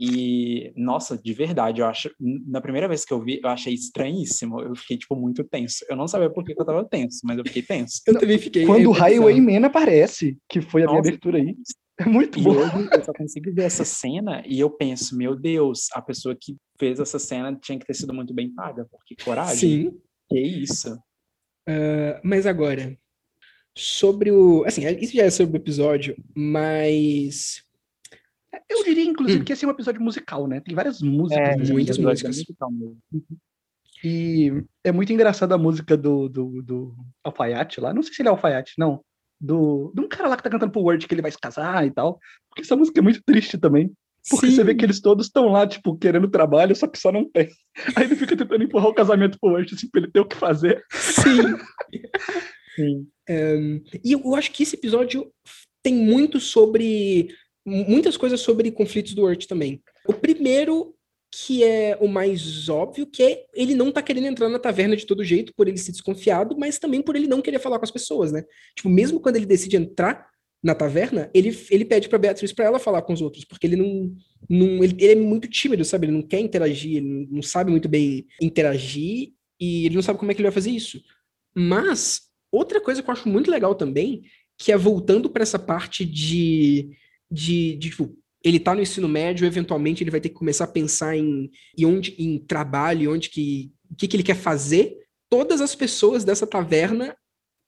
E, nossa, de verdade, eu acho. Na primeira vez que eu vi, eu achei estranhíssimo. Eu fiquei, tipo, muito tenso. Eu não sabia por que que eu tava tenso, mas eu fiquei tenso. Eu também fiquei. Quando o. Highwayman aparece, que foi a minha Nossa. abertura aí, é muito E bom. hoje eu só consigo ver essa cena e eu penso, meu Deus, a pessoa que fez essa cena tinha que ter sido muito bem paga, porque coragem. Sim, Que isso? mas agora, sobre o. Assim, isso já é sobre o episódio, mas. Eu diria, inclusive, Hum. que esse é um episódio musical, né? Tem várias músicas. É, nesse muitas episódio. músicas. musical mesmo. E é muito engraçada a música do, do, do Alfaiate lá. Não sei se ele é Alfaiate, não. Do, de um cara lá que tá cantando pro Word que ele vai se casar e tal. Porque essa música é muito triste também. Porque Sim. você vê que eles todos estão lá, tipo, querendo trabalho, só que só não tem. [laughs] Aí ele fica tentando empurrar o casamento pro Word, assim, pra ele ter o que fazer. Sim. [laughs] Sim. E eu acho que esse episódio tem muito sobre. Muitas coisas sobre conflitos do Urt também. O primeiro, que é o mais óbvio, que é ele não tá querendo entrar na taverna de todo jeito, por ele ser desconfiado, mas também por ele não querer falar com as pessoas, né? Tipo, mesmo quando ele decide entrar, na taverna, ele, ele pede pra Beatriz pra ela falar com os outros, porque ele não. não ele, ele é muito tímido, sabe? Ele não quer interagir, ele não sabe muito bem interagir e ele não sabe como é que ele vai fazer isso. Mas, outra coisa que eu acho muito legal também, que é voltando para essa parte de, de, de tipo, ele tá no ensino médio, eventualmente ele vai ter que começar a pensar em, em onde em trabalho, onde que o que, que ele quer fazer. Todas as pessoas dessa taverna,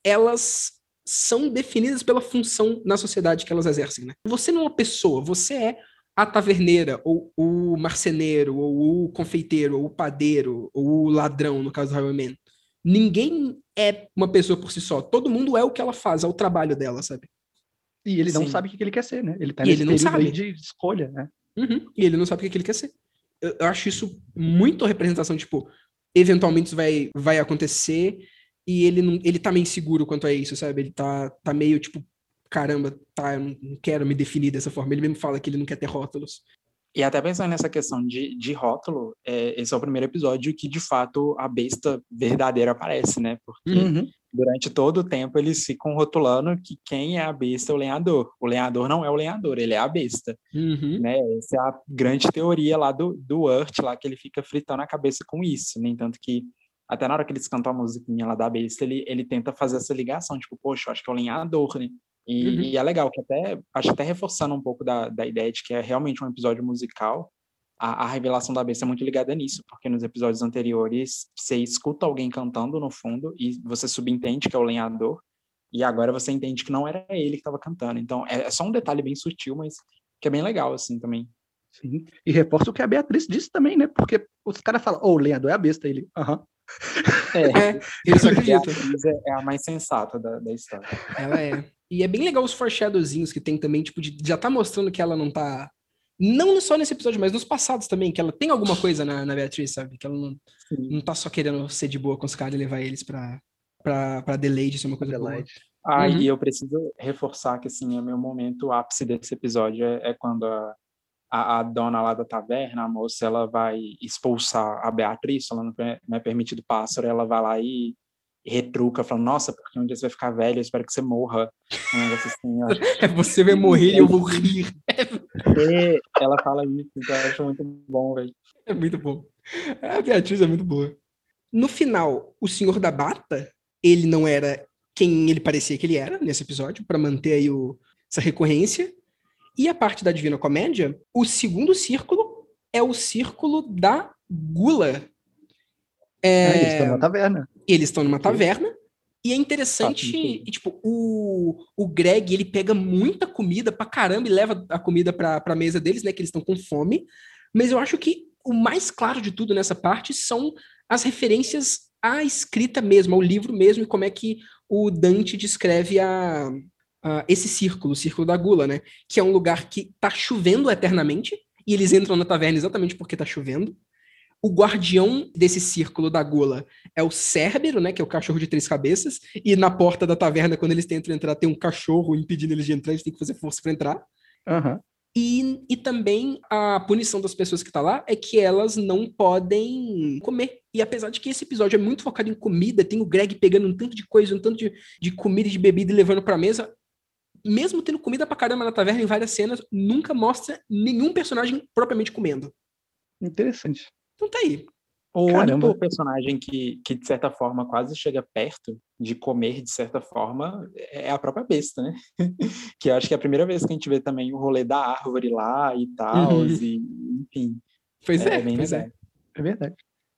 elas são definidas pela função na sociedade que elas exercem, né? Você não é uma pessoa, você é a taverneira, ou o marceneiro, ou o confeiteiro, ou o padeiro, ou o ladrão, no caso do Highwayman. Ninguém é uma pessoa por si só. Todo mundo é o que ela faz, é o trabalho dela, sabe? E ele não Sim. sabe o que ele quer ser, né? Ele tá E nesse ele não sabe. de escolha, né? Uhum. E ele não sabe o que, ele quer ser. Eu, eu acho isso muito representação, tipo, eventualmente isso vai, vai acontecer e ele não, ele tá meio inseguro quanto a isso, sabe? Ele tá, tá meio tipo, caramba, tá, eu não não quero me definir dessa forma. Ele mesmo fala que ele não quer ter rótulos. E até pensando nessa questão de, de rótulo, é, esse é o primeiro episódio que, de fato, a besta verdadeira aparece, né? Porque Uhum. Durante todo o tempo eles ficam rotulando que quem é a besta é o lenhador. O lenhador não é o lenhador, ele é a besta, Uhum. né? Essa é a grande teoria lá do, do Urt, lá que ele fica fritando a cabeça com isso. No entanto que, até na hora que eles cantam a musiquinha lá da besta, ele, ele tenta fazer essa ligação, tipo, poxa, eu acho que é o lenhador, né? E, Uhum. e é legal que até, acho até reforçando um pouco da, da ideia de que é realmente um episódio musical, a, a revelação da besta é muito ligada nisso, porque nos episódios anteriores você escuta alguém cantando no fundo e você subentende que é o lenhador, e agora você entende que não era ele que estava cantando. Então é, é só um detalhe bem sutil, mas que é bem legal, assim, também. Sim. E reforça o que a Beatriz disse também, né? Porque os caras falam, ô, o lenhador é a besta. Ele, aham. É, eu só E a acredito. é, é a mais sensata da, da história. Ela é. E é bem legal os foreshadowzinhos que tem também, tipo, de, já tá mostrando que ela não tá. Não só nesse episódio, mas nos passados também, que ela tem alguma coisa na, na Beatriz, sabe? Que ela não, Sim. não tá só querendo ser de boa com os caras e levar eles pra, pra, pra Adelaide, ser uma coisa boa. Adelaide. Ah, Uhum. e eu preciso reforçar que, assim, é meu momento ápice desse episódio é, é quando a, a, a dona lá da taverna, a moça, ela vai expulsar a Beatriz, falando que não é permitido pássaro, ela vai lá e, retruca, falando, nossa, porque um dia você vai ficar velha, eu espero que você morra. Um negócio assim, [laughs] É, você vai morrer e eu vou rir. [laughs] que ela fala isso, então eu acho muito bom, velho. É muito bom. A Beatriz é muito boa. No final, o Senhor da Bata, ele não era quem ele parecia que ele era nesse episódio, para manter aí o, essa recorrência. E a parte da Divina Comédia, o segundo círculo é o círculo da gula. É, Ah, eles estão na taverna. eles estão numa taverna. E é interessante, sentido. e, tipo, o, o Greg, ele pega muita comida pra caramba e leva a comida pra, pra mesa deles, né? Que eles estão com fome. Mas eu acho que o mais claro de tudo nessa parte são as referências à escrita mesmo, ao livro mesmo, e como é que o Dante descreve a, a- esse círculo, o círculo da gula, né? Que é um lugar que tá chovendo eternamente, e eles entram na taverna exatamente porque tá chovendo. O guardião desse círculo da gula é o Cérbero, né? Que é o cachorro de três cabeças. E na porta da taverna, quando eles tentam entrar, tem um cachorro impedindo eles de entrar, eles têm que fazer força para entrar. Aham. E, e também a punição das pessoas que tá lá é que elas não podem comer. E apesar de que esse episódio é muito focado em comida, tem o Greg pegando um tanto de coisa, um tanto de, de comida e de bebida e levando pra mesa. Mesmo tendo comida pra caramba na taverna em várias cenas, nunca mostra nenhum personagem propriamente comendo. Interessante. Então tá aí. O Caramba. único personagem que, que, de certa forma, quase chega perto de comer, de certa forma, é a própria besta, né? [laughs] que eu acho que é a primeira vez que a gente vê também o rolê da árvore lá e tal, Uhum. e, enfim. Pois é, bem pois é. legal. É verdade.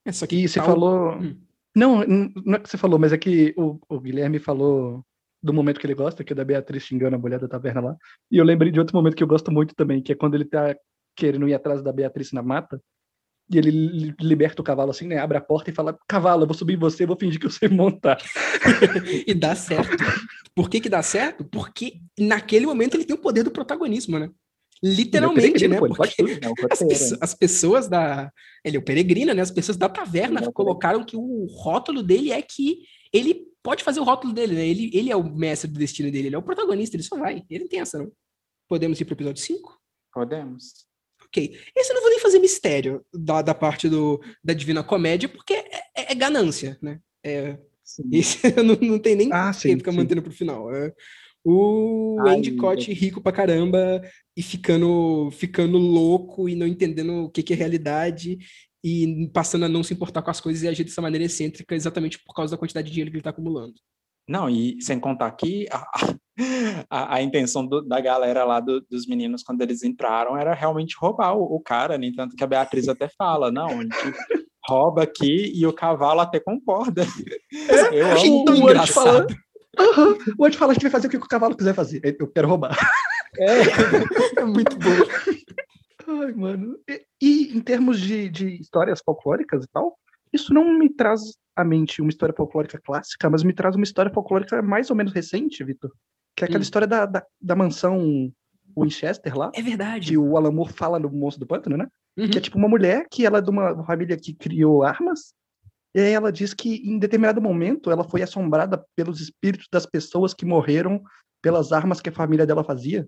É só que E você tal- falou. Hum. Não, não é que você falou, mas é que o, o Guilherme falou do momento que ele gosta, que é da Beatriz xingando a mulher da taverna lá. E eu lembrei de outro momento que eu gosto muito também, que é quando ele tá querendo ir atrás da Beatriz na mata. E ele li- liberta o cavalo assim, né? Abre a porta e fala: Cavalo, eu vou subir em você, vou fingir que eu sei montar. [laughs] e dá certo. Por que que dá certo? Porque naquele momento ele tem o poder do protagonismo, né? Literalmente, peregrino, né? pô, Porque É o as, né? as pessoas da. Ele é o peregrino, né? As pessoas da taverna é colocaram que o rótulo dele é que ele pode fazer o rótulo dele, né? Ele, ele é o mestre do destino dele, ele é o protagonista, ele só vai. Ele não tem essa, não. Podemos ir pro episódio 5? Podemos. Ok. Esse eu não vou nem fazer mistério da, da parte do, da Divina Comédia, porque é, é- é ganância, né? É, Sim. esse [laughs] não, não tem nem Ah, sim, ficar sim. mantendo pro final. É, O Ai, Endicott rico pra caramba e ficando, ficando louco e não entendendo o que, que é realidade e passando a não se importar com as coisas e agir dessa maneira excêntrica exatamente por causa da quantidade de dinheiro que ele tá acumulando. Não, e sem contar que a, [laughs] a, a intenção do- da galera lá do- dos meninos quando eles entraram era realmente roubar o, o cara, nem tanto que a Beatriz até fala, não, rouba aqui e o cavalo até concorda. [laughs] Eu achei amo tão o Andy fala, Aham, o Andy fala, a gente vai fazer o que o cavalo quiser fazer. Eu quero roubar. [laughs] É muito bom. Ai, mano. E, e em termos de, de histórias folclóricas e tal, isso não me traz à mente uma história folclórica clássica, mas me traz uma história folclórica mais ou menos recente, Vitor. Que é aquela Hum. história da, da, da mansão Winchester lá, É verdade. que o Alan Moore fala no Monstro do Pântano, né? Uhum. Que é tipo uma mulher que ela é de uma família que criou armas. E aí ela diz que em determinado momento ela foi assombrada pelos espíritos das pessoas que morreram pelas armas que a família dela fazia.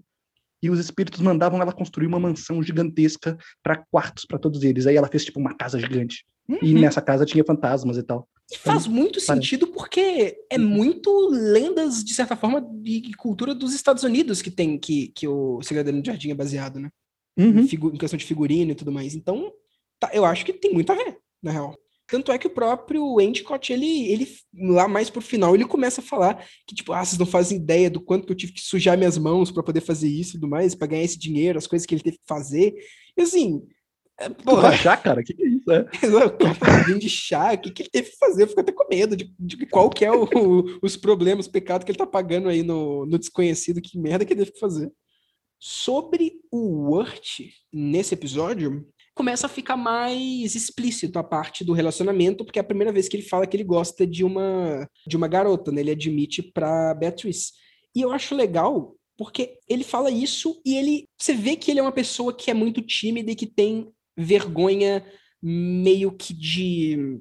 E os espíritos mandavam ela construir uma mansão gigantesca para quartos para todos eles. Aí ela fez tipo uma casa gigante. E Uhum. nessa casa tinha fantasmas e tal. E faz muito sentido porque é muito lendas, de certa forma, de cultura dos Estados Unidos que tem que, que o Segredo do Jardim é baseado, né? Uhum. Em, em questão de figurino e tudo mais. Então, tá, eu acho que tem muito a ver, na real. Tanto é que o próprio Endicott, ele, ele, lá mais pro final, ele começa a falar que, tipo, ah, vocês não fazem ideia do quanto que eu tive que sujar minhas mãos para poder fazer isso e tudo mais, para ganhar esse dinheiro, as coisas que ele teve que fazer. E assim, é, porra, achar, cara? Que que é isso? É. [laughs] o vinho de chá, o que, que ele teve que fazer? Eu fico até com medo de, de qual que é o- o- os problemas, o pecado que ele tá pagando aí no, no desconhecido, que merda que ele teve que fazer. Sobre o Wirt, nesse episódio, começa a ficar mais explícito a parte do relacionamento, porque é a primeira vez que ele fala que ele gosta de uma, de uma garota, né? Ele admite pra Beatriz. E eu acho legal, porque ele fala isso e ele. Você vê que ele é uma pessoa que é muito tímida e que tem vergonha meio que de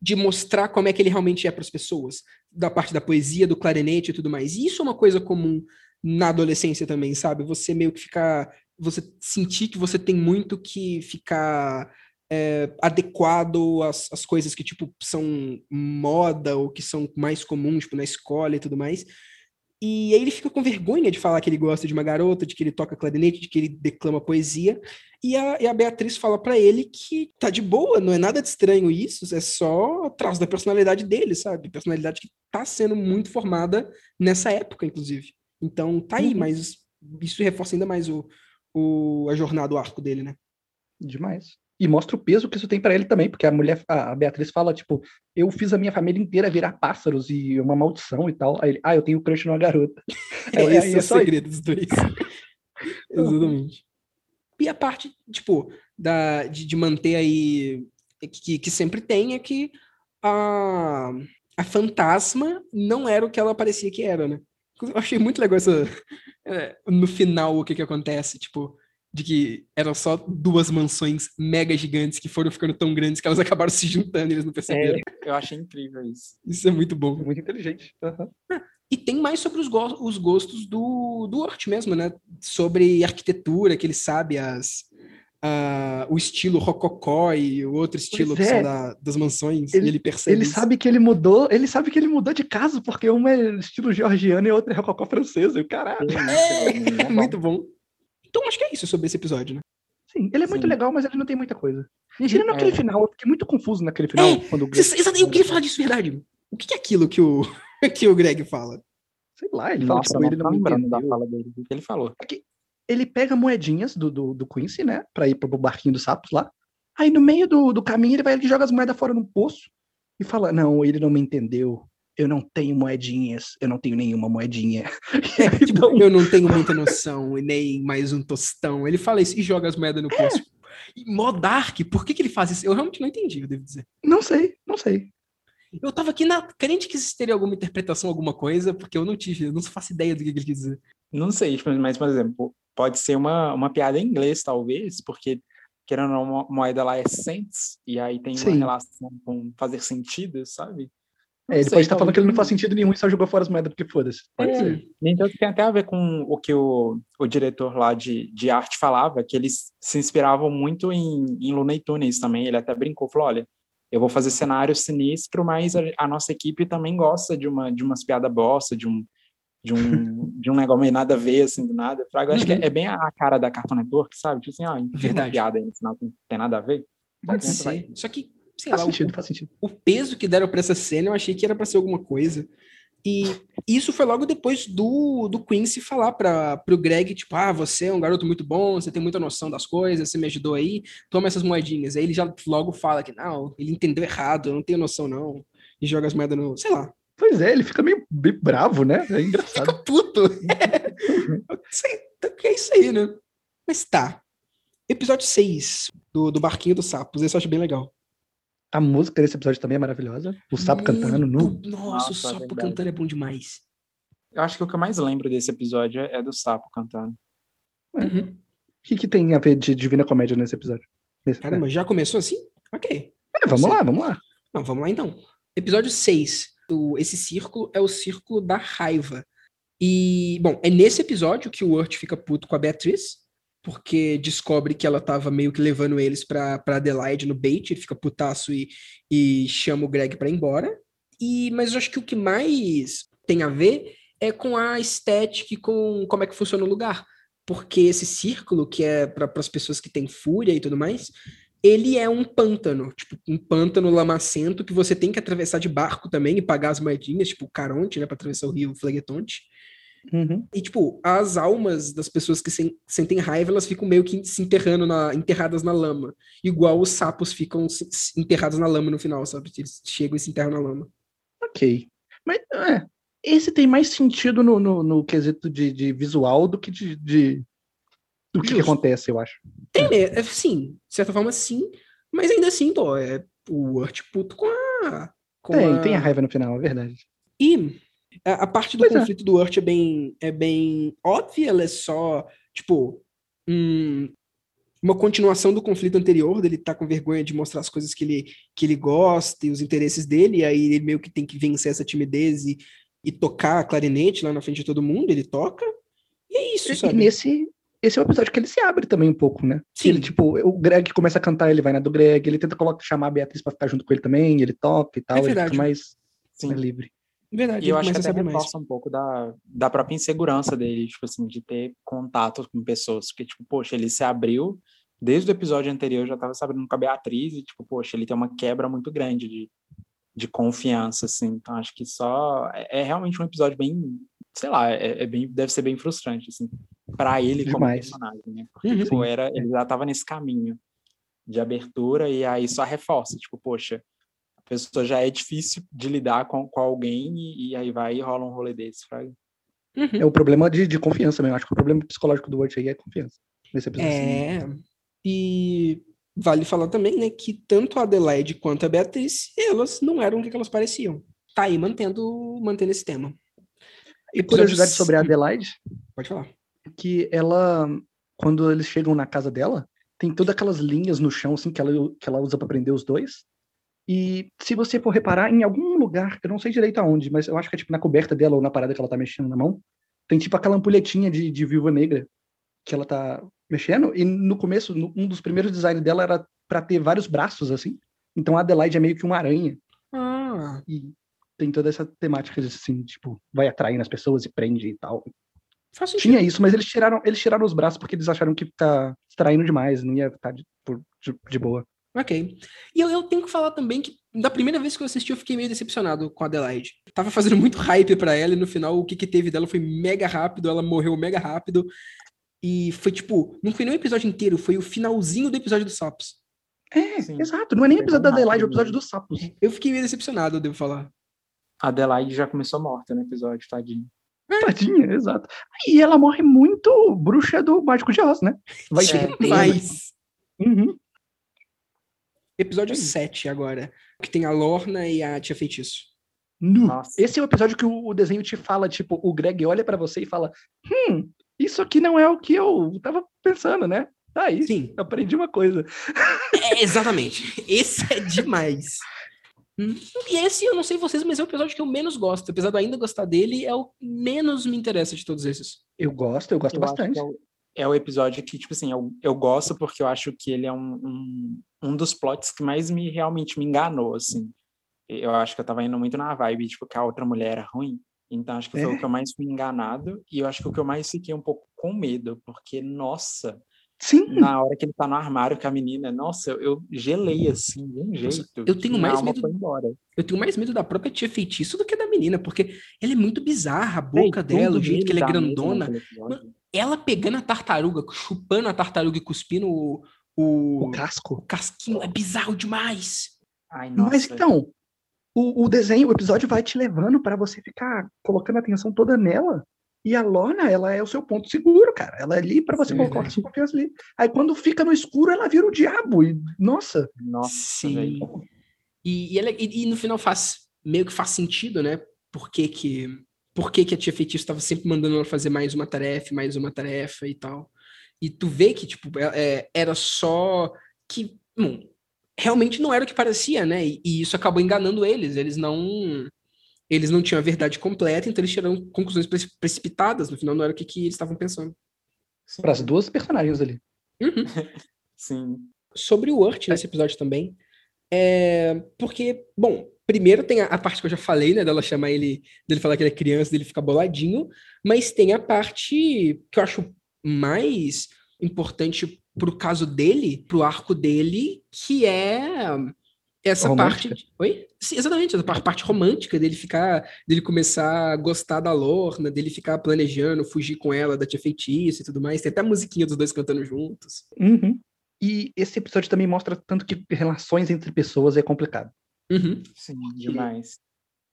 de mostrar como é que ele realmente é para as pessoas, da parte da poesia, do clarinete e tudo mais. E isso é uma coisa comum na adolescência também, sabe? Você meio que ficar, você sentir que você tem muito que ficar é, adequado às, às coisas que tipo são moda ou que são mais comuns, tipo na escola e tudo mais. E aí ele fica com vergonha de falar que ele gosta de uma garota, de que ele toca clarinete, de que ele declama poesia. E a, e a Beatriz fala pra ele que tá de boa, não é nada de estranho isso, é só traço da personalidade dele, sabe? Personalidade que tá sendo muito formada nessa época, inclusive. Então tá aí, Uhum. mas isso reforça ainda mais o, o, a jornada, o arco dele, né? Demais. E mostra o peso que isso tem pra ele também, porque a mulher, a Beatriz fala, tipo, eu fiz a minha família inteira virar pássaros e é uma maldição e tal. Aí ele, ah, eu tenho crush numa garota. [laughs] É, esse aí é o segredo dos [laughs] dois. Exatamente. E a parte, tipo, da, de, de manter aí, que, que sempre tem, é que a, a fantasma não era o que ela parecia que era, né? Eu achei muito legal essa. [laughs] é, no final, o que que acontece, tipo, de que eram só duas mansões mega gigantes que foram ficando tão grandes que elas [laughs] acabaram se juntando e eles não perceberam. É, eu achei incrível isso. Isso é muito bom. Muito inteligente. Aham. E tem mais sobre os, go- os gostos do, do Ort mesmo, né? Sobre arquitetura, que ele sabe as, ah, o estilo rococó e o outro estilo é. da- das mansões. Ele- e ele percebe Ele isso. sabe que ele mudou, ele sabe que ele mudou de casa, porque uma é estilo georgiano e outra é rococó francesa. E o caralho. É muito bom. Então acho que é isso sobre esse episódio, né? Sim, ele é muito Sim. legal, mas ele não tem muita coisa. Tirando aquele É. final, eu fiquei muito confuso naquele final. É, quando o Greg, Eu queria falar disso, verdade. O que que é aquilo que o, [laughs] que o Greg fala? sei lá, ele fala, Nossa, tipo, não ele não lembrando da fala dele, o que ele falou. ele pega moedinhas do, do, do Quincy, né? Pra ir pro barquinho dos sapos lá. Aí no meio do, do caminho ele vai ele joga as moedas fora no poço e fala: Não, ele não me entendeu. Eu não tenho moedinhas, eu não tenho nenhuma moedinha. [laughs] Aí Tipo, um- eu não tenho muita noção e nem mais um tostão. Ele fala isso e joga as moedas no poço. E mó dark, por que, que ele faz isso? Eu realmente não entendi, eu devo dizer. Não sei, não sei. Eu tava aqui na crente que isso teria alguma interpretação, alguma coisa, porque eu não tive, eu não faço ideia do que ele quis dizer. Não sei, tipo, mas, por exemplo, pode ser uma, uma piada em inglês, talvez, porque, querendo ou não, a moeda lá é cents, e aí tem uma Sim. relação com fazer sentido, sabe? É, ele sei, pode estar falando que ele não faz sentido nenhum e só jogou fora as moedas porque foda-se. Pode É. ser. Que tem até a ver com o que o, o diretor lá de, de arte falava, que eles se inspiravam muito em, em Looney Tunes também. Ele até brincou, falou, olha, eu vou fazer cenário sinistro, mas a, a nossa equipe também gosta de, uma, de umas piadas bosta, de um, de um, [laughs] de um negócio meio nada a ver, assim, do nada. Eu acho que Uhum. é, é bem a cara da Cartoon Network, sabe? Tipo assim, ó, uma Verdade. piada aí no final que não tem nada a ver. Pode ser. Só que, sei Faz lá, o- sentido, faz sentido. o peso que deram pra essa cena, eu achei que era pra ser alguma coisa. E isso foi logo depois do, do Quincy falar para pro Greg, tipo, ah, você é um garoto muito bom, você tem muita noção das coisas, você me ajudou aí, toma essas moedinhas. Aí ele já logo fala que, não, ele entendeu errado, eu não tenho noção não. E joga as moedas no, sei lá, Pois é, ele fica meio, meio bravo, né? É engraçado. fica puto. [laughs] Sei, então, é isso aí, né? Mas tá. Episódio 6 do, do Barquinho dos Sapos, esse eu acho bem legal. A música desse episódio também é maravilhosa. O sapo cantando nu. Muito- Nossa, o Nossa, é sapo verdade. cantando é bom demais. Eu acho que o que eu mais lembro desse episódio é do sapo cantando. Uhum. O que, que tem a ver de Divina Comédia nesse episódio? Nesse- Caramba, já começou assim? Ok. É, vamos lá, vamos lá. Não, vamos lá então. Episódio 6. O, esse círculo é o círculo da raiva. E, bom, é nesse episódio que o Urt fica puto com a Beatriz, porque descobre que ela tava meio que levando eles pra, pra Adelaide no bait, ele fica putaço e, e chama o Greg pra ir embora. E, mas eu acho que o que mais tem a ver é com a estética e com como é que funciona o lugar. Porque esse círculo, que é para as pessoas que têm fúria e tudo mais, ele é um pântano, tipo, um pântano lamacento que você tem que atravessar de barco também e pagar as moedinhas, tipo, o Caronte, né, para atravessar o rio Flegetonte. Uhum. E, tipo, as almas das pessoas que sen- sentem raiva, elas ficam meio que se enterrando, na, enterradas na lama. Igual os sapos ficam se- se enterrados na lama no final, sabe? Eles chegam e se enterram na lama. Ok. Mas é, esse tem mais sentido no, no, no quesito de, de visual do que de, de- do que, que acontece, eu acho. Tem, me- é, sim, de certa forma sim, mas ainda assim, pô, é o Urt puto com a... Com Tem, a... tem a raiva no final, é verdade. E a, a parte do Pois é. conflito do Urt é bem, é bem óbvia, ela é só, tipo, um- uma continuação do conflito anterior, dele tá com vergonha de mostrar as coisas que ele, que ele gosta e os interesses dele, e aí ele meio que tem que vencer essa timidez e, e tocar clarinete lá na frente de todo mundo, ele toca, e é isso, E sabe? nesse. Esse é o episódio que ele se abre também um pouco, né? Sim. Ele, tipo, o Greg começa a cantar, ele vai na do Greg, ele tenta colocar, chamar a Beatriz pra ficar junto com ele também, ele toca e tal, ele verdade. fica mais, mais livre. Verdade, E eu acho que até saber mais. reforça um pouco da, da própria insegurança dele, tipo assim, de ter contato com pessoas. Porque, tipo, poxa, ele se abriu, desde o episódio anterior já tava se abrindo com a Beatriz, e, tipo, poxa, ele tem uma quebra muito grande de, de confiança, assim. Então, acho que só. É, é realmente um episódio bem. Sei lá, é, é bem, deve ser bem frustrante, assim, para ele como Demais. personagem, né? Porque, Uhum. tipo, era, ele já tava nesse caminho de abertura, e aí só reforça, tipo, poxa, pessoa já é difícil de lidar com, com alguém e, e aí vai e rola um rolê desse, fraga. Uhum. É o problema de, de confiança mesmo. Acho que o problema psicológico do Word aí é confiança. Nesse episódio. É. E vale falar também, né, que tanto a Adelaide quanto a Beatriz, elas não eram o que elas pareciam. Tá aí mantendo, mantendo esse tema. E curiosidade sobre a. Adelaide, Pode falar. que ela, quando eles chegam na casa dela, tem todas aquelas linhas no chão, assim, que ela, que ela usa pra prender os dois. E se você for reparar, em algum lugar, eu não sei direito aonde, mas eu acho que é tipo na coberta dela ou na parada que ela tá mexendo na mão, tem tipo aquela ampulhetinha de, de viúva negra que ela tá mexendo. E no começo, no- um dos primeiros designs dela era pra ter vários braços, assim. Então a Adelaide é meio que uma aranha. Ah, E tem toda essa temática de, assim, tipo, vai atraindo as pessoas e prende e tal. faz sentido. Tinha isso, mas eles tiraram, eles tiraram os braços porque eles acharam que tá distraindo demais, não ia estar de, por- de, de boa. Ok. E eu, eu tenho que falar também que da primeira vez que eu assisti eu fiquei meio decepcionado com a Adelaide. Tava fazendo [laughs] muito hype pra ela e no final o que que teve dela foi mega rápido, ela morreu mega rápido. E foi tipo, não foi nem o episódio inteiro, foi o finalzinho do episódio dos sapos. É, Sim. exato. Não é nem o episódio da Adelaide, é o episódio dos sapos. [laughs] Eu fiquei meio decepcionado, eu devo falar. A Adelaide já começou morta no episódio, tadinho. Tadinha, exato. E ela morre muito bruxa do Mágico de Oz, né? Vai É, Mas. Uhum. Episódio Sim. 7 agora. Que tem a Lorna e a Tia Feitiço. Nu. Nossa. Esse é o episódio que o, o desenho te fala, tipo, o Greg olha pra você e fala: Hum, isso aqui não é o que eu tava pensando, né? Tá aí, Sim, aprendi uma coisa. é, exatamente. Esse é demais. Hum, E esse, eu não sei vocês, mas é o episódio que eu menos gosto. Apesar de eu ainda gostar dele, é o que menos me interessa de todos esses. Eu gosto, eu gosto Eu acho bastante. que é o, é o episódio que, tipo assim, eu, eu gosto porque eu acho que ele é um, um, um dos plots que mais me realmente me enganou, assim. Eu acho que eu tava indo muito na vibe, tipo, que a outra mulher era ruim. Então, acho que foi É. o que eu mais fui enganado. E eu acho que o que eu mais fiquei um pouco com medo, porque, nossa, Sim, na hora que ele tá no armário com a menina, nossa, eu, eu gelei assim, de um jeito. eu tenho mais medo-. Eu tenho mais medo da própria tia feitiço do que da menina, porque ela é muito bizarra, a boca Véi, dela, o jeito que ela é grandona. Ela pegando a tartaruga, chupando a tartaruga e cuspindo o, o, o casco. o casquinho, é bizarro demais. Ai, nossa. Mas então, o, o desenho, o episódio vai te levando para você ficar colocando a atenção toda nela. E a Lorna, ela é o seu ponto seguro, cara. Ela é ali para você É colocar sua confiança ali. Aí quando fica no escuro, ela vira o diabo. E, nossa, Nossa, Sim. E, e, ela- e- e no final faz meio que faz sentido, né? Por que, que, por que, que a tia feitiço estava sempre mandando ela fazer mais uma tarefa, mais uma tarefa e tal. E tu vê que, tipo, é- é, era só que. bom, realmente não era o que parecia, né? E, e isso acabou enganando eles. Eles não. Eles não tinham a verdade completa, então eles tiraram conclusões preci- precipitadas. No final, não era o que, que eles estavam pensando. Para as duas personagens ali. Uhum. [laughs] Sim. sobre o Urt nesse episódio também. É, porque, bom, primeiro tem a, a parte que eu já falei, né, dela chamar ele, dele falar que ele é criança, dele ficar boladinho, mas tem a parte que eu acho mais importante pro caso dele, pro arco dele, que é essa Romântica? parte. Oi? Sim, exatamente, essa par- parte romântica dele ficar, dele começar a gostar da Lorna, dele ficar planejando, fugir com ela, da tia feitiço e tudo mais. Tem até a musiquinha dos dois cantando juntos. Uhum. E esse episódio também mostra tanto que relações entre pessoas é complicado. Uhum. Sim, demais.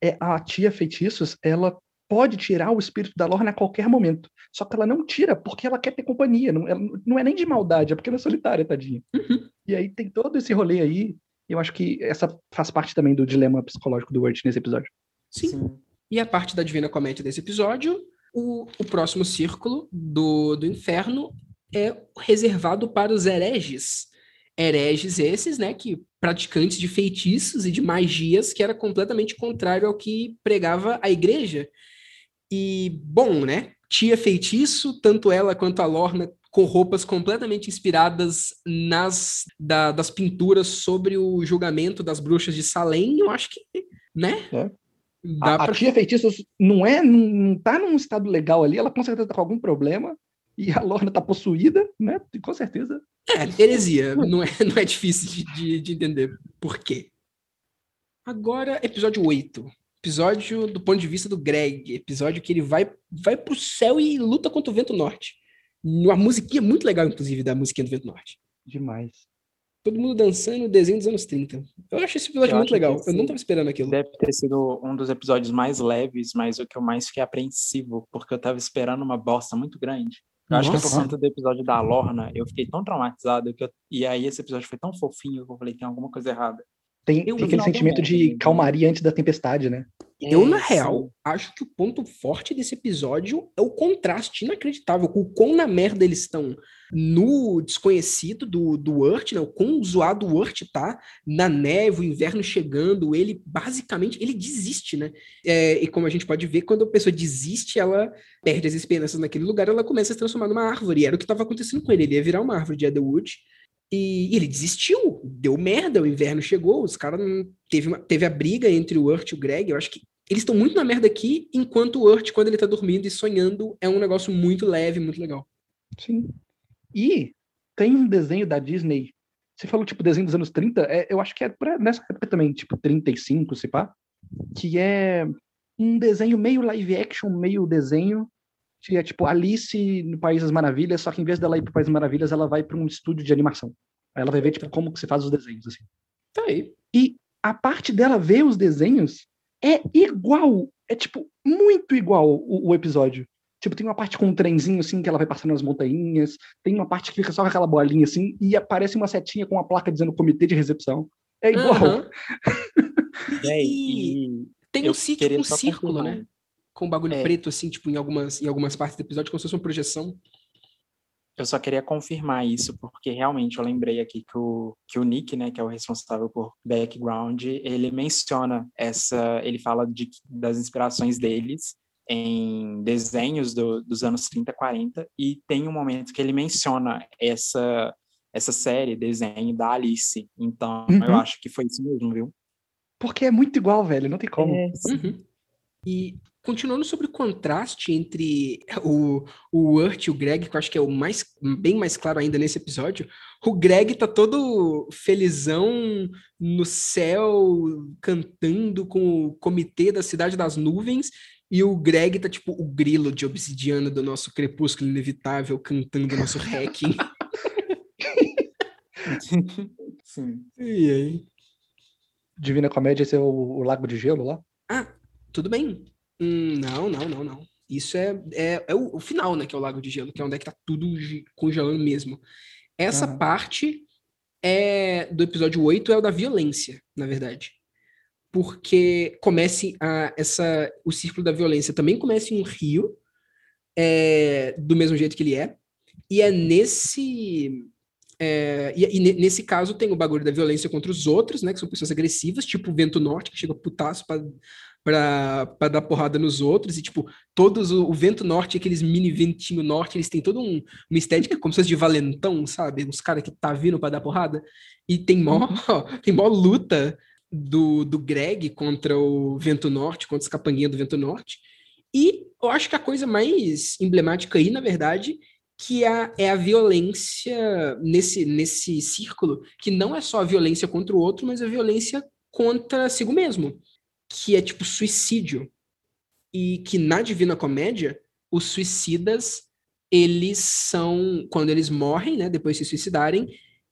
É, a tia Feitiços, ela pode tirar o espírito da Lorna a qualquer momento. Só que ela não tira porque ela quer ter companhia. Não, ela- não é nem de maldade, é porque ela é solitária, tadinha. Uhum. E aí tem todo esse rolê aí. Eu acho que essa faz parte também do dilema psicológico do Wirt nesse episódio. Sim. Sim. E a parte da Divina Comédia desse episódio, o, o próximo círculo do, do inferno é reservado para os hereges. Hereges esses, né, que praticantes de feitiços e de magias, que era completamente contrário ao que pregava a igreja. E, bom, né, tia feitiço, tanto ela quanto a Lorna com roupas completamente inspiradas nas da- das pinturas sobre o julgamento das bruxas de Salem, eu acho que, né? É. Dá A, a pra tia Feitiços não é, não, não tá num estado legal ali, ela com certeza tá com algum problema. E a Lorna tá possuída, né? Com certeza. É, heresia. Não é, não é difícil de, de, de entender por quê. Agora, episódio 8. Episódio do ponto de vista do Greg. Episódio que ele vai, vai pro céu e luta contra o vento norte. Uma musiquinha muito legal, inclusive, da musiquinha do vento norte. Demais. Todo mundo dançando desenho dos anos 30. Eu acho esse episódio Eu muito legal. Eu não tava esperando aquilo. Deve ter sido um dos episódios mais leves, mas o que eu mais fiquei apreensivo, porque eu tava esperando uma bosta muito grande. Eu acho que por conta do episódio da Lorna, eu fiquei tão traumatizado que eu- e aí esse episódio foi tão fofinho que eu falei, tem alguma coisa errada. Tem, Eu- tem aquele sentimento merda, de calmaria antes da tempestade, né? Eu, É, na sim. real, acho que o ponto forte desse episódio é o contraste inacreditável com o quão na merda eles estão no desconhecido do, do Urt, né? O quão zoado o Urt tá, na neve, o inverno chegando, ele basicamente, ele desiste, né? É, e como a gente pode ver, quando a pessoa desiste, ela perde as esperanças naquele lugar, ela começa a se transformar numa árvore. E era o que estava acontecendo com ele, ele ia virar uma árvore de Edelwood. E, e ele desistiu, deu merda, o inverno chegou, os caras. Teve, teve a briga entre o Urt e o Greg. Eu acho que eles estão muito na merda aqui, enquanto o Urt, quando ele tá dormindo e sonhando, é um negócio muito leve, muito legal. Sim. E tem um desenho da Disney. Você falou, tipo, desenho dos anos 30. É, eu acho que é por- nessa época também, tipo, 35, se pá. Que é um desenho meio live action, meio desenho. Que é tipo Alice no País das Maravilhas, só que em vez dela ir pro País das Maravilhas, ela vai para um estúdio de animação. Aí ela vai ver, tipo, como que se faz os desenhos, assim. Tá aí. E a parte dela ver os desenhos é igual. É, tipo, muito igual o, o episódio. Tipo, tem uma parte com um trenzinho, assim, que ela vai passando nas montanhas. Tem uma parte que fica só com aquela bolinha, assim, e aparece uma setinha com uma placa dizendo comitê de recepção. É igual. [laughs] Véi, E e tem um sítio com só círculo, né? Com um bagulho É. preto, assim, tipo, em algumas, em algumas partes do episódio, como se fosse uma projeção. Eu só queria confirmar isso, porque realmente eu lembrei aqui que o, que o Nick, né, que é o responsável por background, ele menciona essa. Ele fala de, das inspirações deles em desenhos do- dos anos 30, 40, e tem um momento que ele menciona essa, essa série, desenho da Alice. Então, eu Uhum. acho que foi isso mesmo, viu? Porque é muito igual, velho. Não tem como. Uhum. E continuando sobre o contraste entre o, o Urt e o Greg, que eu acho que é o mais bem mais claro ainda nesse episódio, o Greg tá todo felizão no céu, cantando com o comitê da Cidade das Nuvens, e o Greg tá tipo o grilo de obsidiana do nosso crepúsculo inevitável, cantando nosso hacking. [laughs] Sim. e aí? Divina Comédia, esse é o, o Lago de Gelo lá? Ah, tudo bem. Hum, não, não, não, não. Isso é, é, é o, o, final, né? Que é o Lago de Gelo, que é onde é que tá tudo congelando mesmo. Essa uhum. parte é do episódio 8 é o da violência, na verdade. Porque comece a, essa, o círculo da violência também começa em um rio, é, do mesmo jeito que ele é, e é nesse é, e, e, nesse caso tem o bagulho da violência contra os outros, né? Que são pessoas agressivas, tipo o Vento Norte, que chega putaço pra, pra dar porrada nos outros. E, tipo, todos o, o Vento Norte, aqueles mini ventinho norte, eles têm todo um, uma estética como se fosse de valentão, sabe? Os caras que tá vindo pra dar porrada. E tem mó, [laughs] tem mó luta do, do Greg contra o Vento Norte, contra os capanguinhas do Vento Norte. E eu acho que a coisa mais emblemática aí, na verdade, que é, é a violência nesse, nesse círculo, que não é só a violência contra o outro, mas a violência contra si mesmo, que é tipo suicídio. E que na Divina Comédia, os suicidas, eles são, quando eles morrem, né, depois de se suicidarem,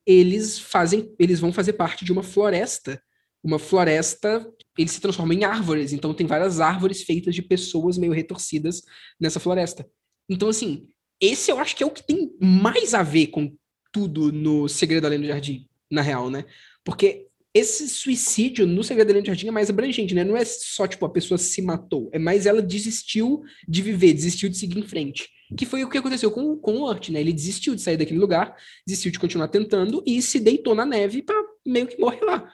eles fazem, eles vão fazer parte de uma floresta. Uma floresta, eles se transformam em árvores, então tem várias árvores feitas de pessoas meio retorcidas nessa floresta. Então, assim, esse eu acho que é o que tem mais a ver com tudo no Segredo Além do Jardim, na real, né? Porque esse suicídio no Segredo Além do Jardim é mais abrangente, né? Não é só, tipo, a pessoa se matou, é mais ela desistiu de viver, desistiu de seguir em frente. Que foi o que aconteceu com, com o Urt, né? Ele desistiu de sair daquele lugar, desistiu de continuar tentando e se deitou na neve para meio que morrer lá.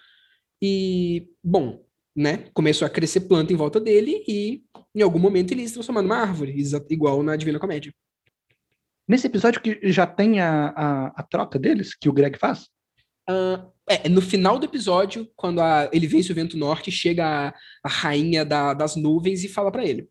E, bom, né? Começou a crescer planta em volta dele e em algum momento ele se transformou numa árvore, igual na Divina Comédia. Nesse episódio que já tem a, a, a troca deles, que o Greg faz? Uh, é, no final do episódio, quando a, ele vence o vento norte, chega a, a rainha da, das nuvens e fala para ele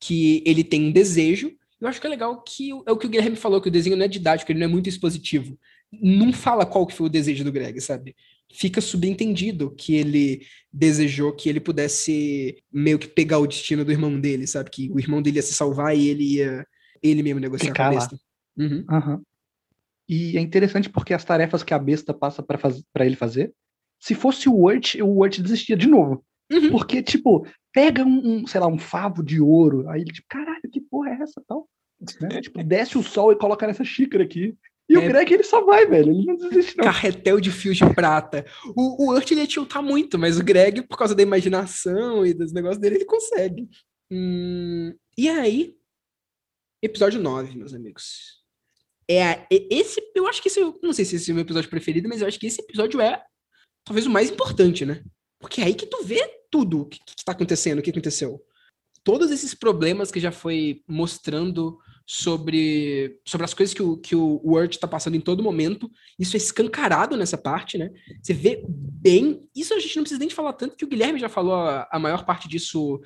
que ele tem um desejo. Eu acho que é legal que é o que o Guilherme falou, que o desenho não é didático, ele não é muito expositivo. Não fala qual que foi o desejo do Greg, sabe? Fica subentendido que ele desejou que ele pudesse meio que pegar o destino do irmão dele, sabe? Que o irmão dele ia se salvar e ele ia ele mesmo negociar Ficar com a besta. Uhum. Uhum. E é interessante porque as tarefas que a besta passa para ele fazer, se fosse o Urt, o Urt desistia de novo. Uhum. Porque, tipo, pega um, um, sei lá, um favo de ouro, aí ele, tipo, caralho, que porra é essa tal? Né? tipo, desce o sol e coloca nessa xícara aqui. E é... o Greg, ele só vai, velho. Ele não desiste, não. Carretel de fios de prata. O, o Urt, ele ia tiltar muito, mas o Greg, por causa da imaginação e dos negócios dele, ele consegue. Hum... E aí, episódio 9, meus amigos é esse, eu acho que esse, não sei se esse é o meu episódio preferido, mas eu acho que esse episódio é talvez o mais importante, né? Porque é aí que tu vê tudo o que, que tá acontecendo, o que aconteceu. Todos esses problemas que já foi mostrando sobre, sobre as coisas que o, que o Word tá passando em todo momento, isso é escancarado nessa parte, né? Você vê bem. Isso a gente não precisa nem falar tanto, que o Guilherme já falou a, a maior parte disso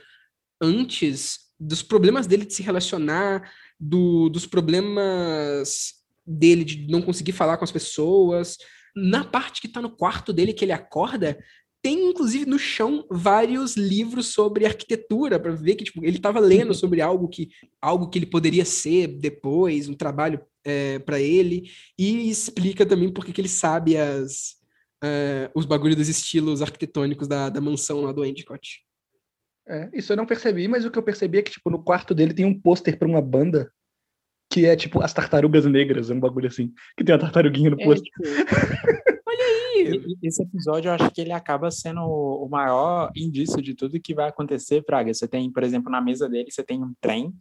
antes, dos problemas dele de se relacionar, do, dos problemas dele de não conseguir falar com as pessoas. Na parte que tá no quarto dele, que ele acorda, tem inclusive no chão vários livros sobre arquitetura para ver que tipo, ele estava lendo uhum. sobre algo que algo que ele poderia ser depois, um trabalho é, para ele e explica também porque que ele sabe as uh, os bagulhos dos estilos arquitetônicos da, da mansão lá do Endicott. É, isso eu não percebi, mas o que eu percebi é que, tipo, no quarto dele tem um pôster pra uma banda que é, tipo, as tartarugas negras, é um bagulho assim, que tem uma tartaruguinha no é, pôster. Tipo... [laughs] Olha aí! Esse episódio, eu acho que ele acaba sendo o maior indício de tudo que vai acontecer, Praga. Você tem, por exemplo, na mesa dele, você tem um trem,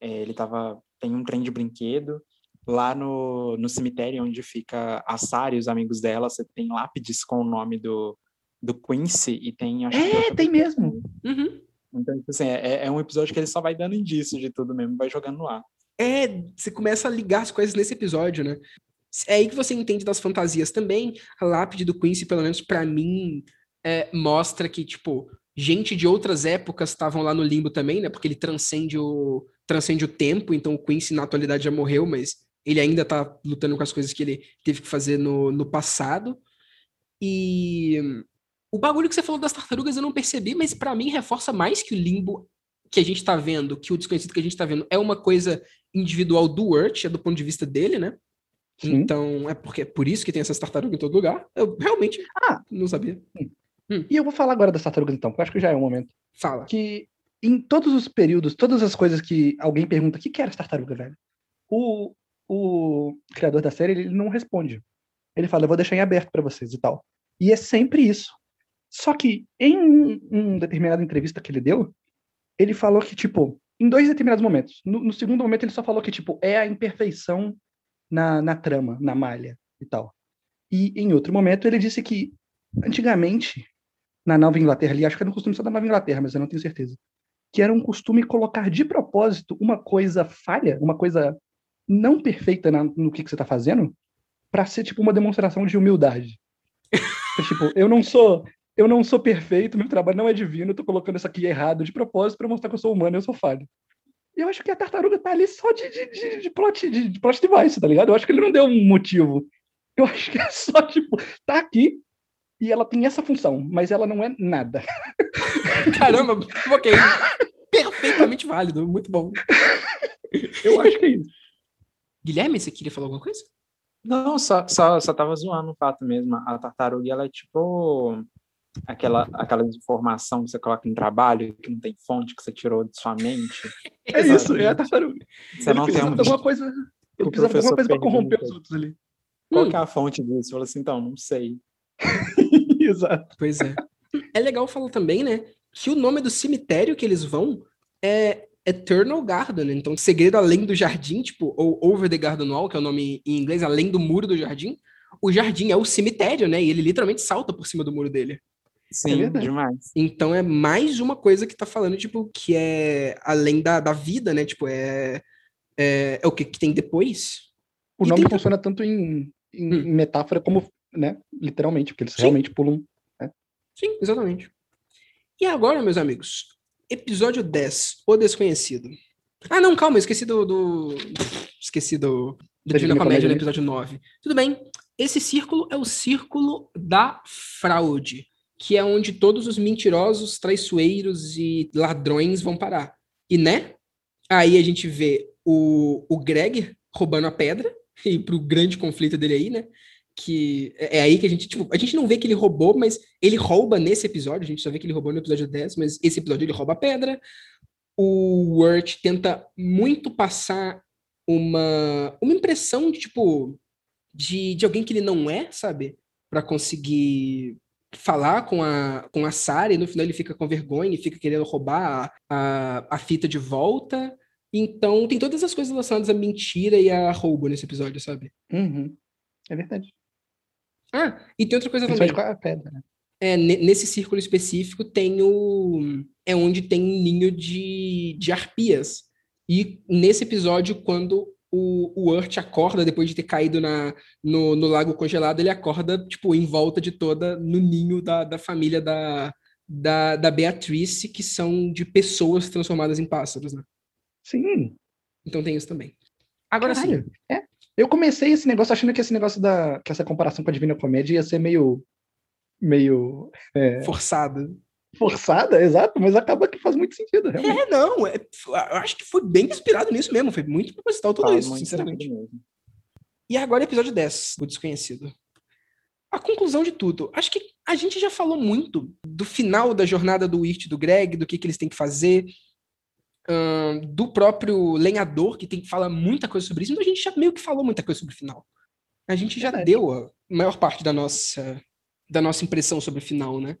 é, ele tava, tem um trem de brinquedo, lá no, no cemitério onde fica a Sara e os amigos dela, você tem lápides com o nome do, do Quincy e tem... é, tem mesmo! Uhum. Então, tipo assim, é, é um episódio que ele só vai dando indício de tudo mesmo, vai jogando no ar. É, você começa a ligar as coisas nesse episódio, né? É aí que você entende das fantasias também. A lápide do Quincy, pelo menos para mim, é, mostra que, tipo, gente de outras épocas estavam lá no limbo também, né? Porque ele transcende o, transcende o tempo, então o Quincy na atualidade já morreu, mas ele ainda tá lutando com as coisas que ele teve que fazer no, no passado. E o bagulho que você falou das tartarugas eu não percebi, mas para mim reforça mais que o limbo que a gente tá vendo, que o desconhecido que a gente tá vendo é uma coisa individual do Urt, é do ponto de vista dele, né? Sim. Então, é porque é por isso que tem essas tartarugas em todo lugar. Eu realmente Ah. não sabia. E eu vou falar agora das tartarugas, então, porque eu acho que já é o momento. Fala. Que em todos os períodos, todas as coisas que alguém pergunta, o que, que era essa tartaruga, velho? O, o criador da série, ele não responde. Ele fala, eu vou deixar em aberto pra vocês e tal. E é sempre isso. Só que em um, um determinada entrevista que ele deu, ele falou que, tipo, em dois determinados momentos. No, no segundo momento, ele só falou que, tipo, é a imperfeição na, na trama, na malha e tal. E em outro momento, ele disse que, antigamente, na Nova Inglaterra ali, acho que era um costume só da Nova Inglaterra, mas eu não tenho certeza. Que era um costume colocar de propósito uma coisa falha, uma coisa não perfeita na- no que, que você tá fazendo, pra ser tipo uma demonstração de humildade. [laughs] Tipo, eu não sou, eu não sou perfeito, meu trabalho não é divino, eu tô colocando isso aqui errado de propósito pra mostrar que eu sou humano e eu sou falho. Eu acho que a tartaruga tá ali só de, de, de, de plot, de, de plot device, tá ligado? Eu acho que ele não deu um motivo. Eu acho que é só, tipo, tá aqui e ela tem essa função, mas ela não é nada. Caramba, ok. Perfeitamente válido, muito bom. Eu acho que é isso. Guilherme, você queria falar alguma coisa? Não, só, só, só tava zoando o fato mesmo. A tartaruga, ela é tipo aquela, aquela informação que você coloca no trabalho, que não tem fonte, que você tirou de sua mente. É isso, é a tartaruga. Você ele não tem um alguma coisa. Ele O precisava de alguma professor coisa pra corromper os outros ali. Qual Hum. que é a fonte disso? Você fala assim, então, não sei. [laughs] Exato. Pois é. É legal falar também, né, que o nome do cemitério que eles vão é Eternal Garden, então Segredo Além do Jardim, tipo, ou Over the Garden Wall, que é o nome em inglês, Além do Muro do Jardim. O jardim é o cemitério, né, e ele literalmente salta por cima do muro dele. Sim, verdade. demais. Então é mais uma coisa que tá falando, tipo, que é além da, da vida, né, tipo, é, é, é o que, que tem depois. O E nome tem- funciona tanto em, em Hum. metáfora como, né, literalmente, porque eles Sim. realmente pulam. Sim, exatamente. E agora, meus amigos, episódio 10, O Desconhecido. Ah, não, calma, esqueci do. do- Esqueci do. Do Da Divina Divina Comédia no Comédia, episódio 9. Tudo bem. Esse círculo é o círculo da fraude, que é onde todos os mentirosos, traiçoeiros e ladrões vão parar. E né? Aí a gente vê o, o Greg roubando a pedra, [laughs] e pro grande conflito dele aí, né? Que é é aí que a gente, tipo, a gente não vê que ele roubou, mas ele rouba nesse episódio, a gente só vê que ele roubou no episódio 10, mas esse episódio ele rouba a pedra. O Wirt tenta muito passar uma, uma impressão de, tipo, de, de alguém que ele não é, sabe? Pra conseguir falar com a, com a Sarah e no final ele fica com vergonha e fica querendo roubar a, a, a fita de volta. Então tem todas as coisas relacionadas à mentira e a roubo nesse episódio, sabe? Uhum. É verdade. Ah, e tem outra coisa também. Com a pedra, né? É, ne- nesse círculo específico tem o. É onde tem um ninho de, de arpias. E nesse episódio, quando o, o Urt acorda, depois de ter caído na, no, no lago congelado, ele acorda, tipo, em volta de toda, no ninho da, da família da, da, da Beatrice, que são de pessoas transformadas em pássaros, né? Sim. Então tem isso também. Agora sim. Caralho, É. Eu comecei esse negócio achando que esse negócio da. que essa comparação com a Divina Comédia ia ser meio. meio Forçado. Forçada, exato, mas acaba que faz muito sentido, realmente. É, não, é, eu acho que foi bem inspirado nisso mesmo, foi muito proposital tudo Fala isso, sinceramente. E agora episódio 10, o desconhecido. A conclusão de tudo. Acho que a gente já falou muito do final da jornada do Wirt e do Greg, do que, que eles têm que fazer, do próprio lenhador, que tem que falar muita coisa sobre isso, então a gente já meio que falou muita coisa sobre o final. A gente já deu a maior parte da nossa, da nossa impressão sobre o final, né?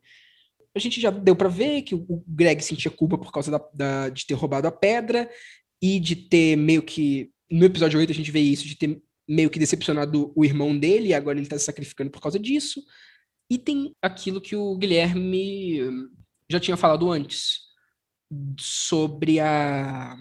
A gente já deu pra ver que o Greg sentia culpa por causa da- da- de ter roubado a pedra e de ter meio que. No episódio 8 a gente vê isso, de ter meio que decepcionado o irmão dele, e agora ele tá se sacrificando por causa disso. E tem aquilo que o Guilherme já tinha falado antes, sobre a,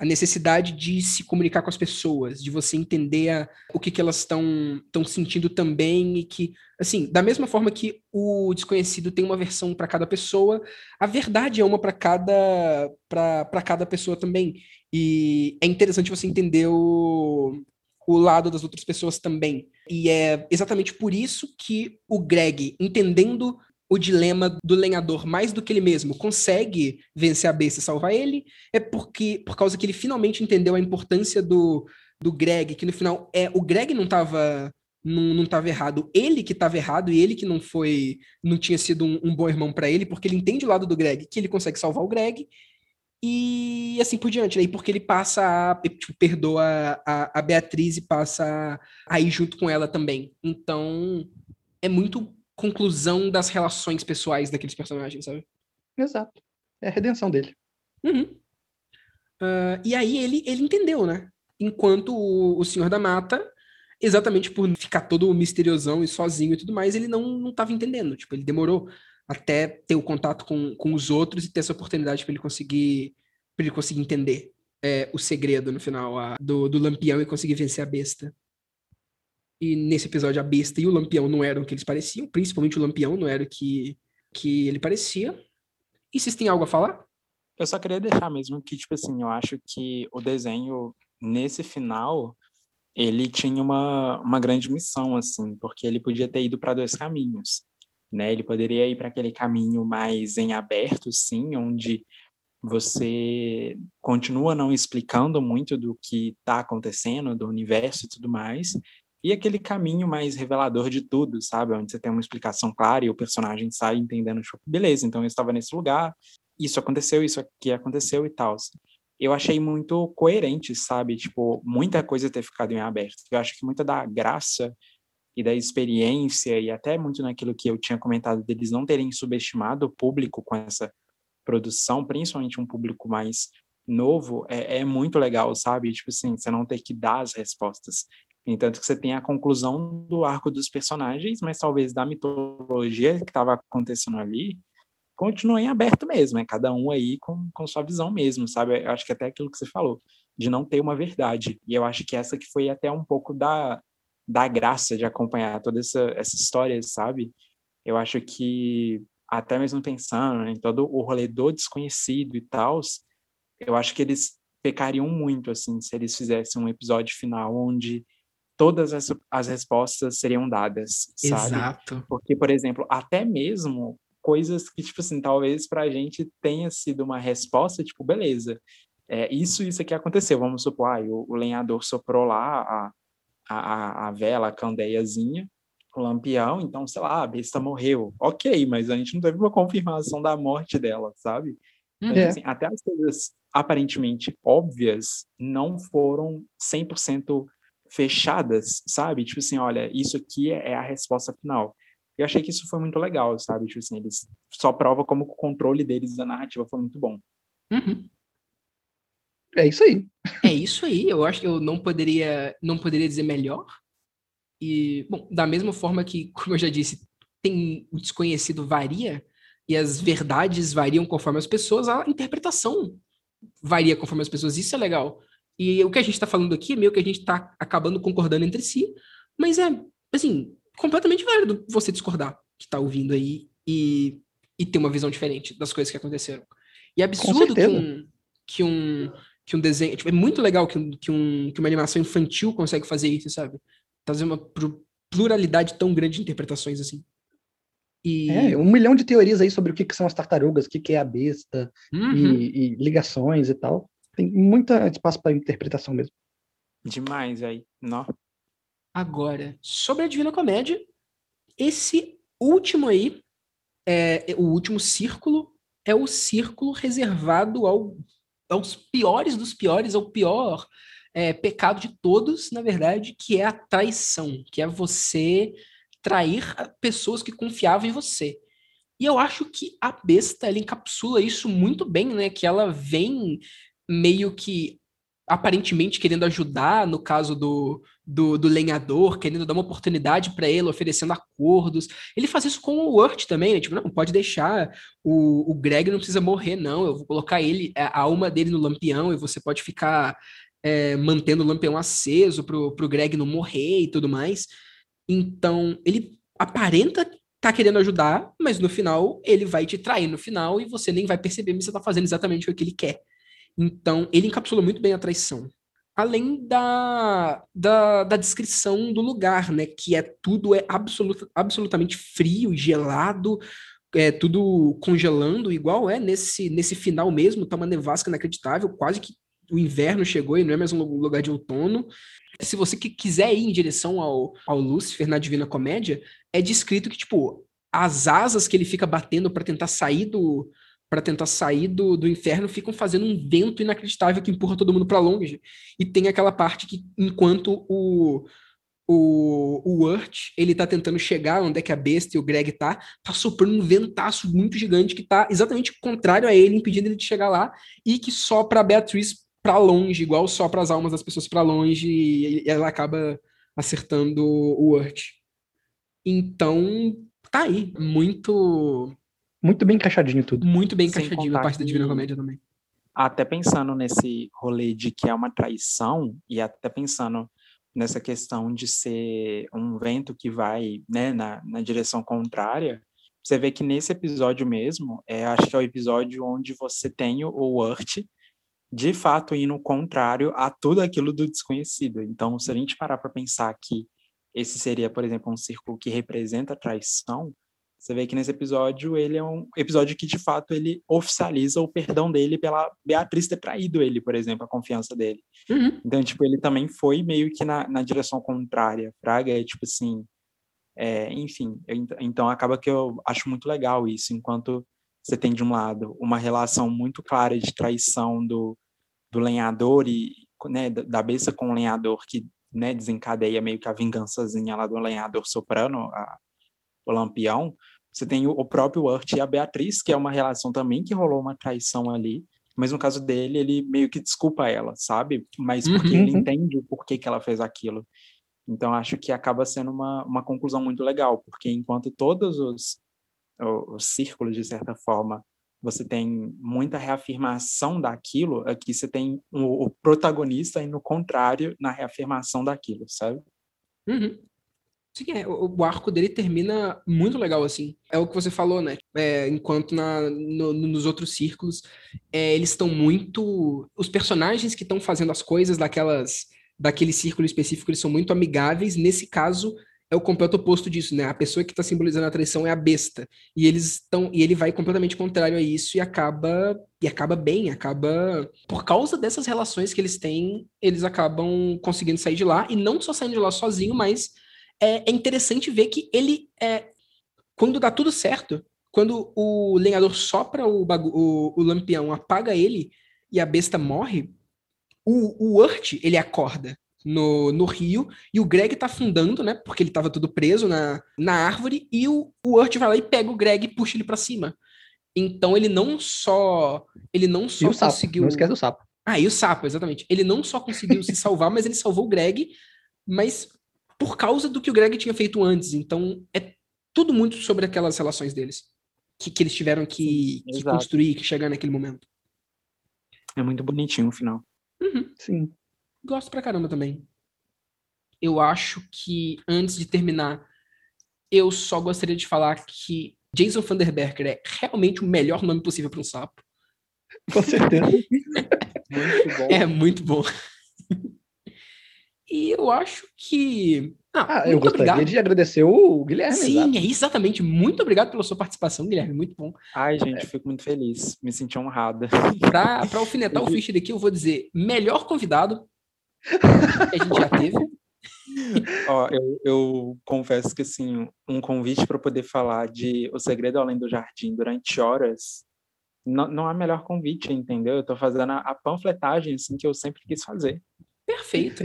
a necessidade de se comunicar com as pessoas, de você entender a, o que, que elas estão sentindo também e que, assim, da mesma forma que o desconhecido tem uma versão para cada pessoa, a verdade é uma para cada para cada pessoa também. E é interessante você entender o, o lado das outras pessoas também. E é exatamente por isso que o Greg, entendendo o dilema do lenhador mais do que ele mesmo consegue vencer a besta e salvar ele, é porque por causa que ele finalmente entendeu a importância do, do Greg, que no final é o Greg não estava não, não errado, ele que estava errado e ele que não foi não tinha sido um, um bom irmão para ele, porque ele entende o lado do Greg, que ele consegue salvar o Greg e assim por diante, né? porque ele passa a tipo, perdoa a, a Beatriz e passa a ir junto com ela também. Então, é muito conclusão das relações pessoais daqueles personagens, sabe? Exato. É a redenção dele. Uhum. Uh, e aí ele, ele entendeu, né? Enquanto o, o Senhor da Mata, exatamente por ficar todo misteriosão e sozinho e tudo mais, ele não, não tava entendendo. Tipo, ele demorou até ter o contato com, com os outros e ter essa oportunidade para ele conseguir para ele conseguir entender é, o segredo no final a, do, do Lampião e conseguir vencer a besta. E nesse episódio, a besta e o lampião não eram o que eles pareciam, principalmente o lampião não era o que, que ele parecia. E vocês têm algo a falar? Eu só queria deixar mesmo que, tipo assim, eu acho que o desenho, nesse final, ele tinha uma, uma grande missão, assim, porque ele podia ter ido para dois caminhos, né? Ele poderia ir para aquele caminho mais em aberto, sim, onde você continua não explicando muito do que está acontecendo, do universo e tudo mais, e aquele caminho mais revelador de tudo, sabe? Onde você tem uma explicação clara e o personagem sai entendendo, tipo, beleza, então eu estava nesse lugar, isso aconteceu, isso aqui aconteceu e tal. Eu achei muito coerente, sabe? Tipo, muita coisa ter ficado em aberto. Eu acho que muita da graça e da experiência e até muito naquilo que eu tinha comentado deles não terem subestimado o público com essa produção, principalmente um público mais novo, é, é muito legal, sabe? Tipo assim, você não ter que dar as respostas. Entanto que você tem a conclusão do arco dos personagens, mas talvez da mitologia que estava acontecendo ali, continue em aberto mesmo, é cada um aí com, com sua visão mesmo, sabe? Eu acho que até aquilo que você falou, de não ter uma verdade. E eu acho que essa que foi até um pouco da, da graça de acompanhar toda essa, essa história, sabe? Eu acho que, até mesmo pensando em todo o rolê do desconhecido e tal, eu acho que eles pecariam muito, assim, se eles fizessem um episódio final onde todas as, as respostas seriam dadas, sabe? Exato. Porque, por exemplo, até mesmo coisas que, tipo assim, talvez para a gente tenha sido uma resposta, tipo, beleza, é, isso, isso aqui aconteceu, vamos supor, ah, o, o lenhador soprou lá a, a, a vela, a candeiazinha, o lampião, então, sei lá, a besta morreu. Ok, mas a gente não teve uma confirmação da morte dela, sabe? Então, é. assim, até as coisas aparentemente óbvias não foram 100% fechadas, sabe? Tipo assim, olha, isso aqui é, é a resposta final. Eu achei que isso foi muito legal, sabe? Tipo assim, eles só prova como o controle deles da narrativa foi muito bom. Uhum. É isso aí. É isso aí. Eu acho que eu não poderia, não poderia dizer melhor. E, bom, da mesma forma que, como eu já disse, tem o desconhecido varia e as verdades variam conforme as pessoas, a interpretação varia conforme as pessoas. Isso é legal. E o que a gente está falando aqui é meio que a gente está acabando concordando entre si, mas é, assim, completamente válido você discordar que está ouvindo aí e, e ter uma visão diferente das coisas que aconteceram. E é absurdo que um, que um, que um desenho. Tipo, é muito legal que, um, que, um, que uma animação infantil consegue fazer isso, sabe? Trazer uma pluralidade tão grande de interpretações assim. E... É, um milhão de teorias aí sobre o que, que são as tartarugas, o que, que é a besta, uhum. e, e, ligações e tal. Tem muito espaço para interpretação mesmo. Demais, aí. Não. Agora, sobre a Divina Comédia, esse último aí, é, o último círculo, é o círculo reservado ao, aos piores dos piores, ao pior é, pecado de todos, na verdade, que é a traição, que é você trair pessoas que confiavam em você. E eu acho que a besta ela encapsula isso muito bem, né? Que ela vem meio que aparentemente querendo ajudar, no caso do, do, do lenhador, querendo dar uma oportunidade para ele, oferecendo acordos. Ele faz isso com o Urt também, né? Tipo, não, pode deixar, o, o Greg não precisa morrer, não. Eu vou colocar ele, a alma dele no lampião, e você pode ficar é, mantendo o lampião aceso pro, pro Greg não morrer e tudo mais. Então, ele aparenta tá querendo ajudar, mas no final ele vai te trair no final e você nem vai perceber, mas você tá fazendo exatamente o que ele quer. Então, ele encapsula muito bem a traição. Além da, da, da descrição do lugar, né? Que é tudo é absolut, absolutamente frio, gelado, é tudo congelando, igual é nesse, nesse final mesmo, tá uma nevasca inacreditável, quase que o inverno chegou e não é mais um lugar de outono. Se você quiser ir em direção ao, ao Lúcifer na Divina Comédia, é descrito que, tipo, as asas que ele fica batendo para tentar sair do para tentar sair do, do inferno ficam fazendo um vento inacreditável que empurra todo mundo para longe. E tem aquela parte que enquanto o o, o Urt, ele tá tentando chegar onde é que a besta e o Greg tá, tá soprando um ventaço muito gigante que tá exatamente contrário a ele, impedindo ele de chegar lá, e que só pra Beatriz para longe, igual só para as almas das pessoas para longe, e ela acaba acertando o Urt. Então, tá aí. Muito. Muito bem encaixadinho tudo. Muito bem encaixadinho a parte da Divina Comédia também. Até pensando nesse rolê de que é uma traição, e até pensando nessa questão de ser um vento que vai né, na, na direção contrária, você vê que nesse episódio mesmo, é, acho que é o episódio onde você tem o Urt de fato indo contrário a tudo aquilo do desconhecido. Então, se a gente parar para pensar que esse seria, por exemplo, um círculo que representa a traição, você vê que nesse episódio ele é um episódio que de fato ele oficializa o perdão dele pela Beatriz ter traído ele, por exemplo, a confiança dele. Uhum. Então, tipo, ele também foi meio que na, na direção contrária. Fraga é tipo assim, é, enfim, eu, então acaba que eu acho muito legal isso, enquanto você tem de um lado uma relação muito clara de traição do, do lenhador e né, da besta com o lenhador que né, desencadeia meio que a vingançazinha lá do lenhador soprano, a, o lampião. Você tem o, próprio Urt e a Beatriz, que é uma relação também que rolou uma traição ali, mas no caso dele, ele meio que desculpa ela, sabe? Mas porque uhum. ele entende o porquê que ela fez aquilo. Então, acho que acaba sendo uma, uma conclusão muito legal, porque enquanto todos os, os círculos, de certa forma, você tem muita reafirmação daquilo, aqui você tem o, o protagonista indo contrário na reafirmação daquilo, sabe? Uhum. Sim, é, o, arco dele termina muito legal, assim. É o que você falou, né? É, enquanto na, no, nos outros círculos, é, eles estão muito... Os personagens que estão fazendo as coisas daquelas daquele círculo específico, eles são muito amigáveis. Nesse caso, é o completo oposto disso, né? A pessoa que está simbolizando a traição é a besta. E eles estão e ele vai completamente contrário a isso e acaba e acaba bem, acaba por causa dessas relações que eles têm, eles acabam conseguindo sair de lá e não só saindo de lá sozinho, mas é, é interessante ver que ele é quando dá tudo certo, quando o lenhador sopra o, o, o lampião, apaga ele e a besta morre, o, o Urt, ele acorda no, no rio, e o Greg tá afundando, né? Porque ele tava todo preso na, na árvore, e o, o Urt vai lá e pega o Greg e puxa ele para cima. Então ele não só. Ele não só e o conseguiu. Sapo. Não esquece do sapo. Ah, e o sapo, exatamente. Ele não só conseguiu se salvar, mas ele salvou o Greg, mas por causa do que o Greg tinha feito antes. Então é tudo muito sobre aquelas relações deles. Que, que eles tiveram que, que construir, que chegar naquele momento. É muito bonitinho o final. Uhum. Sim. Gosto pra caramba também. Eu acho que, antes de terminar, eu só gostaria de falar que Jason Vanderberger é realmente o melhor nome possível para um sapo. Com certeza. [laughs] muito bom. É muito bom. E eu acho que. Ah, eu gostaria obrigado. de agradecer o Guilherme. Sim, é exatamente. Muito obrigado pela sua participação, Guilherme. Muito bom. Ai, gente, é. fico muito feliz. Me senti honrada. Para alfinetar o Fischer aqui, eu vou dizer: melhor convidado, que a gente já teve. Ó, eu, eu, confesso que assim, um convite para poder falar de O Segredo Além do Jardim durante horas não, não é melhor convite, entendeu? Eu estou fazendo a, a, panfletagem assim que eu sempre quis fazer. Perfeito.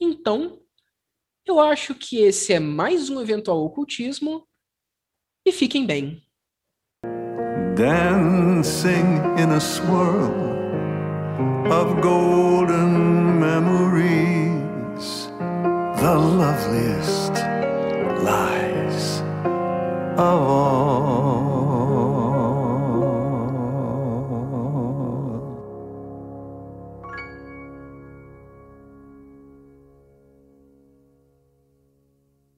Então, eu acho que esse é mais um eventual ocultismo e fiquem bem. Dancing in a swirl of golden memories, the loveliest lies of all.